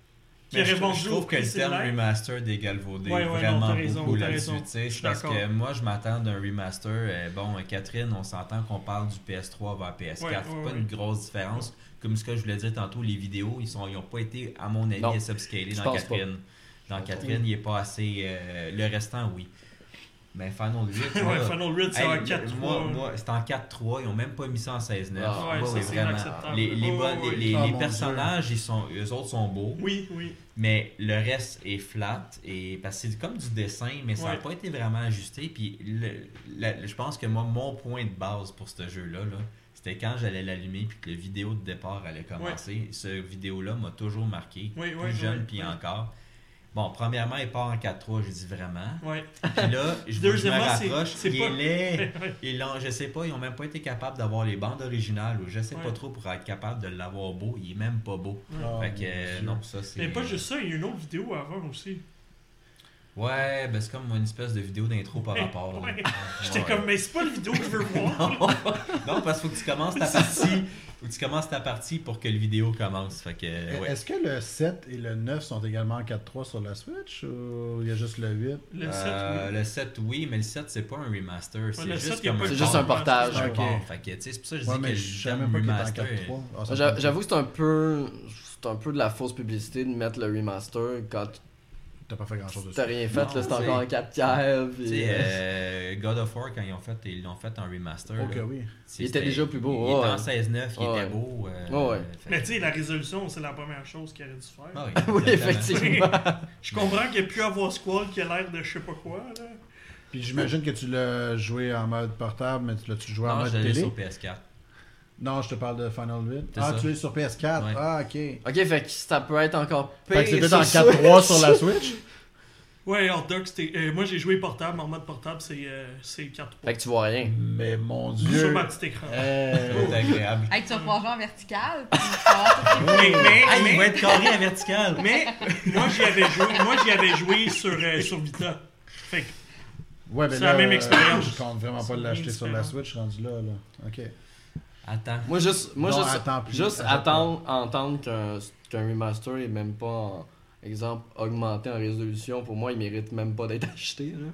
Qui Mais aurait je, trouve que le terme similaire. remastered est galvaudé Ouais, ouais, non, vraiment raison, beaucoup là-dessus. Parce que moi, je m'attends d'un remaster. euh, bon, euh, Catherine, on s'entend qu'on parle du PS3 vers PS4. Ouais, c'est ouais, pas ouais. une grosse différence. Comme ce que je voulais dire tantôt, les vidéos, ils n'ont ils ont pas été, à mon avis, Non, subscalés je dans Catherine. Dans Catherine, il est pas assez. euh, le restant, oui. Mais Final 8, ouais, là, Final 8 c'est hey, en 4 moi, moi, c'est en 4-3. Ils ont même pas mis ça en 16-9. Ah, Ouais, c'est vraiment. Les, les, Oh, les mon personnages, ils sont, eux autres sont beaux. Oui, oui. Mais le reste est flat et parce que c'est comme du dessin, mais ça n'a Ouais. pas été vraiment ajusté. Puis le- le- je pense que moi, mon point de base pour ce jeu-là, là, c'était quand j'allais l'allumer puis que le vidéo de départ allait commencer. Ce vidéo-là m'a toujours marqué, Oui, plus jeune puis encore. Bon, premièrement, il part en 4-3, j'ai dit vraiment. Ouais. Puis là, je, je me rapproche, c'est il pas- est laid. Ils l'ont, je sais pas, ils ont même pas été capables d'avoir les bandes originales ou je sais pas trop pour être capable de l'avoir beau. Il est même pas beau. Oh, fait que euh, Dieu. non, ça c'est. Mais pas juste ça, il y a une autre vidéo avant aussi. Ouais, ben c'est comme une espèce de vidéo d'intro par rapport. là. Ouais. J'étais Ouais. comme, mais c'est pas la vidéo que je veux voir. Non, parce qu'il faut que tu commences ta partie. Faut que tu commences ta partie pour que le vidéo commence. Fait que, ouais. Est-ce que le 7 et le 9 sont également en 4.3 sur la Switch ou il y a juste le 8 Le 7, Euh, oui. Le 7, oui, mais le 7, c'est pas un remaster. C'est juste 7, il y a comme un juste un portage. C'est sais, c'est pour ça que je Ouais, dis que je même pas qu'il était en remaster. 4.3. Ah, J'avoue que c'est un peu c'est un peu de la fausse publicité de mettre le remaster quand T'as pas fait grand chose dessus. t'as rien fait, c'est encore en 4 tiers. puis, euh, God of War, quand ils l'ont fait, ils l'ont fait en remaster. Ok, là, oui. Il était c'était- déjà plus beau, Il était en 16-9, il était beau. euh, Ouais, ouais. fait Mais tu sais, la résolution, c'est la première chose qu'il aurait dû faire. Ah oui, effectivement. Je comprends qu'il n'y a plus à avoir Squall qui a l'air de je sais pas quoi. Là. Puis j'imagine que tu l'as joué en mode portable, mais tu l'as-tu joué en Non, mode je l'ai télé? sur PS4. Non, je te parle de Final 8. C'est Ah, ça. tu es sur PS4 Ouais. Ah, ok. Ok, fait que ça peut être encore pire. Fait que c'était en sur 4.3 Switch. sur la Switch? Ouais, Hot Dog, c'était. euh, moi j'ai joué portable, en mode portable, c'est euh, c'est 4 Fait que tu vois rien. Mais mon Sur dieu. ma petite écran. Euh, C'est agréable. Hey, tu vas pouvoir jouer en vertical. Mais, mais, Ah, il mais, va être carré à vertical. mais, moi j'y avais joué, moi j'y avais joué sur, euh, sur Vita. Fait que, Ouais, mais C'est là, la même euh, expérience. Je compte vraiment pas l'acheter sur la. Switch rendu là. là. Ok. Attends. Moi, juste, moi, Non, juste, attends plus, juste attends attendre, entendre qu'un qu'un remaster est même pas, en, exemple, augmenté en résolution, pour moi, il mérite même pas d'être acheté. Là.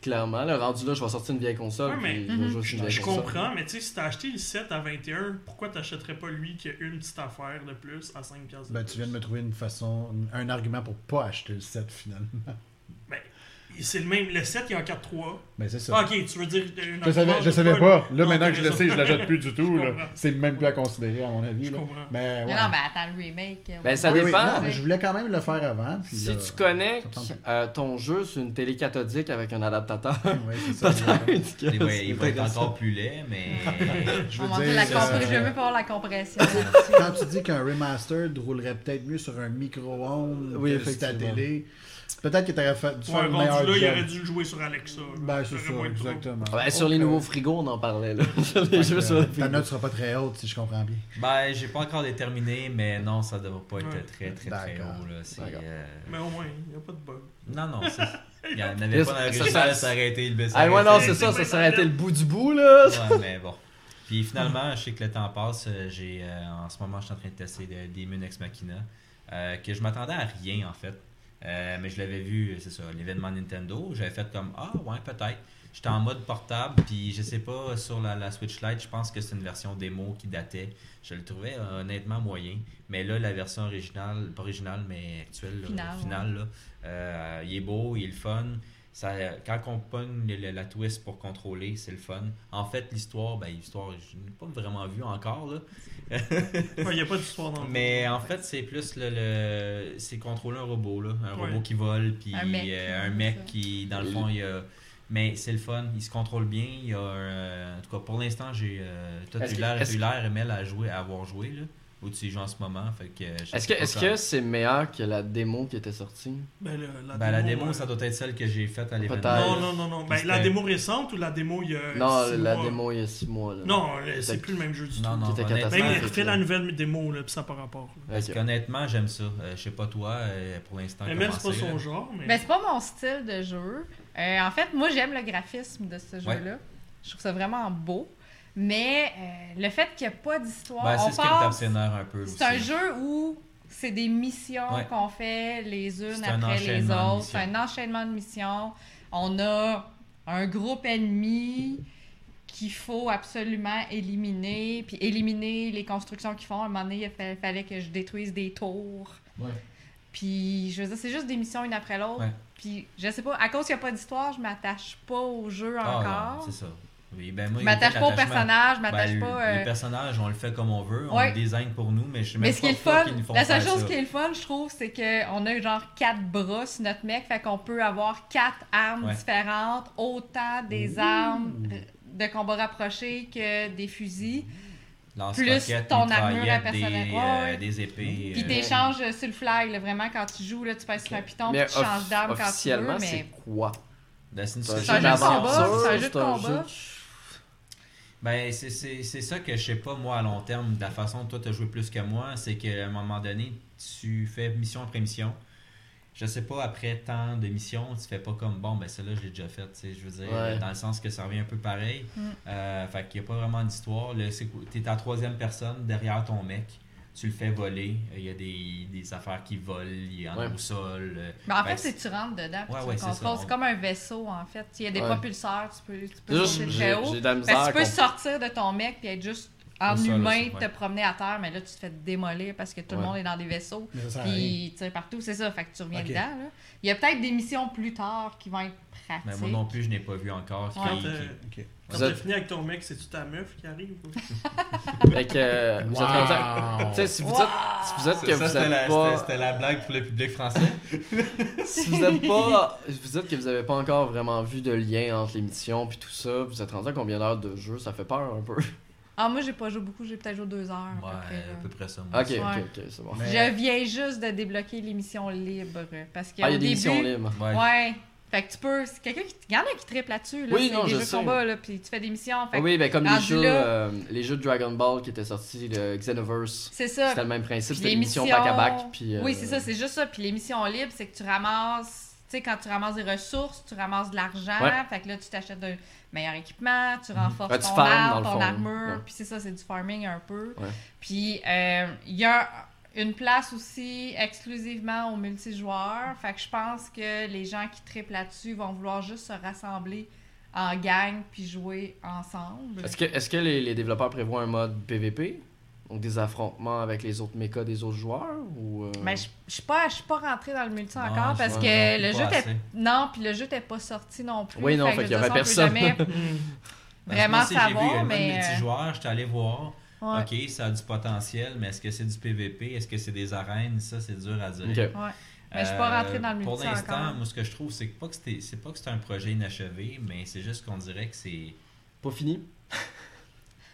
Clairement, le rendu là, je vais sortir une vieille console. Ouais, mais- je sur une je console. comprends, mais tu sais, si t'as acheté le 7 à 21, pourquoi t'achèterais pas lui qui a une petite affaire de plus à 5 piastres de Ben, plus? tu viens de me trouver une façon, un argument pour pas acheter le 7 finalement. C'est le même. Le 7, il est en 4-3. Ben, c'est ça. Ah, ok, tu veux dire. une Je savais, imprimante je de savais pas. Là, Non, maintenant que je le sais, je la jette plus du tout. Je. C'est même plus à considérer, à mon avis. Je là. comprends. Mais, non, mais attends, le remake. euh, Ben, ça Oui, oui, dépend. non, mais je voulais quand même le faire avant. puis Si là, tu connectes euh, ton jeu sur une télé cathodique avec un adaptateur, Ouais, c'est ça. Il va, il c'est va être encore plus laid, mais. Je veux dire, euh, Je veux pas avoir la compression. quand tu dis qu'un remastered roulerait peut-être mieux sur un micro-ondes Oui, que sur ta télé, peut-être que tu aurais fait, dû Ouais, il aurait dû le jouer sur Alexa. Ben, c'est Ça aurait exactement. Ouais, sur les nouveaux frigos, on en parlait. Là. les jeux sur euh, les Ta frigos. note sera pas très haute, si je comprends bien. Ben, j'ai pas encore déterminé, mais non, ça devrait pas être Ouais. très, très, très haut. Là. C'est, euh, Mais au moins, il n'y a pas de bug. Non, non, c'est... il y en avait pas dans ça, l'original, ça- ça aurait été le best. Ah, ouais, non, c'est ça, ça mal. été le bout du bout, là. Ouais, mais bon. Puis finalement, je sais que le temps passe. euh, J'ai, euh, en ce moment, je suis en train de tester de Demon Ex Machina. euh, que je m'attendais à rien, en fait. Euh, mais je l'avais vu, c'est ça, l'événement Nintendo. J'avais fait comme Ah, ouais, peut-être. J'étais en mode portable, puis je sais pas, sur la, la Switch Lite, je pense que c'est une version démo qui datait. Je le trouvais euh, honnêtement moyen. Mais là, la version originale, pas originale, mais actuelle, là, Finale, là, euh, il est beau, il est le fun. Ça, quand on pogne le- la twist pour contrôler, c'est le fun. En fait, l'histoire, ben, l'histoire, je n'ai pas vraiment vu encore, là. Il n'y a pas d'histoire dans le Mais en fait, c'est plus le, le- c'est contrôler un robot là, un Ouais. robot qui vole puis Un mec, euh, un mec qui dans le fond il y a mais c'est le fun, il se contrôle bien, il y a un- en tout cas pour l'instant, j'ai euh, toi tu l'air est-ce tu as l'air Emel à jouer à avoir joué là où tu y joues en ce moment, fait que je Est-ce que est-ce quand- que c'est meilleur que la démo qui était sortie? Ben, le- la, Ben, la démo, euh, ça doit être celle que j'ai faite à l'événement. Non, non, non, non. Ben, la démo récente ou la démo il y a. Non, six la mois? démo il y a 6 mois. Là. Non, le- c'est plus le même jeu du Non, tout. non, était honnêtement, Ben, il refait la nouvelle démo, là, puis ça pas rapport. Parce Ok. qu'honnêtement, j'aime ça. Euh, je sais pas toi, euh, pour l'instant. Mais même, c'est pas son là. genre, mais. Ben, c'est pas mon style de jeu. Euh, en fait, moi, j'aime le graphisme de ce Ouais. jeu-là. Je trouve ça vraiment beau. Mais euh, le fait qu'il n'y ait pas d'histoire, Ben, c'est ce qui un peu aussi. C'est un jeu où c'est des missions Ouais. qu'on fait les unes après les autres. C'est un enchaînement de missions. On a un groupe ennemi qu'il faut absolument éliminer. Puis éliminer les constructions qu'ils font. À un moment donné, il fa- fallait que je détruise des tours. Ouais. Puis, je veux dire, c'est juste des missions une après l'autre. Ouais. Puis, je sais pas, à cause qu'il n'y a pas d'histoire, je m'attache pas au jeu Ah, encore. c'est ça. Oui, ben moi, je m'attache pas au personnage, je Ben, m'attache le- pas. euh, Les personnages, on le fait comme on veut, on Ouais. le design pour nous, mais je sais même Mais ce qui est pas le pourquoi fun, qu'ils nous font la seule chose ça. qui est le fun, je trouve, c'est qu'on a genre quatre bras sur notre mec, fait qu'on peut avoir quatre armes Ouais. différentes, autant des armes de combat rapproché que des fusils. Plus ton armure mitraillettes, personnelle. Des, euh, des épées. Puis euh, t'échanges sur le fly, là, vraiment, quand tu joues, là, tu passes sur un piton, puis tu changes d'arme quand tu veux, officiellement, mais... c'est quoi? Ben, c'est C'est un jeu de combat, d'aventure, c'est un jeu de c'est un combat. Ben, c'est- c'est c'est ça que je sais pas, moi, à long terme, de la façon dont toi, tu as joué plus que moi, c'est qu'à un moment donné, tu fais mission après mission. Je sais pas, après tant de missions, tu fais pas comme bon, ben celle-là, je l'ai déjà faite, tu sais, je veux dire, Ouais. dans le sens que ça revient un peu pareil. Mm. Euh, fait qu'il n'y a pas vraiment d'histoire. Là, c'est que T'es à troisième personne derrière ton mec, tu le fais voler, il y a des, des affaires qui volent, il y en a Ouais. au sol. euh, Mais en fait, c'est que tu rentres dedans, Ouais, tu ouais, c'est contrôles. ça. C'est comme un vaisseau, en fait. Il y a des Ouais. propulseurs, tu peux, tu peux Juste, très haut. tu peux sortir de ton mec puis être juste en Au sol humain, aussi, te ouais. promener à terre, mais là, tu te fais démolir parce que tout le monde est dans des vaisseaux. Puis tu partout, c'est ça. Fait que tu reviens dedans. Là. Il y a peut-être des missions plus tard qui vont être pratiques. Mais moi non plus, je n'ai pas vu encore. qui- qui- euh, Ok. Quand Vous t'as êtes- fini avec ton mec, c'est-tu ta meuf qui arrive ou? Fait que, euh, vous êtes rendu à- Wow. Tu sais, si vous êtes, si vous êtes que Ça, vous la, pas... c'était- la blague pour le public français. si vous êtes pas, si vous êtes que vous avez pas encore vraiment vu de lien entre les missions puis tout ça, vous êtes rendu à combien d'heures de jeu? Ça fait peur un peu. Ah, moi, j'ai pas joué beaucoup, j'ai peut-être joué deux heures. à peu Ouais, près, à peu près ça. moi Ok, ok, ok, c'est bon. Mais- Je viens juste de débloquer l'émission libre. Parce qu'au Ah, il y a des début. missions libres. Ouais. Ouais. Fait que tu peux. c'est Quelqu'un qui. Il y en a qui triple là-dessus. Là, Oui, c'est non, des je jeux de sais. combat, là, puis tu fais des missions. Fait oui, ben comme les jeux, euh, les jeux de Dragon Ball qui étaient sortis, le Xenoverse. C'est ça. C'était le même principe, c'était les une mission missions- back à back. Puis, euh, Oui, c'est ça, c'est juste ça. Puis les missions libres, c'est que tu ramasses, tu sais, quand tu ramasses des ressources, tu ramasses de l'argent. Ouais. Fait que là, tu t'achètes un meilleur équipement, tu renforces Ouais, tu ton ton fond. armure. Puis c'est ça, c'est du farming un peu. Puis euh, il y a une place aussi exclusivement aux multijoueurs. Fait que je pense que les gens qui triplent là-dessus vont vouloir juste se rassembler en gang puis jouer ensemble. Est-ce que, les, les développeurs prévoient un mode PVP donc des affrontements avec les autres mechas des autres joueurs ou euh, Mais je je suis pas, je suis pas rentrée dans le multi Non, encore parce vois, que non, le jeu était. Non, puis le jeu était pas sorti non plus. Oui, non, fait qu'il y aurait personne. jamais que vraiment moi aussi, j'ai vu, il y a savoir, le mode mais. euh, multijoueur, j'étais allé voir. Ouais. Ok, ça a du potentiel, mais est-ce que c'est du PVP Est-ce que c'est des arènes? Ça, c'est dur à dire. Ok. Ouais. Mais je suis pas rentrée dans le Pour l'instant, moi, ce que je trouve, c'est que pas que c'est pas que c'est un projet inachevé, mais c'est juste qu'on dirait que c'est. pas fini?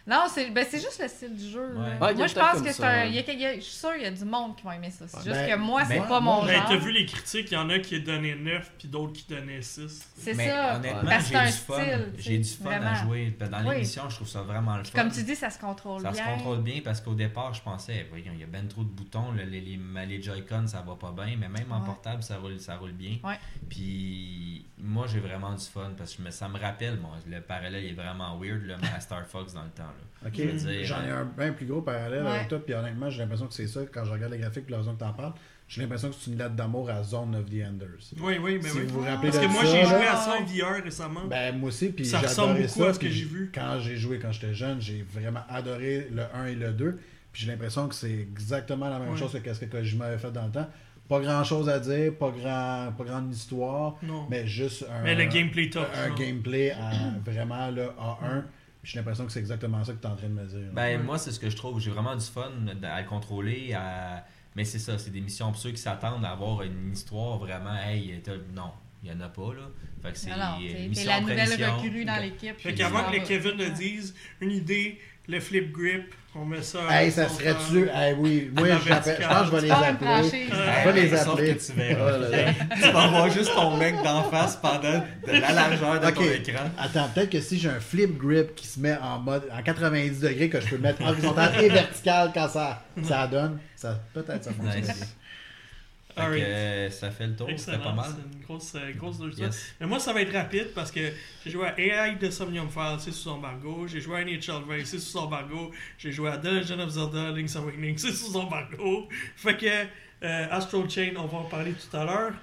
Non, c'est ben, c'est juste le style du jeu. là. Ouais. Ouais, il y a moi, je pense que c'est ça, un. ouais. il y a quel- il y a- je suis sûr qu'il y a du monde qui va aimer ça. C'est Ouais, juste ben, que moi, c'est mais- pas mon Ben, genre. t'as vu les critiques, il y en a qui donnaient 9 puis d'autres qui donnaient 6. C'est mais ça. honnêtement, j'ai c'est un du fun. J'ai du fun vraiment. à jouer. Dans Oui. l'émission, je trouve ça vraiment le fun. Comme tu dis, ça se contrôle Ça bien. se contrôle bien parce qu'au départ, je pensais, voyons, il y a ben trop de boutons, le- les, les, les Joy-Con, ça va pas bien, mais même en Ouais. portable, ça roule, ça roule bien. Ouais. Puis moi, j'ai vraiment du fun parce que je me- ça me rappelle, bon, le parallèle est vraiment weird, le à Star Fox dans le temps. Là. Ok, Je veux dire, j'en ai un bien plus gros parallèle Ouais. avec toi, puis honnêtement, j'ai l'impression que c'est ça, quand je regarde les graphiques, la raison que t'en parles, j'ai l'impression que c'est une lettre d'amour à Zone of the Enders. Oui, oui, Si oui. vous vous rappelez Parce que moi, j'ai joué à ça en. VR récemment. Ben, moi aussi, puis Ça ressemble beaucoup ça, à ce que j'ai vu. Quand j'ai joué quand j'étais jeune, j'ai vraiment adoré le 1 et le 2, puis j'ai l'impression que c'est exactement la même Ouais. chose que ce que Kojima avait fait dans le temps. Pas grand chose à dire, pas grand pas grande histoire, non. mais juste un, Mais le gameplay top. un gameplay à vraiment là, A1. J'ai l'impression que c'est exactement ça que tu es en train de me dire. Ben, Ouais. moi, c'est ce que je trouve. J'ai vraiment du fun à le contrôler. à- Mais c'est ça, c'est des missions pour ceux qui s'attendent à avoir une histoire vraiment. Hey, non, il n'y en a pas, là. Fait que c'est non, euh, la nouvelle recrue dans l'équipe. Fait qu'avant que t'en le Kevin le dise, une idée, le flip grip, on met ça. Hey, ça serait-tu? Hey, oui, moi, La je, pense que je vais les appeler. Je vais les Sauf appeler. que tu verras. Oh tu vas avoir juste ton mec d'en face pendant de la largeur de ton écran. Attends, peut-être que si j'ai un flip grip qui se met en mode en 90 degrés, que je peux le mettre horizontal et vertical quand ça, ça donne, ça peut-être ça fonctionne. Nice. Que, euh, ça fait le tour, c'était pas mal. c'est une grosse, euh, grosse deux Yes. Mais moi, ça va être rapide parce que j'ai joué à AI de Somnium Files, c'est sous embargo. J'ai joué à NHL 20, c'est sous embargo. J'ai joué à The Legend of Zelda, Link's Awakening, c'est sous embargo. Fait que euh, Astral Chain, on va en parler tout à l'heure.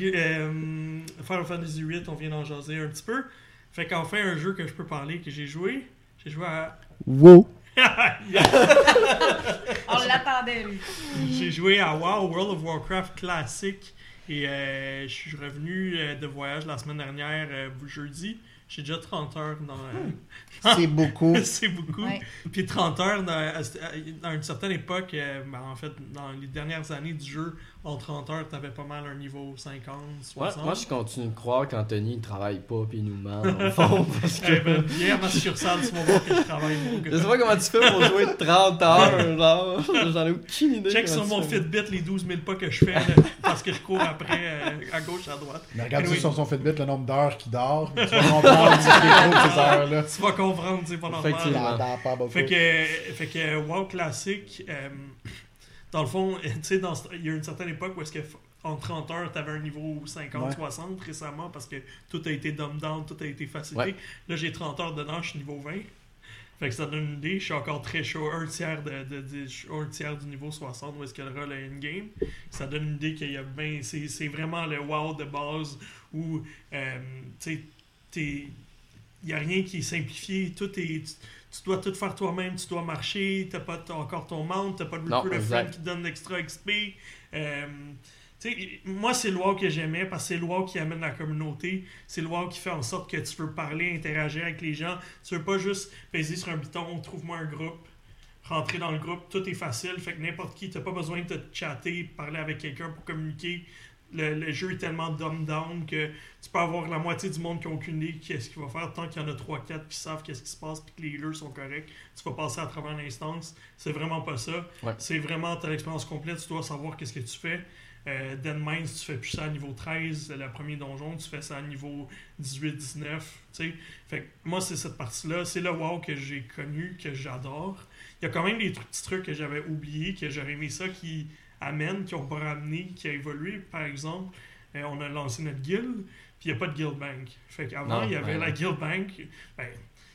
Euh, Final Fantasy VIII, on vient d'en jaser un petit peu. Fait qu'enfin, un jeu que je peux parler, que j'ai joué. J'ai joué à. Wow. On l'attendait, lui. J'ai joué à WoW, World of Warcraft classique. Et euh, je suis revenu euh, de voyage la semaine dernière, euh, jeudi. J'ai déjà 30 heures dans. euh, C'est beaucoup. c'est beaucoup. Ouais. Puis 30 heures, dans, à- à une certaine époque, euh, ben, en fait, dans les dernières années du jeu, en 30 heures, t'avais pas mal un niveau 50, Ouais, 60. moi, je continue de croire qu'Anthony il travaille pas puis il nous ment dans le fond. Parce que... Eh ben, viens à ma succursale, vas voir que je travaille, mon gars. Je sais pas comment tu fais pour jouer 30 heures, genre. J'en ai aucune idée. Check sur mon. Fitbit les 12 000 pas que je fais là, parce que je cours après euh, à gauche, à droite. Mais regarde Anyway. sur son Fitbit le nombre d'heures qu'il dort. Tu vas comprendre ces heures-là. Tu vas comprendre, c'est pas normal. Fait que WoW classique, euh, dans le fond, tu sais, il y a une certaine époque où est-ce que en 30 heures, tu avais un niveau 50-60 récemment parce que tout a été dumb down, tout a été facilité. Ouais. Là, j'ai 30 heures dedans, je suis niveau 20. Fait que ça donne une idée, je suis encore très chaud, un tiers, de, un tiers du niveau 60 où est-ce que le rôle est in-game. Ça donne une idée qu'il y a ben, c'est, vraiment le WoW de base où, euh, tu sais, il n'y a rien qui est simplifié, tout est, tu, dois tout faire toi-même, tu dois marcher, tu n'as pas encore ton mount, tu n'as pas de recruiter exact. friend qui donne l'extra XP. Euh, moi, c'est le WoW que j'aimais parce que c'est le WoW qui amène la communauté. C'est le WoW qui fait en sorte que tu veux parler, interagir avec les gens. Tu veux pas juste peser sur un bouton, trouve-moi un groupe, rentrer dans le groupe, tout est facile. Fait que n'importe qui, tu pas besoin de te chatter, parler avec quelqu'un pour communiquer. Le, le jeu est tellement dumb down que tu peux avoir la moitié du monde qui n'a aucune idée qu'est-ce qu'il va faire. Tant qu'il y en a 3-4 qui savent qu'est-ce qui se passe puis que les healers sont corrects, tu vas passer à travers l'instance. C'est vraiment pas ça. Ouais. C'est vraiment ta expérience complète. Tu dois savoir qu'est-ce que tu fais. Euh, Mines, tu fais plus ça à niveau 13, le premier donjon, tu fais ça à niveau 18-19. tu sais. Fait que moi, c'est cette partie-là. C'est le WoW que j'ai connu, que j'adore. Il y a quand même des petits trucs que j'avais oubliés, que j'aurais aimé ça qui amènent, qui n'ont pas ramené, qui a évolué. Par exemple, euh, on a lancé notre guild, puis il n'y a pas de guild bank. Fait qu'avant, il y avait ouais. la guild bank. Ben,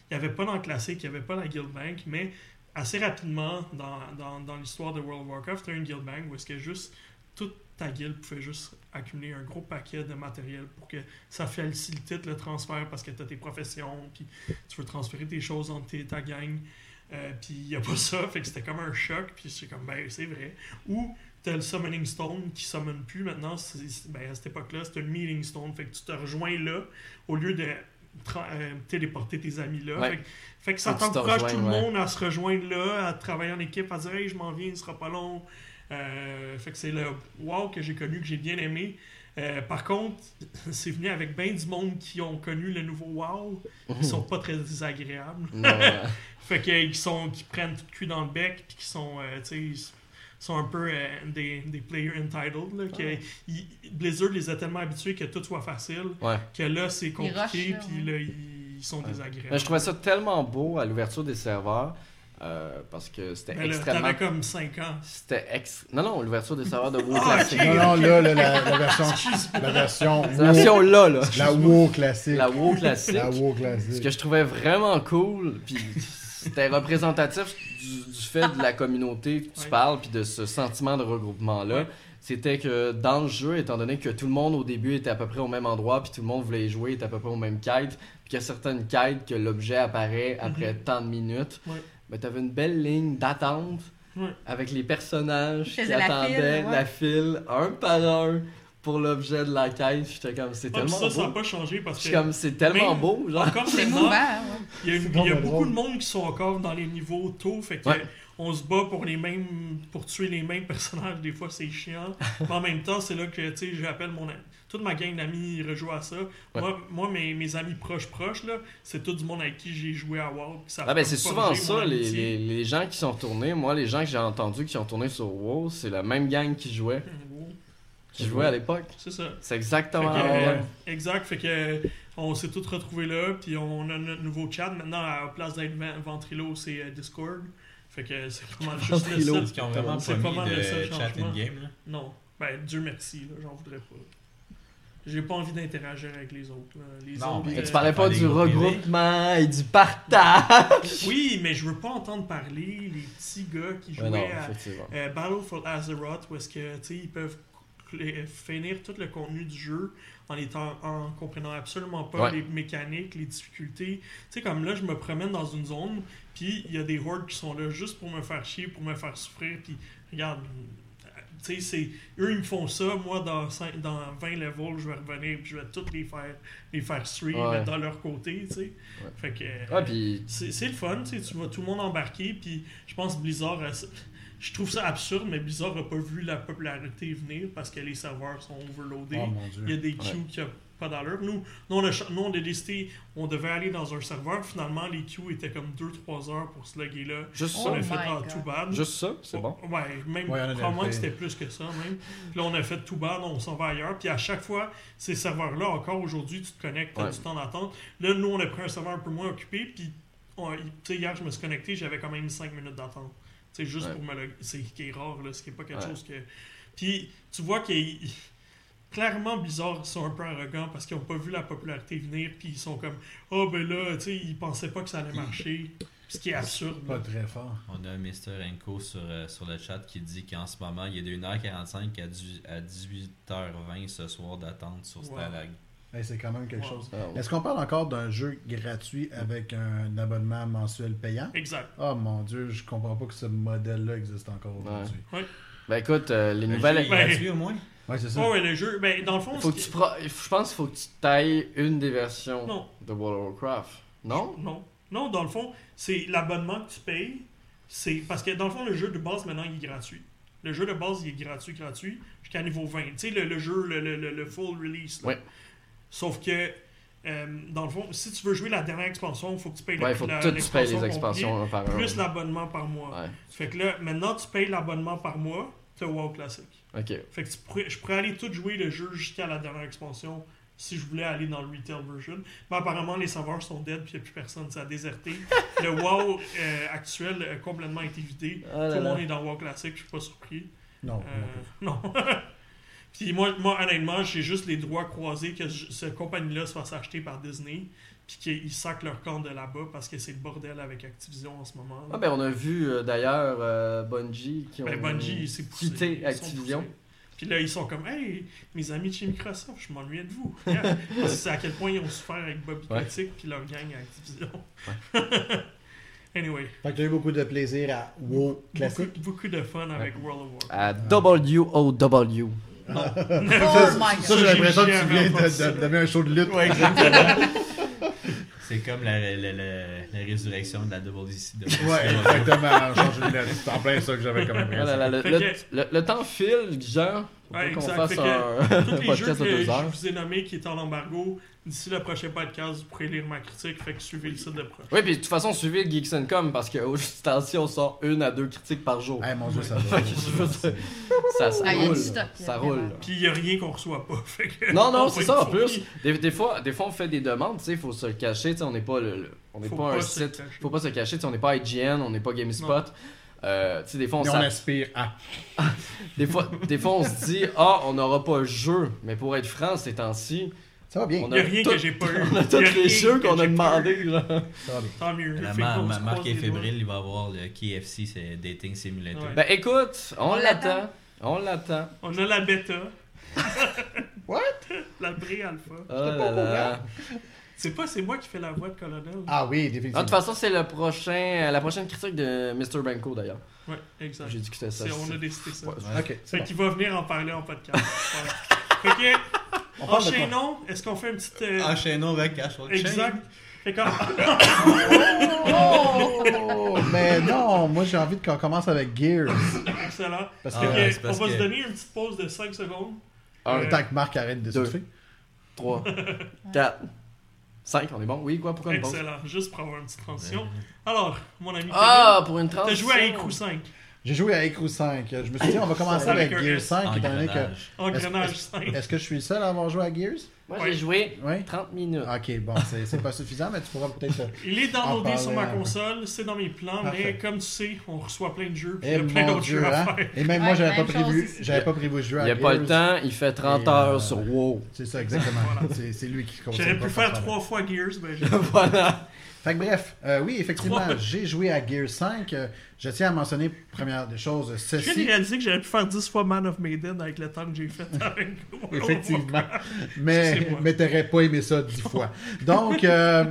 il n'y avait pas dans le classique, il n'y avait pas la guild bank, mais assez rapidement, dans, dans, dans l'histoire de World of Warcraft, tu as une guild bank où est-ce que juste toute ta guild pouvait juste accumuler un gros paquet de matériel pour que ça facilite le transfert parce que tu as tes professions, puis tu veux transférer tes choses entre tes- ta gang. Euh, puis il n'y a pas ça, fait que c'était comme un choc, puis c'est comme, ben, c'est vrai. Ou t'as le Summoning Stone qui summon plus maintenant, ben, à cette époque-là, c'était le Meeting Stone, fait que tu te rejoins là, au lieu de euh, téléporter tes amis là. Ouais. Fait, que- fait que ça que t'encourage tout le ouais. monde à se rejoindre là, à travailler en équipe, à dire, hey, je m'en viens, ce sera pas long. Euh, fait que c'est le wow que j'ai connu, que j'ai bien aimé. Euh, par contre, c'est venu avec bien du monde qui ont connu le nouveau wow. Ils sont pas très désagréables. Fait qu'ils sont, qui prennent tout le cul dans le bec, puis qui sont, tu sais, sont un peu euh, des, des players entitled. Là, que ils- Blizzard les a tellement habitués que tout soit facile, Ouais. que là, c'est compliqué, puis là, ils sont désagréables. Mais je trouvais ça tellement beau à l'ouverture des serveurs euh, parce que c'était extrêmement. t'avais comme 5 ans. C'était ex... Non, non, l'ouverture des serveurs de WoW Ah, classique. Non, non, là, là, la, la version. La version. La version là, là. La WoW classique. La WoW classique. La WoW Ce que je trouvais vraiment cool, puis c'était représentatif du, du fait de la communauté que tu parles, puis de ce sentiment de regroupement-là. C'était que dans le jeu, étant donné que tout le monde au début était à peu près au même endroit, puis tout le monde voulait y jouer, était à peu près aux mêmes quêtes, puis qu'il y a certaines quêtes que l'objet apparaît après tant de minutes, Ouais. ben, t'avais une belle ligne d'attente avec les personnages qui la attendaient file, ouais. la file un par un pour l'objet de la quête. J'étais comme, c'est Ah, tellement ça, ça n'a beau. pas changé parce comme, c'est tellement beau, genre. encore C'est mouvant, il y a, il y beaucoup drôle. de monde qui sont encore dans les niveaux tôt, fait que Ouais. on se bat pour les mêmes pour tuer les mêmes personnages, des fois c'est chiant. Mais en même temps, c'est là que tu sais, j'appelle mon toute ma gang d'amis rejoue à ça. Moi, moi mes, mes amis proches proches là, c'est tout du monde avec qui j'ai joué à WoW. ça Ah ben c'est souvent ça, les, les, les gens qui sont retournés, moi les gens que j'ai entendus qui sont retournés sur WoW, c'est la même gang qui jouait, qui jouait à l'époque. C'est ça. C'est exactement Fait que, la euh, même. exact, fait que on s'est tous retrouvés là, puis on a notre nouveau chat. Maintenant, à la place d'être Ven- Ventrilo, c'est euh, Discord. Fait que c'est pas mal juste le Ventrilo. seul. Qu'ils ont vraiment C'est pas pas mis mal le de seul chat in-game. là. Non. Ben, Dieu merci, là, j'en voudrais pas. J'ai pas envie d'interagir avec les autres. là. Les Non, autres, mais Et euh, tu parlais pas du regroupement et du partage. Oui, mais je veux pas entendre parler les petits gars qui Ouais, non, jouaient à euh, Battle for Azeroth, où est-ce que, tu sais, ils peuvent finir tout le contenu du jeu en étant en comprenant absolument pas Ouais. les mécaniques, les difficultés. Tu sais, comme là, je me promène dans une zone, puis il y a des hordes qui sont là juste pour me faire chier, pour me faire souffrir, puis regarde, euh, tu sais, c'est eux ils me font ça, moi dans, dans 20 levels, je vais revenir, puis je vais toutes les faire les faire Ouais. mettre dans leur côté, tu sais. Ouais. Fait que euh, Ouais, puis c'est le fun, tu sais, tu vois tout le monde embarquer, puis je pense Blizzard, a- je trouve ça absurde, mais Blizzard n'a pas vu la popularité venir parce que les serveurs sont overloadés. Oh. Il y a des queues qui n'ont pas d'allure. Nous, nous, on a, nous, on a décidé, on devait aller dans un serveur, finalement, les queues étaient comme 2-3 heures pour se loguer là. juste On ça? a Oh fait my God. tout bad. Juste ça, c'est bon. Ouais, même Ouais, probablement que c'était plus que ça même. Puis là, on a fait tout bad, on s'en va ailleurs. Puis à chaque fois, ces serveurs-là, encore aujourd'hui, tu te connectes, tu as Ouais. du temps d'attente. Là, nous, on a pris un serveur un peu moins occupé. Puis, on- tu sais, hier, je me suis connecté, j'avais quand même 5 minutes d'attente. Tu sais, juste Ouais. pour me le. C'est qui est rare, là. Ce qui n'est pas quelque Ouais. chose que. Puis, tu vois qu'il. Clairement, Blizzard ils sont un peu arrogants parce qu'ils n'ont pas vu la popularité venir. Puis ils sont comme, oh ben là, tu sais, ils pensaient pas que ça allait marcher. Ce qui est absurde. Pas là. très fort. On a Mr. Enko sur, euh, sur le chat qui dit qu'en ce moment, il y a de 1h45 à, du- à 18h20 ce soir d'attente sur Wow. Hey, c'est quand même quelque Wow. chose. Ah, ouais. Est-ce qu'on parle encore d'un jeu gratuit avec un abonnement mensuel payant? Exact. Oh mon dieu, je comprends pas que ce modèle-là existe encore aujourd'hui. Ben écoute, euh, les Le nouvelles. jeu est Ouais. gratuit au moins? Ouais, c'est ça. Oh, ouais, le jeu, ben, dans le fond, Faut que tu pro- Je pense qu'il faut que tu tailles une des versions Non. de World of Warcraft. Non? Non. Non, dans le fond, c'est l'abonnement que tu payes. C'est parce que dans le fond, le jeu de base maintenant il est gratuit. Le jeu de base il est gratuit, gratuit, jusqu'à niveau 20. Tu sais, le, le jeu, le, le, le- le full release. là. Ouais. Sauf que, euh, dans le fond, si tu veux jouer la dernière expansion, il faut que tu payes Ouais, faut la- que tu payes les l'expansion expansions un par. Plus l'abonnement par mois. Ouais, Fait que là, maintenant, tu payes l'abonnement par mois, tu as WoW Classic. ok. Fait que tu pourrais- je pourrais aller tout jouer le jeu jusqu'à la dernière expansion si je voulais aller dans le retail version. Mais apparemment, les serveurs sont dead puis il n'y a plus personne. Ça a déserté. le WoW euh, actuel a complètement été vidé. Ah là Tout le monde est dans WoW Classic, je suis pas surpris. Non. Euh, non. puis moi, moi, honnêtement, j'ai juste les droits croisés que je- cette compagnie-là se fasse acheter par Disney puis qu'ils sacent leur camp de là-bas parce que c'est le bordel avec Activision en ce moment. Ah, ben on a vu euh, d'ailleurs euh, Bungie qui ont Ben, Bungie, c'est poussé. quitté Activision. Puis là, ils sont comme, hey, mes amis de chez Microsoft, je m'ennuyais de vous. C'est à quel point ils ont souffert avec Bobby Ouais. Kotick puis leur gang à Activision. Anyway, Fait que tu as eu beaucoup de plaisir à WoW classique. beaucoup, beaucoup de fun avec World of Warcraft. À W-O-W. Oh my Ça, god. ça, j'ai l'impression que tu viens de, de, de donner un show de lutte. Ouais, exactement. C'est comme la, la, la, la résurrection de la. Ouais, exactement. Changer de lutte. C'est en plein ça que j'avais comme impression. Voilà, le, le- le- le temps file, Jean. Faut Ouais, qu'on fasse Fait que un Tous les jeux podcast de que deux heures. je vous ai nommés qui étaient en embargo, d'ici le prochain podcast, vous pourrez lire ma critique. Fait que suivez le site de proche. Oui, puis de toute façon, suivez Geeks Com parce qu'au temps-ci, on sort une à deux critiques par jour. Hey, mon dieu, ça Fait va. ça, ça Ah, il y a roule. ça roule. Puis il n'y a rien qu'on reçoit pas. Fait que Non, non, on c'est ça en plus. Des, des fois, des fois, on fait des demandes, tu sais, il faut se le cacher, tu sais, on n'est pas, le, le- on n'est Faut pas, un site, cacher. faut pas se cacher, tu sais, on n'est pas IGN, on n'est pas GameSpot. Euh, tu sais, des fois, on, on aspire à. des, fois, des fois, on se dit, ah, on n'aura pas le jeu, mais pour être franc, ces temps-ci, Ça va bien. On Il n'y a rien tout- que j'ai pas eu. on a Il y tous rien les jeux qu'on a pas demandé, là. Ça va bien. Tant mieux. La ma- qu'on ma- se Marc croise est fébrile, il va avoir le KFC, c'est Dating Simulator. Ouais. Ben écoute, on On l'attend. On l'attend. On a la bêta. What? La pré-alpha. Oh là là. C'est pas, c'est moi qui fais la voix de colonel. Ah oui, Non, De définitivement. toute façon, c'est le prochain, la prochaine critique de Mr. Banco d'ailleurs. Ouais, exact. J'ai dit que c'était ça. C'est- on a décidé ça. Ouais. Ok, c'est Fait bon. qu'il va venir en parler en podcast. Fait enchaînons. Est-ce qu'on fait un petit. euh, Enchaînons avec Ashwell exact. Fait qu'on- Oh, mais non, moi j'ai envie qu'on commence avec Gears. Excellent. Parce Ah que que, ouais, c'est on parce va que- se donner une petite pause de 5 secondes. Un, Euh, tant que Marc arrête de deux. souffler. 3, 4, 5, on est bon? Oui, quoi? Pourquoi on est bon? Excellent. Juste pour avoir une petite transition. Alors, mon ami. Ah, pour une Kevin, transition. T'as joué à Ecrou 5. J'ai joué à Ecrou 5. Je me suis dit, on va commencer avec Gears S. 5, étant donné que. Engrenage. Est-ce- 5. Est-ce que je suis le seul à avoir joué à Gears? Moi, Ouais. j'ai joué Oui. 30 minutes. Ok, bon, c'est pas suffisant, mais tu pourras peut-être. euh, Il est downloadé sur ma parler, console, c'est dans mes plans, mais comme tu sais, on reçoit plein de jeux, puis il Eh y a plein d'autres jeux à hein? faire. Et même moi, j'avais pas prévu, j'avais pas prévu de jouer Il à n'y a pas le Gears. temps, il fait 30 Et, heures euh, sur WoW. C'est ça, exactement. C'est lui qui conseille J'aurais pu faire trois fois Gears, ben j'ai voilà. Fait que bref, euh, oui, effectivement, j'ai joué à Gears 5. Euh, je tiens à mentionner, première des choses, Je viens de ceci. réaliser que j'aurais pu faire 10 fois Man of Maiden avec le temps que j'ai fait avec Effectivement. Mais, mais t'aurais pas aimé ça dix fois. Donc, euh,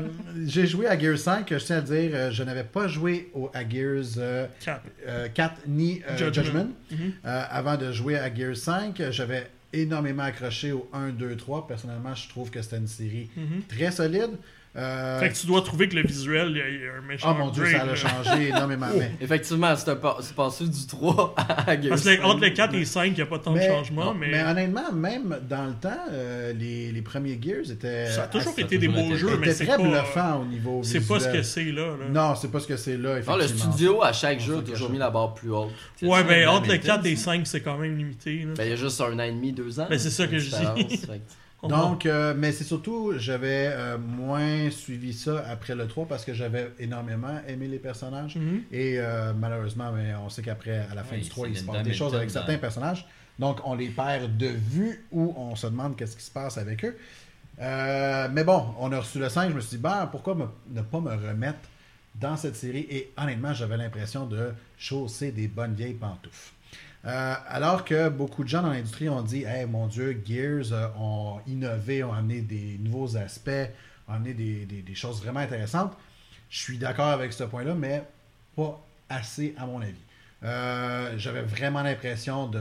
j'ai joué à Gears 5. Je tiens à dire, je n'avais pas joué au, à Gears euh, Quatre. euh, 4 ni Judgment. Judgment. Mhm. Avant de jouer à Gears 5. J'avais énormément accroché au 1, 2, 3. Personnellement, je trouve que c'était une série Mhm. très solide. Euh, Fait que tu dois trouver que le visuel, il y a- il y a un méchant Oh mon dieu, ça upgrade, a là. changé énormément. mais Effectivement, c'est pas- c'est passé du 3 à Gears Parce que 5. entre le 4 et le 5, il n'y a pas tant de Mais- changements, mais, mais honnêtement, même dans le temps, euh, les, les premiers Gears étaient. ça a toujours assez- été des toujours beaux jeux, mais c'est très pas, bluffant au niveau c'est pas ce que c'est là. là. Non, c'est pas ce que c'est là, Non, effectivement. le studio, à chaque jeu, a toujours mis la barre plus haute. Ouais, ben entre le Hamilton, 4 et le ça? 5, c'est quand même limité. Ben, il y a juste un an et demi, deux ans. Ben, c'est ça que je dis. Donc, euh, mais c'est surtout, j'avais euh, moins suivi ça après le 3 parce que j'avais énormément aimé les personnages. Mhm. Et euh, malheureusement, mais on sait qu'après, à la fin Oui, du 3, c'est il se passe des choses avec certains personnages. Donc, on les perd de vue ou on se demande qu'est-ce qui se passe avec eux. Euh, mais bon, on a reçu le 5. Je me suis dit, ben, pourquoi me- ne pas me remettre dans cette série? Et honnêtement, j'avais l'impression de chausser des bonnes vieilles pantoufles. Euh, alors que beaucoup de gens dans l'industrie ont dit Hey, mon Dieu, Gears euh, ont innové, ont amené des nouveaux aspects, ont amené des, des- des choses vraiment intéressantes. Je suis d'accord avec ce point-là, mais pas assez à mon avis. Euh, J'avais vraiment l'impression de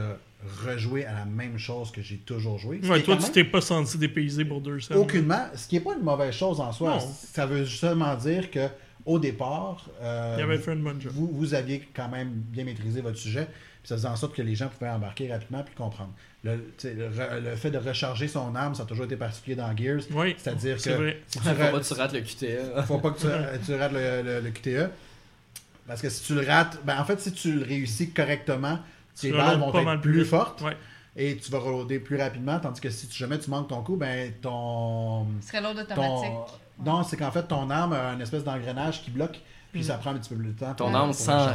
rejouer à la même chose que j'ai toujours joué. Ouais, toi, tu t'es pas senti dépaysé pour deux semaines. Aucunement, ce qui n'est pas une mauvaise chose en soi. Non. Ça veut seulement dire que au départ, euh, Il avait fait une bonne job. vous, vous aviez quand même bien maîtrisé votre sujet. Puis ça faisait en sorte que les gens pouvaient embarquer rapidement puis comprendre. Le, le, re- le fait de recharger son arme, ça a toujours été particulier dans Gears. Oui, C'est-à-dire c'est que vrai. si tu Faut re- pas que tu rates le QTE. faut pas que tu, tu rates le, le- le QTE. Parce que si tu le rates, ben en fait, si tu le réussis correctement, tes Tu balles vont être plus, plus fortes Ouais. et tu vas reloader plus rapidement. Tandis que si tu- jamais tu manques ton coup, ben ton. Ce serait l'ordre ton... automatique. Non, c'est qu'en fait, ton arme a une espèce d'engrenage qui bloque, puis Mm. ça prend un petit peu plus de temps. Ton âme en Ton. Sans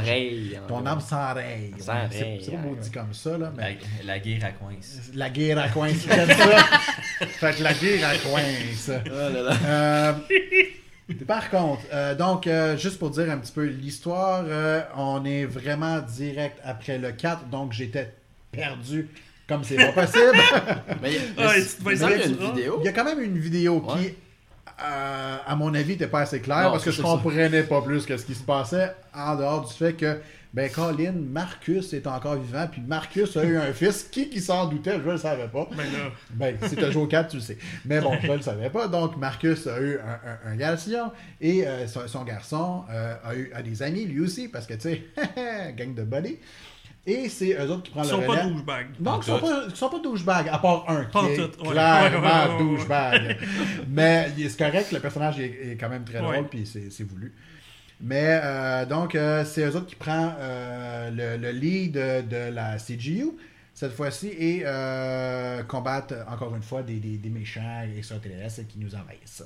Ouais, c'est- pas beau ouais. dit comme ça, là, mais. La, la guerre à coince. La guerre à coince, j'aime ça. fait que la guerre à coince. Oh là là. Euh, par contre, euh, donc, euh, juste pour dire un petit peu l'histoire, euh, on est vraiment direct après le 4, donc j'étais perdu comme c'est pas possible. Mais, Ah, il y a essayer une vidéo? Il y a quand même une vidéo qui. Euh, à mon avis, n'était pas assez clair Non, parce que je ça. comprenais pas plus que ce qui se passait en dehors du fait que, ben, Colin, Marcus est encore vivant, puis Marcus a eu un fils. Qui qui s'en doutait, je le savais pas. Ben là, Ben, si t'as joué au 4, tu le sais. Mais bon, je ne le savais pas. Donc, Marcus a eu un, un, un garçon et euh, son, son garçon euh, a eu a des amis, lui aussi, parce que, tu sais, gang de buddy. Et c'est eux autres qui prennent ils le sont pas relais. douchebags. Non, ils sont pas, ils sont pas douchebags, à part un Pas qui est tout, ouais. clairement Ouais, ouais, ouais, ouais. douchebag. Mais c'est correct, le personnage est, est quand même très Ouais. drôle, puis c'est c'est voulu. Mais euh, donc, euh, c'est eux autres qui prennent euh, le, le lead de, de la CGU cette fois-ci et euh, combattent encore une fois des, des, des méchants extraterrestres qui nous envahissent.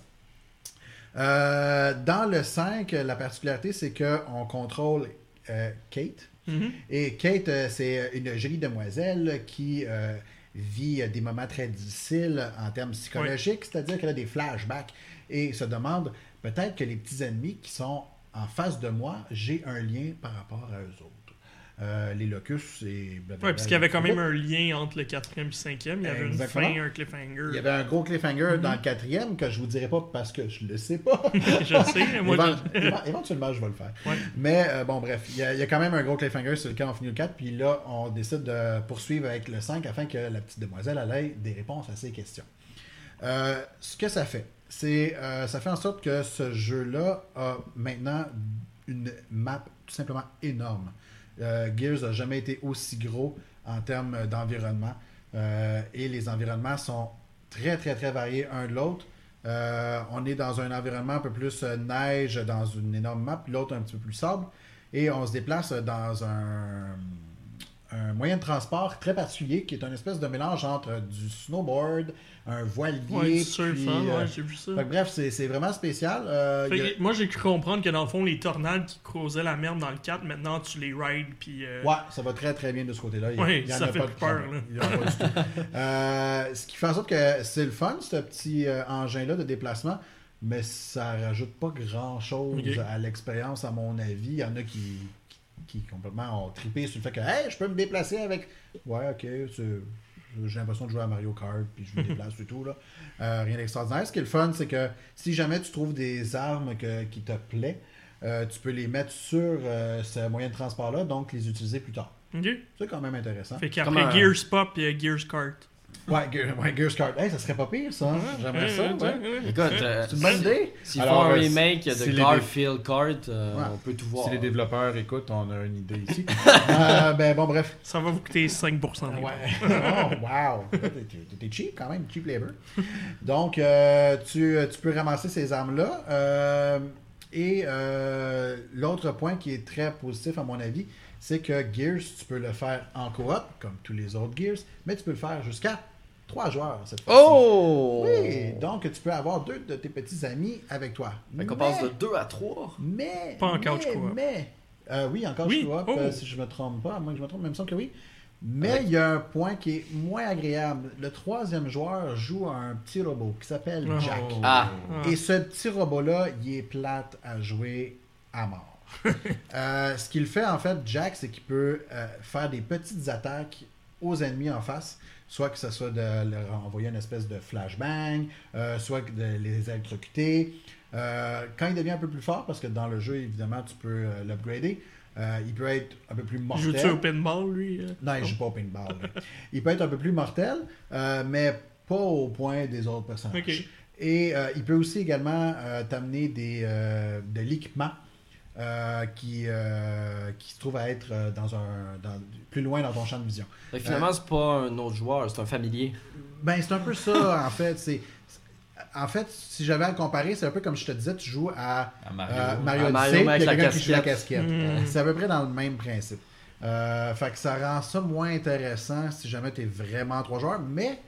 Euh, dans le 5, la particularité, c'est qu'on contrôle euh, Kate. Mhm. Et Kate, euh, c'est une jolie demoiselle qui euh, vit euh, des moments très difficiles en termes psychologiques, c'est-à-dire qu'elle a des flashbacks et se demande peut-être que les petits ennemis qui sont en face de moi, j'ai un lien par rapport à eux autres. Euh, les locus et blablabla. Ouais, parce qu'il y avait quand même un lien entre le quatrième et le cinquième. Il y avait Exactement. une fin, un cliffhanger. Il y avait un gros cliffhanger dans le quatrième que je vous dirai pas parce que je le sais pas. je le sais, mais moi, Évent- éventuellement, je vais le faire. Ouais. Mais euh, bon, bref, il y, a, il y a quand même un gros cliffhanger sur lequel on finit le 4. Puis là, on décide de poursuivre avec le 5 afin que la petite demoiselle elle ait des réponses à ses questions. Euh, ce que ça fait, c'est ça fait en sorte que ce jeu-là a maintenant une map tout simplement énorme. Euh, Gears n'a jamais été aussi gros en termes d'environnement. Euh, et les environnements sont très, très, très variés un de l'autre. Euh, on est dans un environnement un peu plus neige dans une énorme map, l'autre un petit peu plus sable. Et on se déplace dans un, un moyen de transport très particulier qui est un espèce de mélange entre du snowboard, un voilier. Ouais, du surf, puis, hein, euh, ouais, j'ai vu ça. fait bref, c'est vraiment spécial. Euh, Fait a- moi, j'ai cru comprendre que dans le fond, les tornades qui causaient la merde dans le 4, maintenant tu les rides, puis. euh, Ouais, ça va très très bien de ce côté-là. En ça a fait pas peur, là. Il y en a pas du tout. Ce qui fait en sorte que c'est le fun, ce petit euh, engin-là de déplacement, mais ça rajoute pas grand-chose Ok. à l'expérience, à mon avis. Il y en a qui, qui complètement ont trippé sur le fait que hey, je peux me déplacer avec. Ouais, ok, j'ai l'impression de jouer à Mario Kart, puis je me déplace et tout. Là. Euh, rien d'extraordinaire. Ce qui est le fun, c'est que si jamais tu trouves des armes que- qui te plaît, euh, tu peux les mettre sur euh, ce moyen de transport-là, donc les utiliser plus tard. C'est quand même intéressant. Fait qu'après un- Gears Pop, a Gears Kart. Ouais, ouais, Gears Kart. Hey, ça serait pas pire, ça. hein? J'aimerais ça. ouais. Écoute, euh, C'est une bonne idée. s'ils font un euh, remake de Garfield Kart, euh, Ouais. on peut tout voir. Si les développeurs écoutent, on a une idée ici. Euh, ben bon, bref. Ça va vous coûter 5% des Ouais. oh, wow. T'es- cheap quand même, cheap labor. Donc, euh, tu, tu peux ramasser ces armes-là. euh, et euh, l'autre point qui est très positif, à mon avis, c'est que Gears, tu peux le faire en coop, comme tous les autres Gears, mais tu peux le faire jusqu'à trois joueurs cette fois-ci. Oh! Oui, donc tu peux avoir deux de tes petits amis avec toi. Fait qu'on Mais- passe de 2 à 3. mais. Pas en mais, couch co-op. Mais. euh, oui, en couch Oui, co-op, oh. euh, si je me trompe pas. Moi, je me trompe, mais il me semble que oui. Mais il y a un point qui est moins agréable. Le troisième joueur joue à un petit robot qui s'appelle Oh. Jack. Ah. Ah. Et ce petit robot-là, il est plate à jouer à mort. Euh, ce qu'il fait, en fait, Jack, c'est qu'il peut euh, faire des petites attaques aux ennemis en face. Soit que ce soit de leur envoyer une espèce de flashbang, euh, soit de les électrocuter. Euh, quand il devient un peu plus fort, parce que dans le jeu, évidemment, tu peux euh, l'upgrader, euh, il peut être un peu plus mortel. Joue-tu au pinball, lui? Non, il joue pas au paintball. mais il peut être un peu plus mortel, mais pas au point des autres personnages. Et euh, il peut aussi également t'amener des, de l'équipement euh, qui, euh, qui se trouve à être dans un, dans- plus loin dans ton champ de vision. Finalement, c'est pas un autre joueur, c'est un familier. Ben, c'est un peu ça, en fait. C'est, en fait, si j'avais à le comparer, c'est un peu comme je te disais, tu joues à À Mario. euh, Mario À Mario, Odyssey, il y a qui joue la casquette. casquette. Mm. C'est à peu près dans le même principe. Euh, fait que ça rend ça moins intéressant si jamais tu es vraiment trois joueurs, mais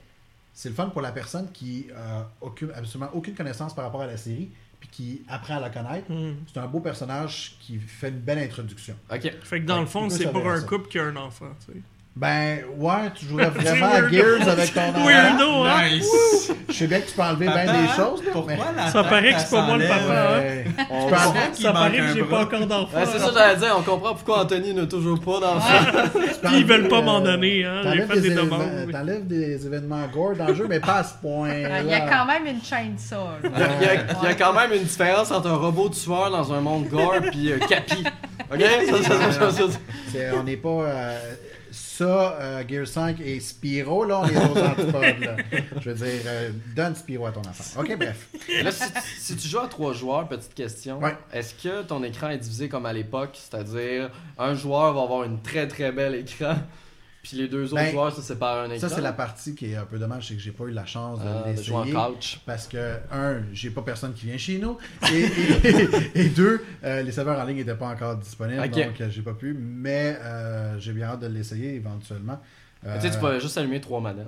c'est le fun pour la personne qui n'a absolument aucune connaissance par rapport à la série, puis qui apprend à la connaître. Hmm. C'est un beau personnage qui fait une belle introduction. Ok. Fait que dans Ouais, le fond, c'est pour un couple qui a un enfant, tu sais. Ben, ouais, tu jouerais vraiment à. Gears avec ton enfant. Weirdo, hein? Nice! Je sais bien que tu peux enlever bien des choses, là, Pourquoi mais... la Ça paraît que c'est pas moi le papa, hein? Ouais. On- Tu parles- qu'il Ça paraît que j'ai pas encore d'enfant. Ouais, c'est ça, j'allais dire. On comprend pourquoi Anthony n'a toujours pas d'enfant. Puis ils veulent pas m'en donner, hein. J'ai T'enlèves fait des des, demandes. événements- t'enlèves des événements gore dans le jeu, mais pas à ce point. Il y a quand même une chaîne ça. Il y, a, quand même une différence entre un robot tueur dans un monde gore puis euh, Capi. Ok? On n'est pas. Ça, euh, Gear 5 et Spyro, là, on est aux antipodes. Là. Je veux dire, euh, donne Spyro à ton enfant. Ok, bref. Là, si, si tu joues à trois joueurs, petite question, Ouais. est-ce que ton écran est divisé comme à l'époque, c'est-à-dire un joueur va avoir une très très belle écran, puis les deux autres Ben, joueurs se séparent un écran? Ça, c'est la partie qui est un peu dommage, c'est que j'ai pas eu la chance de jouer en l'essayer. couch. Parce que, un, j'ai pas personne qui vient chez nous. Et, et- et deux, euh, les serveurs en ligne n'étaient pas encore disponibles. Donc, euh, j'ai pas pu. Mais euh, j'ai bien hâte de l'essayer éventuellement. Euh, Tu sais, tu peux juste allumer trois manettes.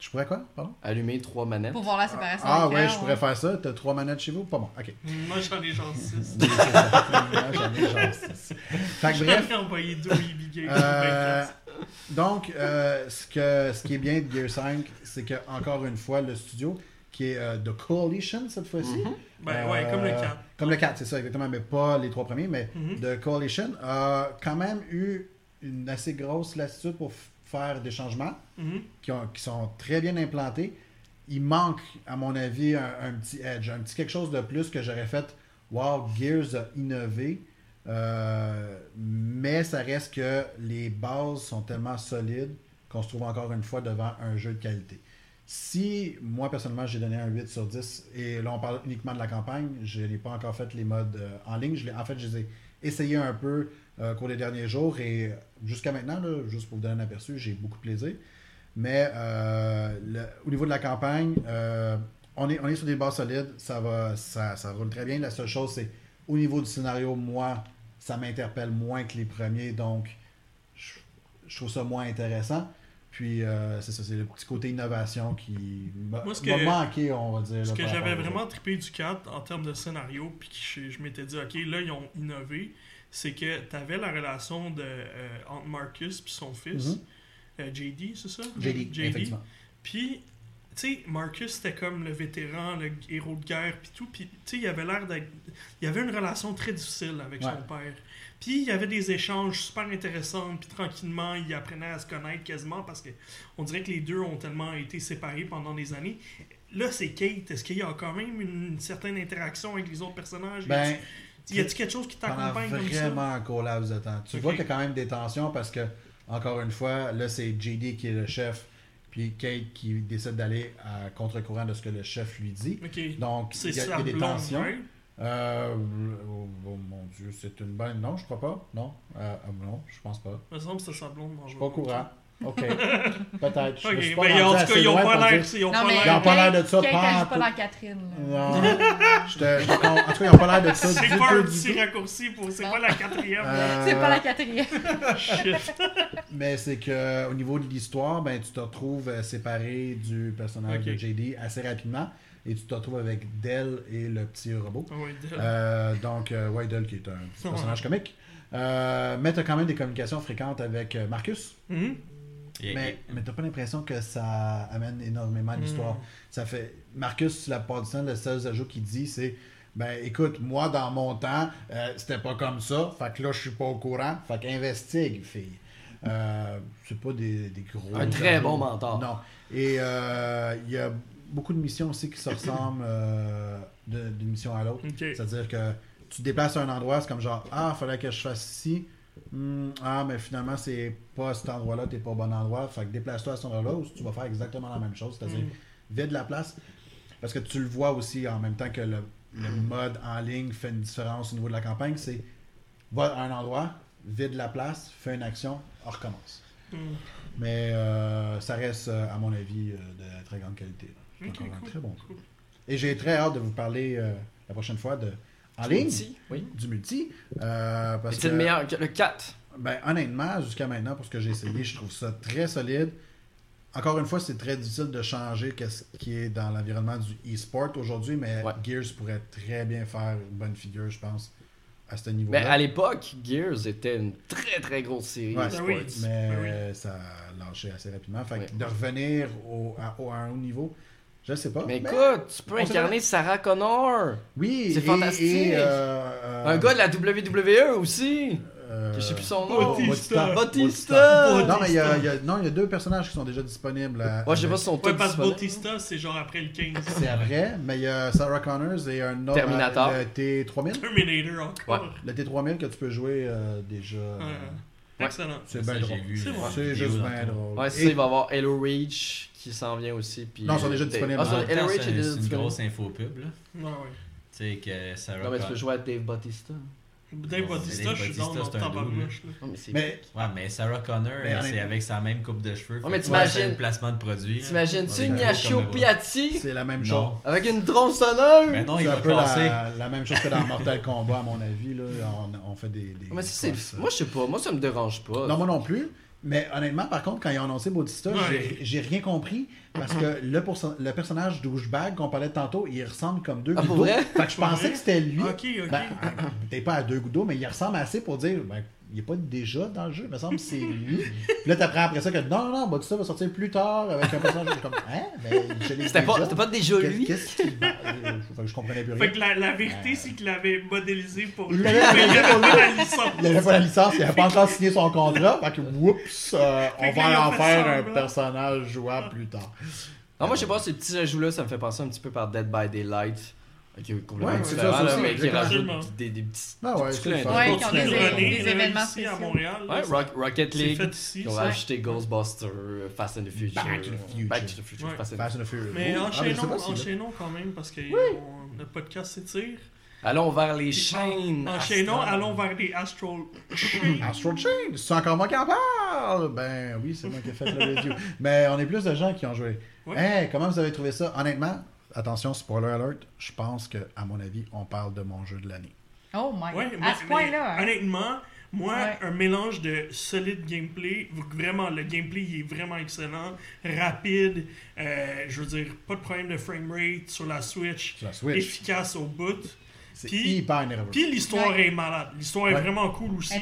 Je pourrais quoi? Pardon? Allumer trois manettes. Pour voir la séparation. Ah, des ouais, je pourrais faire ça. T'as trois manettes chez vous? Pas bon. Ok. Moi, j'en ai genre 6. Ouais, j'en ai genre six. Fait que bref. Envoyé deux. Euh, donc, euh, ce, que, ce qui est bien de Gear 5, c'est que encore une fois, le studio, qui est euh, The Coalition cette fois-ci. Mhm. Ben ouais, comme le Euh, 4. Comme le 4, c'est ça, exactement, mais pas les trois premiers, mais Mhm. The Coalition a quand même eu une assez grosse latitude pour faire des changements Mhm. qui, ont- qui sont très bien implantés. Il manque, à mon avis, un, un petit edge, un petit quelque chose de plus que j'aurais fait. Wow, Gears a innové. Euh, mais ça reste que les bases sont tellement solides qu'on se trouve encore une fois devant un jeu de qualité. Si moi personnellement j'ai donné un 8 sur 10 et là on parle uniquement de la campagne, je n'ai pas encore fait les modes euh, en ligne. Je en fait, je les ai essayés un peu euh, au cours des derniers jours et jusqu'à maintenant, là, juste pour vous donner un aperçu, j'ai beaucoup de plaisir. Mais euh, le- au niveau de la campagne, euh, on, est, on est sur des bases solides, ça, va, ça, ça roule très bien. La seule chose, c'est au niveau du scénario, moi, ça m'interpelle moins que les premiers, donc je, je trouve ça moins intéressant. Puis euh, c'est ça, c'est le petit côté innovation qui m'a manqué, on va dire. Ce là, que j'avais vraiment trippé du 4 en termes de scénario, puis que je, je m'étais dit, ok, là, ils ont innové, c'est que tu avais la relation de, euh, entre Marcus puis son fils, Mhm. euh, JD, c'est ça? JD, effectivement. Puis, tu sais, Marcus, c'était comme le vétéran, le héros de guerre, puis tout. Puis, tu sais, il avait l'air d'être. Il avait une relation très difficile avec Ouais. son père. Puis, il y avait des échanges super intéressants, puis tranquillement, il apprenait à se connaître quasiment parce que on dirait que les deux ont tellement été séparés pendant des années. Là, c'est Kate. Est-ce qu'il y a quand même une certaine interaction avec les autres personnages? Ben, Y a-tu quelque chose qui t'accompagne comme ça? vraiment un laps de temps. Tu vois qu'il y a quand même des tensions parce que, encore une fois, là, c'est JD qui est le chef, puis Kate qui décide d'aller à contre-courant de ce que le chef lui dit. Donc, il y a, y des blonde, tensions. Euh, oh, oh mon dieu, c'est une bonne. Non, je crois pas. Non, Euh, euh, non, je pense pas. Me semble que c'est sa blonde. Je suis pas au courant. Ok. Peut-être. Ok, ben, rendu en tout cas, ils ont loin pas l'air. dire- Ils ont Non, pas mais Ils ont l'air. pas l'air de ça, Kate, pas dans Catherine. là. Non. Je te- je te con- en tout cas, ils n'ont pas l'air de ça C'est du pas tout, un petit raccourci pour. C'est Non. pas la quatrième. Euh, C'est pas la quatrième. Shit. Mais c'est que au niveau de l'histoire, ben, tu te retrouves euh, séparé du personnage de JD assez rapidement et tu te retrouves avec Dell et le petit robot. Ah oui, de- Euh, donc, euh, ouais, Dell qui est un petit personnage comique. Euh, mais tu as quand même des communications fréquentes avec euh, Marcus. Mhm. Et- Mais, mais t'as pas l'impression que ça amène énormément Hmm. d'histoire? Ça fait. Marcus, la part du temps, le seul ajout qu'il dit, c'est Ben écoute, moi dans mon temps, euh, c'était pas comme ça. Fait que là, je suis pas au courant. Fait qu'investigue, fille. Euh, c'est pas des, des gros. Un très ajouts. bon mentor. Non. Et euh, il y a beaucoup de missions aussi qui se ressemblent euh, d'une mission à l'autre. C'est-à-dire que tu te déplaces à un endroit, c'est comme genre Ah, fallait que je fasse ici. Hmm, ah, mais finalement, c'est pas cet endroit-là, t'es pas au bon endroit. Fait que déplace-toi à cet endroit-là où tu vas faire exactement la même chose. C'est-à-dire Mm. vide la place. Parce que tu le vois aussi en même temps que le, le mode en ligne fait une différence au niveau de la campagne. C'est va à un endroit, vide la place, fais une action, on recommence. Mm. Mais euh, ça reste, euh, à mon avis, euh, de très grande qualité. là. Un très bon. Cool. Et j'ai très hâte de vous parler euh, la prochaine fois de en ligne, Multi, Oui. du multi. euh, parce C'est que, le meilleur. que Le 4. ben, honnêtement, jusqu'à maintenant, pour ce que j'ai essayé, je trouve ça très solide. Encore une fois, c'est très difficile de changer ce qui est dans l'environnement du e-sport aujourd'hui, mais Ouais. Gears pourrait très bien faire une bonne figure, je pense, à ce niveau-là. Mais à l'époque, Gears était une très très grosse série Ouais, de Ben oui. sports. Mais Ben oui. ça a lâché assez rapidement. Fait que de revenir au, à, au- à un haut niveau, je sais pas. Mais mais- écoute, tu peux incarner Sarah Connor. oui, c'est fantastique. et, euh, euh, Un gars de la WWE aussi. euh, je sais plus son nom. Bautista. Batista. Non, mais il y, a, il y a- non, il y a deux personnages qui sont déjà disponibles. à- Moi, je sais pas si sont Ouais, parce. Bautista, c'est genre après le 15. C'est vrai, mais il y a Sarah Connors et un autre. Terminator. Le T3000. Terminator encore. Ouais. Le T3000 que tu peux jouer euh, déjà. euh, Ouais. Excellent. C'est bien j'ai drôle. vu, C'est euh, juste bien drôle. Ouais, c'est Et- ça, il va y avoir Hello Reach qui s'en vient aussi. Puis Non, ils sont déjà Dave- disponibles. Ah, est c'est déjà une grosse infopub, là. Ouais, ouais. Tu sais que Sarah Non, mais tu peux jouer à Dave Bautista. Dave Bautista, je suis dans un tabarnouche. là. Non, mais Ouais, mais Sarah Connor, euh, c'est avec sa même coupe de cheveux. Ouais, mais t'imagines- le placement de produit. là. T'imagines-tu le- Piatti? C'est la même chose. Non. avec une tronçonneuse? Mais non, C'est il un va peu passer. la, la même chose que dans Mortal Kombat, à mon avis. Là. On, on fait des. Moi, je sais pas. Moi, ça me dérange pas. Non, moi non plus. Mais honnêtement, par contre, quand ils ont annoncé Bautista, Ouais. j'ai- rien compris parce que le, personnage douchebag qu'on parlait tantôt, il ressemble comme deux Ah, gouttes d'eau. Fait que je pensais vrai? que c'était lui. Ok, ok. Ben, peut-être pas à deux gouttes d'eau, mais il ressemble assez pour dire ben, il n'est pas déjà dans le jeu, il me semble que c'est lui. Puis là, t'apprends après ça que non, non, non, Bautista va sortir plus tard avec un personnage. Je comme, hein? Ben, je l'ai C'était pas, pas déjà lui? Qu'est-ce qu'il. ben, euh, fait que je comprenais plus rien. Fait que la, la vérité, c'est qu'il l'avait modélisé pour Il lui, mais il avait pas lui. la licence. Il n'avait pas la licence, il n'avait pas encore signé son contrat. Fait que, whoops, euh, on va en faire un personnage jouable plus tard. Non, moi, je sais pas, ces petits ajouts-là, ça me fait penser un petit peu par Dead by Daylight. Qui est complètement différent, là, mais qui rajoute des, des petits. Ah ouais, des c'est. Ouais, qui ont des- de des événements ici à. Montréal. Ouais, Rocket League. Ils ont rajouté Ghostbusters, Fast and the Future. Back to the Future. Back to the Future. Ouais. Fast and- Fast and the Furious. Mais Oh, ah, enchaînons, quand même parce que on- le podcast s'étire. Allons vers les chaînes. Enchaînons, allons vers les Astral. Astral Chain, c'est encore moi qui en parle. Ben oui, c'est moi qui ai fait le review. Mais on est plus de gens qui ont joué. Hey, comment vous avez trouvé ça? Honnêtement, attention, spoiler alert, je pense que, à mon avis, on parle de mon jeu de l'année. Oh my Ouais, god. moi, À ce point-là. hein. Honnêtement, moi, Ouais. un mélange de solide gameplay, vraiment, le gameplay il est vraiment excellent, rapide, euh, je veux dire, pas de problème de framerate sur la Switch, Sur la Switch. efficace au bout. C'est Puis- hyper nerveux. Puis l'histoire Ouais. est malade. L'histoire est Ouais. vraiment cool aussi.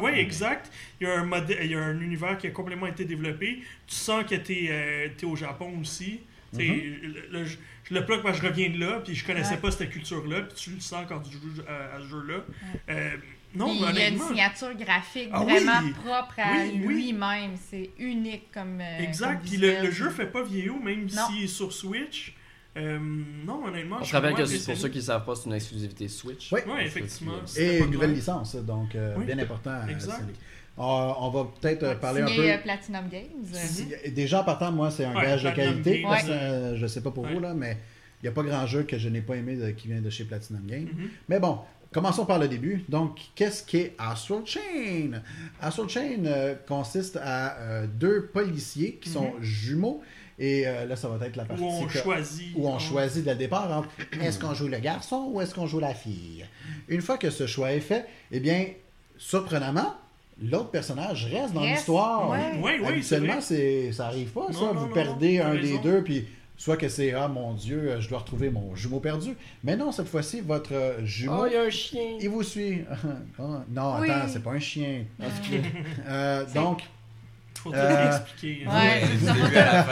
Ouais, exact. Il y, a un modè- il y a un univers qui a complètement été développé. Tu sens que tu es, au Japon aussi. Tu sais, le- le- je, je le plug parce que je reviens de là, puis je connaissais Ouais. pas cette culture-là, puis tu le sens quand tu joues à, à ce jeu-là. Euh, non, Puis il y a une honnêtement. signature graphique Ah vraiment oui! propre à Oui, oui. lui-même. C'est unique comme. euh, Exact. comme Puis le, le jeu fait pas vieillot, même Non. s'il est sur Switch. Euh, non, honnêtement, On je se suis rappelle que c'est pour ceux qui ne savent pas, c'est une exclusivité Switch. Oui. Ouais, effectivement. Et une nouvelle licence, donc euh, Oui. bien important. à Exact. Euh, on va peut-être euh, parler un peu. euh, Platinum Games. Si- Déjà en partant, moi, c'est un Ouais, gage de qualité. Games, parce euh, je sais pas pour Ouais. vous, là, mais il n'y a pas grand jeu que je n'ai pas aimé de- qui vient de chez Platinum Games. Mhm. Mais bon, commençons par le début. Donc, qu'est-ce qu'est Astral Chain? Astral Chain euh, consiste à euh, deux policiers qui sont jumeaux. Et euh, là, ça va être la partie Où on que- choisit. où on choisit dès le départ entre est-ce qu'on joue le garçon ou est-ce qu'on joue la fille? Une fois que ce choix est fait, eh bien, surprenamment, l'autre personnage reste dans l'histoire. Oui, oui, vrai. c'est, ça arrive pas, ça. Non, non, Vous non, perdez un des raison. deux, puis soit que c'est ah mon Dieu, je dois retrouver mon jumeau perdu. Mais non, cette fois-ci, votre euh, jumeau. Oh, il y a un chien. Il vous suit. Ah, non, Oui. attends, c'est pas un chien. Euh, donc, Faut tout Euh, expliquer. hein. Ouais. Il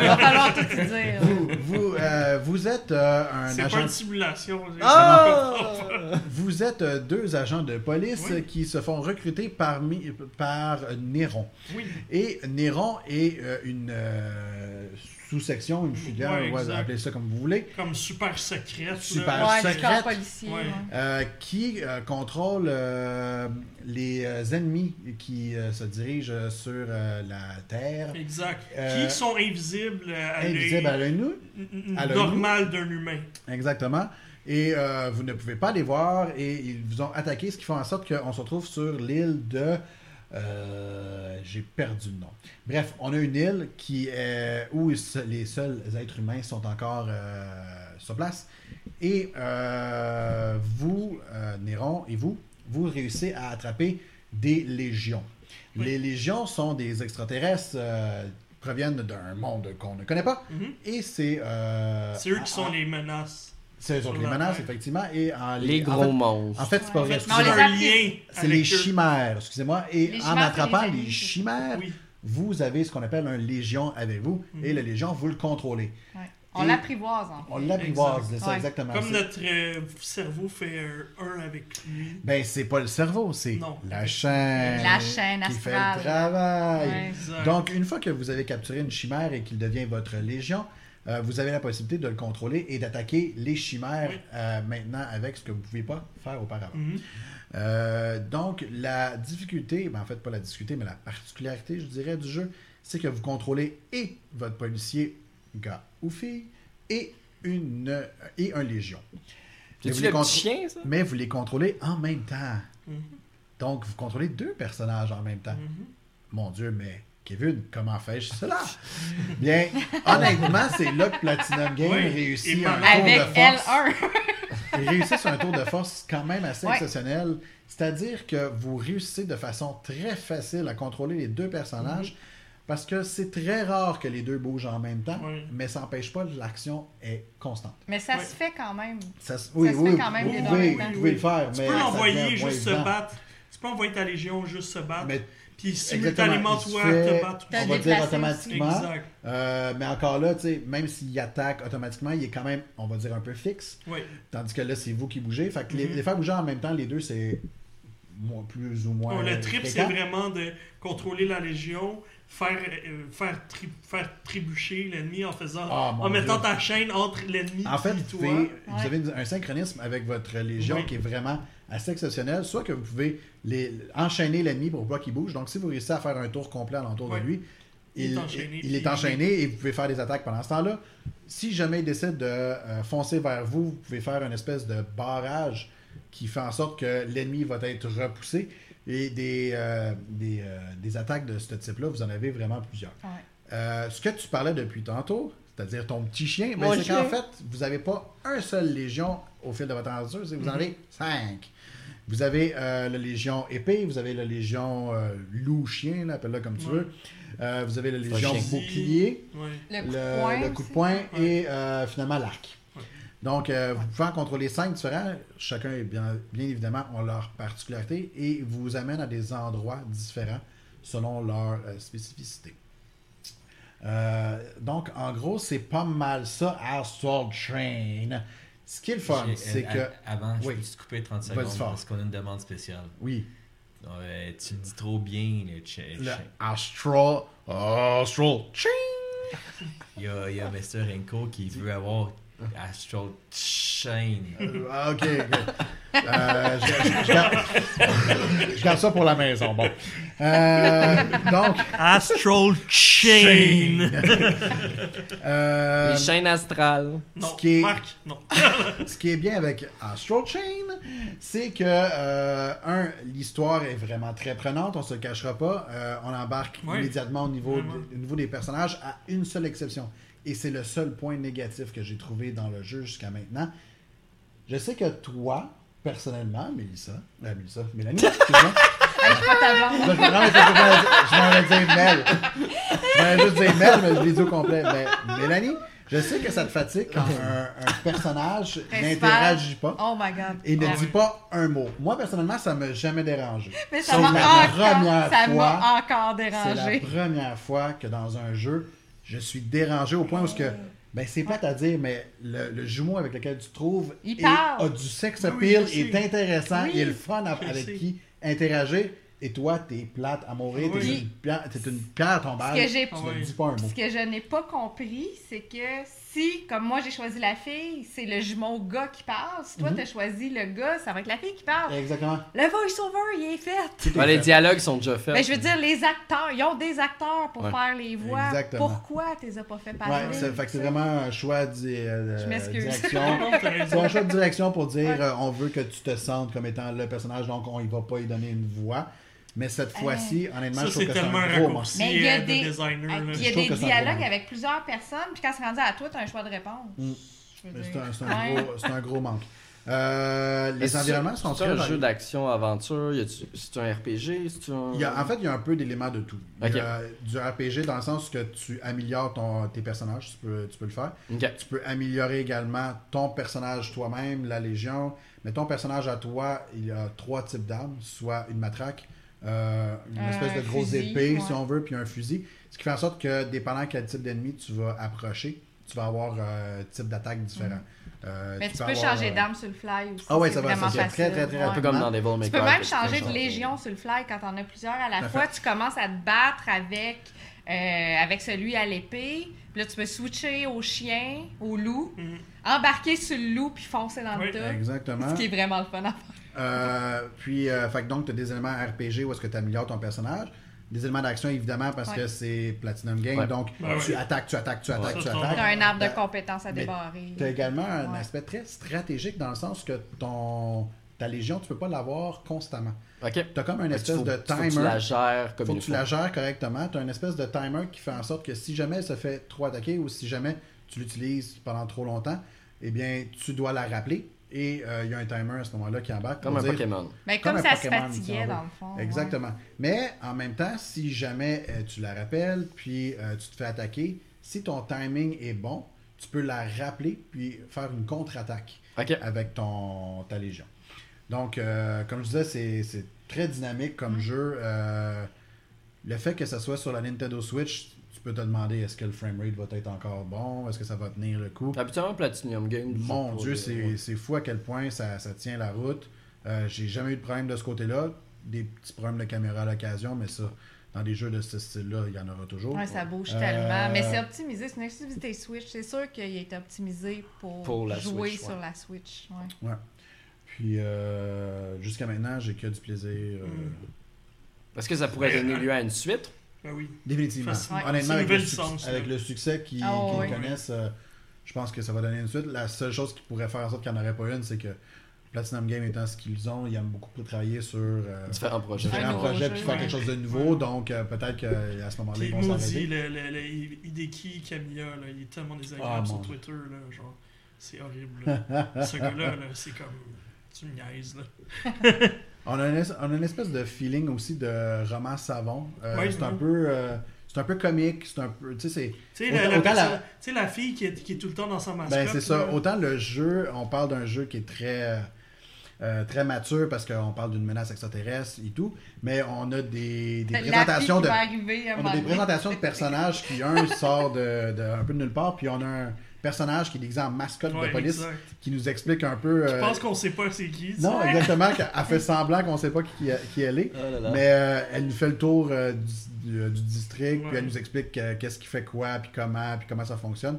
va falloir tout te dire. vous, vous, euh, vous êtes euh, un C'est agent pas une simulation. c'est- Ah! Vous êtes euh, deux agents de police Oui. euh, qui se font recruter parmi, par euh, Néron. Oui. Et Néron est euh, une euh, sous-section, une filière, Ouais, appelez ça comme vous voulez, Comme super secrète. Super. Ouais, secrète. policier. Euh, qui euh, contrôle euh, les ennemis qui euh, se dirigent sur euh, la Terre, Exact. Euh, Qui sont invisibles à l'œil normal d'un humain. Exactement. Et euh, vous ne pouvez pas les voir et ils vous ont attaqué, ce qui fait en sorte qu'on se retrouve sur l'île de... euh, J'ai perdu le nom. Bref, on a une île qui est où les seuls êtres humains sont encore euh, sur place. Et euh, vous, Néron, et vous, vous réussissez à attraper des légions. Oui. Les légions sont des extraterrestres, proviennent d'un monde qu'on ne connaît pas. Mhm. Et c'est... C'est eux qui sont les menaces. C'est sur les menaces, effectivement. Et en, Les en gros fait- monstres. En fait, c'est pas vrai. C'est un lien. C'est les chimères, excusez-moi. Et Les en attrapant les chimères, Oui. vous avez ce qu'on appelle un légion avec vous. Et le légion, vous le contrôlez. Ouais. On Et- l'apprivoise, en fait. On l'apprivoise, Exact. c'est ça Ouais. exactement. Comme C'est- notre euh, cerveau fait un, un avec lui. Ben, c'est pas le cerveau, c'est Non. la chaîne. La chaîne qui fait astrale. le travail. Ouais. Donc, une fois que vous avez capturé une chimère et qu'il devient votre légion, euh, vous avez la possibilité de le contrôler et d'attaquer les chimères Oui. euh, maintenant avec ce que vous ne pouviez pas faire auparavant. Mhm. Euh, donc, la difficulté, ben, en fait, pas la difficulté, mais la particularité, je dirais, du jeu, c'est que vous contrôlez et votre policier, gars ou fille, et, une, et un légion. Mais vous, les le chien, ça? mais vous les contrôlez en même temps. Mhm. Donc, vous contrôlez deux personnages en même temps. Mhm. Mon Dieu, mais Kevin, comment fais-je cela? Bien, honnêtement, c'est là que Platinum Game Oui, réussit un tour Avec de force. L1. Ils réussissent un tour de force quand même assez Ouais. exceptionnel. C'est-à-dire que vous réussissez de façon très facile à contrôler les deux personnages parce que c'est très rare que les deux bougent en même temps, Oui. mais ça n'empêche pas que l'action est constante. Mais ça se fait quand même. Ça, se- se oui, fait oui, quand même vous, les deux en pouvez, même temps. vous pouvez le faire, Tu mais peux ça moins juste se battre. Tu peux envoyer ta légion juste se battre. Mais Puis simultanément, toi, te battre on va dire automatiquement. Exact. Euh, mais encore là, même s'il attaque automatiquement, il est quand même, on va dire, un peu fixe. Oui. Tandis que là, c'est vous qui bougez. Fait que les, Mhm. les faire bouger en même temps, les deux, c'est moins- plus ou moins. Bon, le trip, c'est vraiment de contrôler la légion, faire, euh, faire, tri- faire trébucher l'ennemi en faisant Ah, en mettant Dieu. ta chaîne entre l'ennemi En fait, et vous, toi. pouvez- vous avez un synchronisme avec votre légion Oui. qui est vraiment assez exceptionnel. Soit que vous pouvez les, enchaîner l'ennemi pour pas qu'il bouge. Donc, si vous réussissez à faire un tour complet alentour Oui. de lui, Il est il, enchaîné, il est puis- enchaîné et vous pouvez faire des attaques pendant ce temps-là. Si jamais il décide de euh, foncer vers vous, vous pouvez faire une espèce de barrage qui fait en sorte que l'ennemi va être repoussé. Et des, euh, des, euh, des attaques de ce type-là, vous en avez vraiment plusieurs. Ouais. Euh, ce que tu parlais depuis tantôt, c'est-à-dire ton petit chien, ben, c'est qu'en fait, vous n'avez pas un seul légion au fil de votre aventure, c'est que vous en Mhm. avez cinq. Vous avez euh, la légion épée, vous avez la légion euh, loup-chien, là, appelle-le comme tu Ouais. veux. Euh, vous avez la légion bouclier, Ouais. Le coup de le, poing. le coup de poing Ouais. et euh, finalement l'arc. Donc, euh, vous pouvez en contrôler cinq différents. Chacun, bien, bien évidemment, ont leur particularité et vous amènent à des endroits différents selon leur euh, spécificité. Euh, donc, en gros, c'est pas mal ça, Astral Train. Ce qui est le fun, c'est euh, que. Avant, je Oui. peux te couper 30 Vas-y secondes parce qu'on a une demande spéciale. Oui, tu le dis trop bien, le cha- le Astral. Astral Train. Il y a, il y a Mr. Renko qui veut avoir Astral Chain. Euh, ah, ok, ok. Euh, je, je- je garde, je garde ça pour la maison. Bon. Euh, donc, Astral Chain. euh, Les chaînes astrales. non, Ce qui est- Marc, non. ce qui est bien avec Astral Chain, c'est que, euh, un, l'histoire est vraiment très prenante, on se le cachera pas. Euh, on embarque immédiatement au niveau, Vraiment. de- au niveau des personnages, à une seule exception. Et c'est le seul point négatif que j'ai trouvé dans le jeu jusqu'à maintenant. Je sais que toi, personnellement, Mélissa, euh, Mélissa, Mélanie, excuse-moi, je m'en vais dire Mel. Je m'en vais juste dire Mel, mais je l'ai dit au complet. Mais Mélanie, je sais que ça te fatigue quand un, un personnage n'interagit pas Oh my god. et ne Ah dit oui. pas un mot. Moi, personnellement, ça m'a jamais dérangé. Mais ça m'a encore, ça fois- encore C'est la dérangé. première fois que dans un jeu, je suis dérangé au point où ce que ben c'est plate à dire, mais le, le jumeau avec lequel tu te trouves Il est- parle. a du sex Oui, oui, appeal, est intéressant, Oui, il est le fun à- avec sais. qui interagir. Et toi, t'es plate à mourir, t'es Oui. une, pierre- t'es une pierre tombale. Ce que Tu Ah ne oui. dis pas un mot. Ce que je n'ai pas compris, c'est que si, comme moi j'ai choisi la fille, c'est le jumeau gars qui parle. Si toi Mhm. t'as choisi le gars, ça va être la fille qui parle. Exactement. Le voice-over, il est fait. Ouais, les dialogues sont déjà faits. Mais je veux dire, les acteurs, ils ont des acteurs pour Ouais. faire les voix. Exactement. Pourquoi tu les as pas fait Ouais, parler? fait que c'est vraiment un choix de euh, Je m'excuse. direction. C'est un choix de direction pour dire Ouais. euh, on veut que tu te sentes comme étant le personnage, donc on y va pas y donner une voix. Mais cette fois-ci, honnêtement, Ça, je trouve c'est que c'est tellement un gros Mais il y a euh, de des- un dialogues avec plusieurs personnes, puis quand c'est rendu à toi, t'as un choix de réponse. Mm. C'est un, c'est un Ouais. gros, c'est un gros manque. Euh, les Est-ce que environnements sont C'est un jeu d'action-aventure Y a-tu- C'est un RPG C'est un... Il y a- en fait, il y a un peu d'éléments de tout. Il y Ok. a du RPG dans le sens que tu améliores ton, tes personnages, tu peux, tu peux le faire. Tu peux améliorer également ton personnage toi-même, la Légion. Mais ton personnage à toi, il y a trois types d'armes, soit une matraque, euh, une Un espèce de grosse fusil, épée, ouais. si on veut, puis un fusil. Ce qui fait en sorte que, dépendant quel type d'ennemi tu vas approcher, tu vas avoir euh, un type d'attaque différent. Euh, Mais tu peux avoir, changer euh, d'arme sur le fly aussi. Ah ouais, c'est ça va, fait très, très, très Ouais. Un peu comme dans Devil May Tu peux même changer de légion sur le fly quand t'en as plusieurs à la fois. Tu commences à te battre avec, euh, avec celui à l'épée. Puis là, tu peux switcher au chien, au loup, Mhm. embarquer sur le loup puis foncer dans Oui. le tas. Exactement. Ce qui est vraiment le fun à faire. Euh, puis, euh, fait que donc, tu as des éléments RPG où est-ce que tu améliores ton personnage. Des éléments d'action, évidemment, parce Ouais. que c'est Platinum Game. Ouais. Donc, Ouais, tu attaques, tu attaques, tu attaques, tu attaques. T'as un arbre de Ben, compétences à débarrer. Tu as également un aspect très stratégique dans le sens que ton, ta légion, tu peux pas l'avoir constamment. Ok. Tu as comme un espèce faut- de faut que timer. tu la gères comme faut que tu la gères correctement. Tu as une espèce de timer qui fait en sorte que si jamais elle se fait trop attaquer ou si jamais tu l'utilises pendant trop longtemps, eh bien, tu dois la rappeler. Et euh, il y a un timer à ce moment-là qui embarque. Comme un dire- Pokémon. Mais Comme comme, un ça se Pokémon, on fatiguait dans le fond. ouais. Exactement. Mais en même temps, si jamais euh, tu la rappelles, puis euh, tu te fais attaquer, si ton timing est bon, tu peux la rappeler, puis faire une contre-attaque avec ton, ta légion. Donc, euh, comme je disais, c'est, c'est très dynamique comme jeu. Euh, le fait que ça soit sur la Nintendo Switch, peux te demander est-ce que le framerate va être encore bon, est-ce que ça va tenir le coup? Habituellement, Platinum Games. Mon Dieu, c'est, fou à quel point ça, ça tient la route. Euh, j'ai jamais eu de problème de ce côté-là. Des petits problèmes de caméra à l'occasion, mais ça, dans des jeux de ce style-là, il y en aura toujours. Ouais, ça bouge Euh, tellement. Mais c'est optimisé, c'est une exclusivité Switch. C'est sûr qu'il a été optimisé pour, Pour la jouer Switch, sur ouais. la Switch. ouais. Puis euh, jusqu'à maintenant, j'ai que du plaisir. euh, Mm. Est-ce que ça pourrait donner lieu à une suite? Ben oui. Définitivement. Honnêtement, avec le, avec succès qu'ils Ah connaissent, euh, je pense que ça va donner une suite. La seule chose qui pourrait faire en sorte qu'il n'y en aurait pas une, c'est que Platinum Game étant ce qu'ils ont, ils aiment beaucoup travailler sur euh, Différents projets. différents projets puis faire ouais. quelque chose de nouveau. Donc euh, peut-être qu'à ce moment-là, ils vont s'arrêter. le, le, le Hideki Kamiya, là, il est tellement désagréable Ah, sur. Twitter, là, genre, c'est horrible. là. Ce gars-là, là, c'est comme, tu me niaises, là. On a, une, es- on a une espèce de feeling aussi de roman savon. Euh, Oui, c'est un oui. peu. euh, c'est un peu comique, c'est un peu. Tu sais, c'est. Tu sais, Autant- la, fille qui est, qui est tout le temps dans sa mascotte. Ben, c'est ça. là. Autant le jeu, on parle d'un jeu qui est très, euh, très mature parce qu'on parle d'une menace extraterrestre et tout, mais on a des, présentations de. On a moment des donné. présentations de personnages qui, un, sort de, de- un peu de nulle part, puis on a un personnage qui est déguisé en mascotte Ouais, de police exact. qui nous explique un peu. Je euh, pense qu'on sait pas c'est qui. Non, sais. exactement, qu'elle fait semblant qu'on sait pas qui, qui elle est. Oh là là. Mais euh, elle nous fait le tour euh, du, du- du district, Ouais. puis elle nous explique euh, qu'est-ce qui fait quoi, puis comment, puis comment ça fonctionne.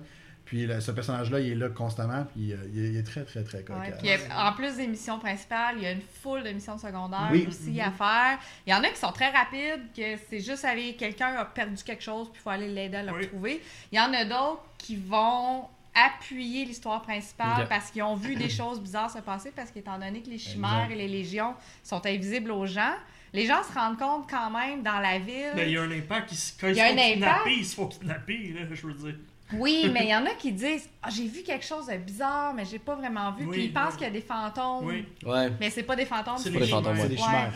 Puis là, ce personnage-là, il est là constamment, puis euh, il, est, il est très, très, très Ouais, cocasse. euh, en plus des missions principales, il y a une foule de missions secondaires Oui. aussi à faire. Il y en a qui sont très rapides, que c'est juste aller, quelqu'un a perdu quelque chose, puis il faut aller l'aider à le Oui. retrouver. Il y en a d'autres qui vont appuyer l'histoire principale parce qu'ils ont vu des choses bizarres se passer, parce qu'étant donné que les chimères Exact. et les légions sont invisibles aux gens, les gens se rendent compte quand même dans la ville. Il y a un impact. Ils, quand Il ils y se a font un kidnapper, impact. ils se font kidnapper, là, je veux dire. Oui, mais il y en a qui disent Ah, J'ai vu quelque chose de bizarre, mais j'ai pas vraiment vu. Oui, Puis ils pensent oui. qu'il y a des fantômes. Oui. Ouais. Mais c'est pas des fantômes, C'est des des chimères. fantômes, C'est des Ouais. chimères.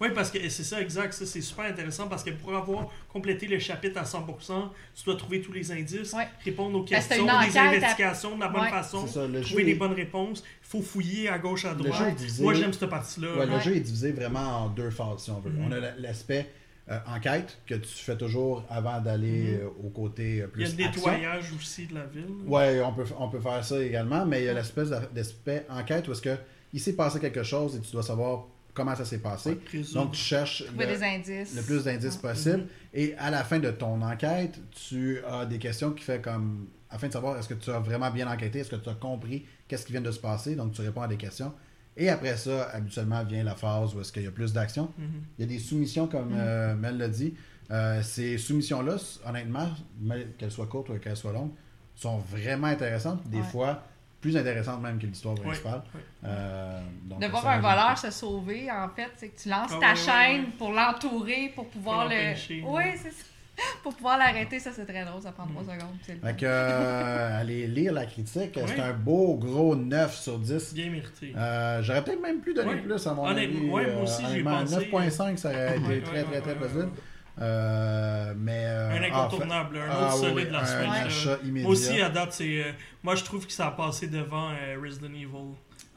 Oui, parce que c'est ça, exact. Ça, c'est super intéressant parce que pour avoir complété le chapitre à 100%, tu dois trouver tous les indices, Ouais. répondre aux questions, des investigations de la bonne Ouais. façon, C'est ça, le jeu, trouver des est- bonnes réponses. Il faut fouiller à gauche, à le droite. jeu est divisé. Moi, j'aime cette partie-là. Ouais, le Ouais. jeu est divisé vraiment en deux phases, si on veut. Mhm. On a la- l'aspect euh, enquête que tu fais toujours avant d'aller Mhm. euh, au côté euh, Il y plus a le action. nettoyage aussi de la ville. Ouais, on peut, on peut faire ça également, mais il y a l'espèce d'aspect enquête où est-ce que il s'est passé quelque chose et tu dois savoir comment ça s'est passé. Donc tu cherches le, des indices. le plus d'indices Ouais. possible et à la fin de ton enquête, tu as des questions qui fait comme afin de savoir est-ce que tu as vraiment bien enquêté, est-ce que tu as compris qu'est-ce qui vient de se passer, donc tu réponds à des questions. Et après ça, habituellement vient la phase où est-ce qu'il y a plus d'action. Mhm. Il y a des soumissions, comme euh, Mel l'a dit. Euh, ces soumissions-là, honnêtement, qu'elles soient courtes ou qu'elles soient longues, sont vraiment intéressantes. Des Ouais. fois, plus intéressantes même que l'histoire principale. Euh, donc, De voir un voleur se sauver, en fait, c'est que tu lances Ah ta chaîne pour l'entourer, pour pouvoir Pour le. Oui, c'est ça. Pour pouvoir l'arrêter, ça c'est très drôle, ça prend 3 secondes. c'est le fun. Fait que, euh, allez lire la critique. C'est un beau gros 9 sur 10. Bien mérité. Euh, J'aurais peut-être même plus donné Ouais. plus à mon Honnêtement, avis. ouais, moi aussi, Euh, j'ai honnêtement, pensé, 9.5, ça aurait été Ouais, très, ouais, très, très ouais, possible. Euh, mais. euh, un ah, incontournable, un ah, autre oui, solide de la un Switch. là. achat immédiat. Moi aussi, à date, c'est. euh, moi, je trouve que ça a passé devant euh, Resident Evil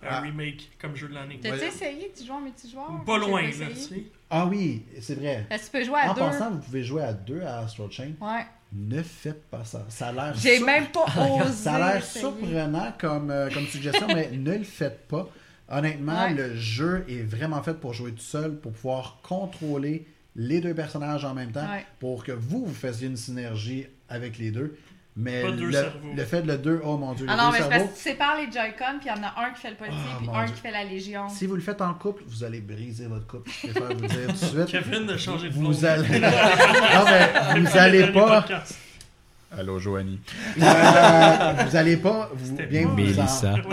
Ah. remake comme jeu de l'année. T'as-tu Ouais. essayé que tu joues en multijoueur? Pas loin, là, essayé. tu sais. Ah oui, c'est vrai. Est-ce que tu peux jouer à En deux? passant, vous pouvez jouer à deux à Astral Chain. Ouais. Ne faites pas ça. Ça a l'air J'ai sur- même pas osé. Ça a l'air surprenant comme, euh, comme suggestion, mais ne le faites pas. Honnêtement, Ouais. le jeu est vraiment fait pour jouer tout seul, pour pouvoir contrôler les deux personnages en même temps, Ouais. pour que vous, vous fassiez une synergie avec les deux. Mais Pas deux le, cerveaux. le fait de le deux, oh mon dieu, Ah non, mais c'est parce que tu sépares les Joy-Con, puis il y en a un qui fait le policier, Ah, puis mon un Dieu. qui fait la Légion. si vous le faites en couple, vous allez briser votre couple. Je préfère vous dire tout de suite. Kevin de changer de Vous blonde. allez. non, mais vous allez pas. Allô, Joanie. Euh, vous allez pas vous bien pas- vous Mélissa.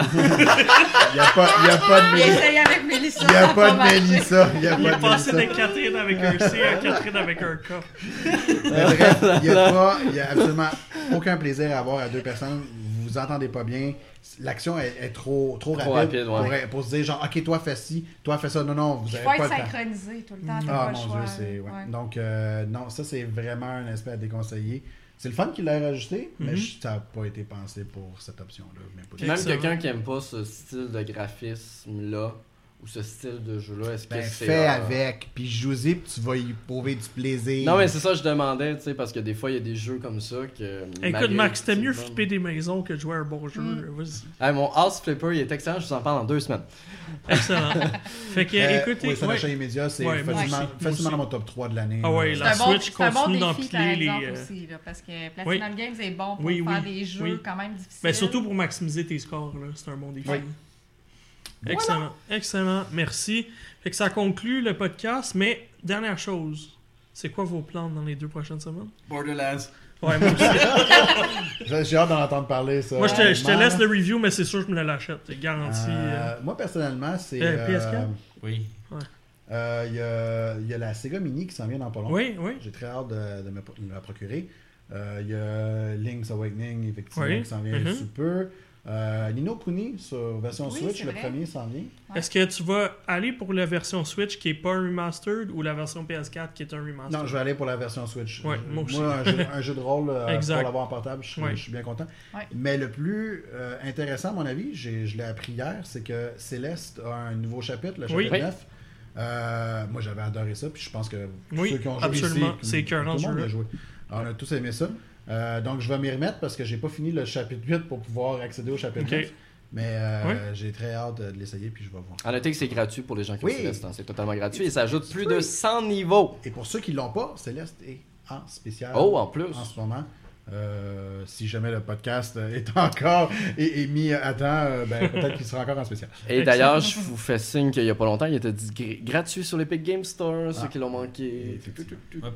Il n'y a, pas- il y a pas de Il Mélissa. Il n'y a pas de. Mélissa. Il n'y a Il est pas de passé Mélissa. de Catherine avec un C à Catherine avec un K. Mais bref, il n'y a, pas- il y a absolument aucun plaisir à avoir à deux personnes. Vous vous entendez pas bien. L'action est, est trop, trop, Trop rapide, rapide, ouais. pour, pour se dire genre, ok, toi fais ci, toi fais ça. Non, non, vous faut pas être le temps. synchronisé tout le temps, Ah pas mon le choix. dieu, c'est. ouais. Ouais. Donc, euh, non, ça c'est vraiment un aspect à déconseiller. C'est le fun qu'il l'ait rajouté, mais Mhm. ça n'a pas été pensé pour cette option-là. Même quelqu'un qui aime pas ce style de graphisme-là, ou ce style de jeu-là, est-ce que Ben, c'est. fais euh, avec, puis joue-y, puis tu vas y prouver du plaisir. Non, mais c'est ça que je demandais, tu sais, parce que des fois, il y a des jeux comme ça que. Écoute, Max, que c'était mieux bon- flipper des maisons que de jouer à un bon jeu. Mm. Vas-y. Hey, mon House Flipper, il est excellent, je vous en parle dans deux semaines. Excellent. fait que, Euh, écoutez, oui, c'est un ouais. achat immédiat, c'est Ouais, facilement, aussi. facilement dans mon top 3 de l'année. Ah ouais, là. C'est la Switch c'est un bon continue défi, par d'empiler les, exemple, aussi, là, parce que Platinum Games est bon pour Oui, faire oui, des jeux oui. quand même difficiles. Ben, surtout pour maximiser tes scores, là. c'est un bon défi. Excellent, excellent, merci. Fait que ça conclut le podcast, mais dernière chose, c'est quoi vos plans dans les deux prochaines semaines? Borderlands. Ouais, moi aussi. J'ai hâte d'en entendre parler, ça. moi, je te, je te honnêtement. laisse le review, mais c'est sûr que je me l'achète, c'est garanti. Euh, euh. moi, personnellement, c'est. Euh, PS4? Oui. euh, Il y, a, il y a la Sega Mini qui s'en vient dans pas longtemps. Oui, oui. J'ai très hâte de, de me, me la procurer. Euh, Il y a Link's Awakening, effectivement, Oui. qui s'en vient Mhm. sous peu. Euh, Nino Kuni sur version Oui, Switch, le vrai. premier s'en vient. Ouais. Est-ce que tu vas aller pour la version Switch qui est pas un remastered ou la version PS4 qui est un remastered? Non, je vais aller pour la version Switch. Ouais, Je- moi aussi. un, jeu, un jeu de rôle euh, pour l'avoir en portable, je, suis- Ouais. je suis bien content. Ouais. Mais le plus euh, intéressant, à mon avis, je l'ai appris hier, c'est que Céleste a un nouveau chapitre, le chapitre Oui. 9. Euh, moi, j'avais adoré ça, puis je pense que Oui, ceux qui ont joué absolument. ici, tout le monde a joué. Alors, on a tous aimé ça. Euh, donc, je vais m'y remettre parce que j'ai pas fini le chapitre 8 pour pouvoir accéder au chapitre Ok. 9. Mais euh, Oui. j'ai très hâte de l'essayer, puis je vais voir. En noter que c'est gratuit pour les gens qui Oui. ont Céleste, hein, c'est totalement gratuit et ça ajoute plus free. de 100 niveaux. Et pour ceux qui l'ont pas, Céleste est en spécial. Oh, en plus. en ce moment. Euh, si jamais le podcast est encore est, est mis à temps, euh, ben, peut-être qu'il sera encore en spécial. Et d'ailleurs, je vous fais signe qu'il y a pas longtemps, il était dit gr- gratuit sur l'Epic Game Store, ceux Ah. qui l'ont manqué.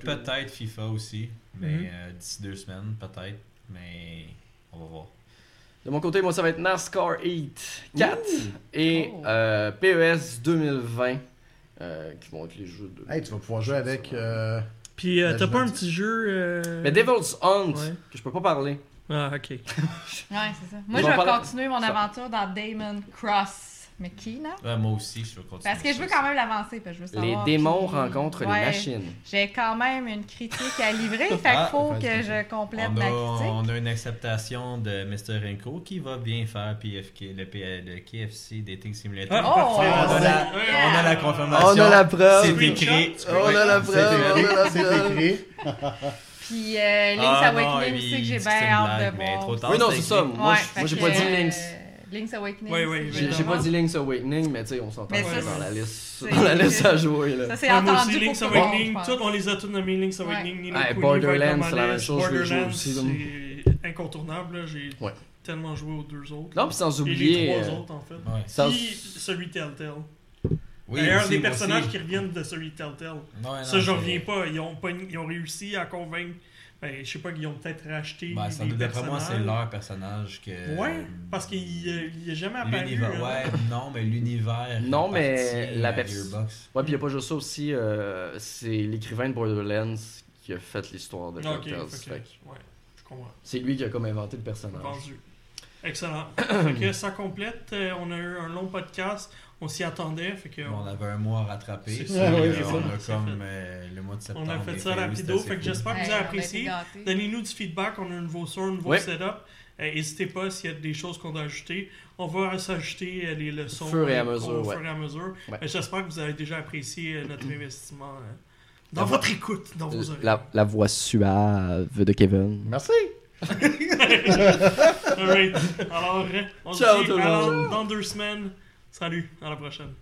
Peut-être FIFA aussi, mais Mhm. euh, d'ici deux semaines, peut-être. Mais on va voir. De mon côté, moi, ça va être NASCAR 8 4 et Oh. euh, PES 2020, euh, qui vont être les jeux de. Hey, tu vas pouvoir jouer avec. euh, Puis euh, t'as pas un petit jeu. euh, Mais Devil's Hunt, Ouais. que je peux pas parler. Ah, ok. Ouais, c'est ça. Moi, Ils je vais parler- continuer mon ça. aventure dans Damon Cross McKenna. Ouais, moi aussi, je vais continuer. Parce que je veux ça quand même l'avancer. parce que je veux Les savoir, démons rencontrent Ouais, les machines. J'ai quand même une critique à livrer, fait qu'il Ah, faut que vas-y. je complète On ma a, critique. on a une acceptation de Mr. Renko qui va bien faire PFK, le, P- le KFC Dating Simulator. Ah, Oh, parfait. on, a la, yeah. on a la confirmation. On a la preuve. C'est écrit. On a la C'est preuve, on a la écrit. preuve. C'est écrit. Puis euh, Link's Ah, non, Awakening il aussi que j'ai bien hâte de mais voir. trop tard. Oui, non, c'est ça. Moi, Ouais, je- fait moi, j'ai que, pas dit euh, Link's. Awakening. Oui, oui, J'ai pas dit Link's Awakening, mais tu sais, on s'entend Mais ça ça, dans la liste, c'est- dans la liste à jouer. Là. Ça, c'est Ouais, moi entendu aussi, pour Link's tout le monde, Awakening, je pense. tout, on les a tous nommés Link's Awakening, Nino Ouais, Kuni, Borderlands, c'est la même chose, je joué Borderlands, aussi, donc. c'est incontournable, là, j'ai Ouais. tellement joué aux deux autres. Non, puis sans Et les oublier. trois euh, autres, en fait. Ouais. sans- Puis celui Telltale. Oui, D'ailleurs, aussi, des moi personnages aussi. qui reviennent de celui Telltale. Ouais, non, Ça, je c'est- reviens pas. Ils ont, pas- ils ont réussi à convaincre. Ben, je sais pas, ils ont peut-être racheté Ben, ça des doit- D'après moi, c'est leur personnage que. Ouais, parce qu'il il est jamais apparu. L'univers, hein. ouais, non, mais l'univers. Non, mais la à pers- Gearbox. Ouais, puis il n'y a pas juste ça aussi. euh, c'est l'écrivain de Borderlands qui a fait l'histoire de Ok, Cocktails. ok, Fait que ouais, je comprends. C'est lui qui a comme inventé le personnage. Vendu. Excellent. fait que ça complète. Euh, on a eu un long podcast. On s'y attendait. Fait que on avait un mois à rattraper. C'est puis, ça, ouais, c'est on a C'est comme fait. euh, le mois de on a fait ça rapido. Fait que cool. j'espère que vous avez apprécié. Donnez-nous du feedback. On a un nouveau son, un nouveau Ouais. setup. Euh, N'hésitez pas s'il y a des choses qu'on doit ajouter. On va s'ajouter euh, les leçons. Fur et à mesure, Au ouais. fur et à mesure. Ouais. J'espère que vous avez déjà apprécié notre investissement dans votre écoute, dans vos oreilles. La, la voix suave de Kevin. Merci. Alright. Alors, on se dit à dans deux semaines. Salut, à la prochaine.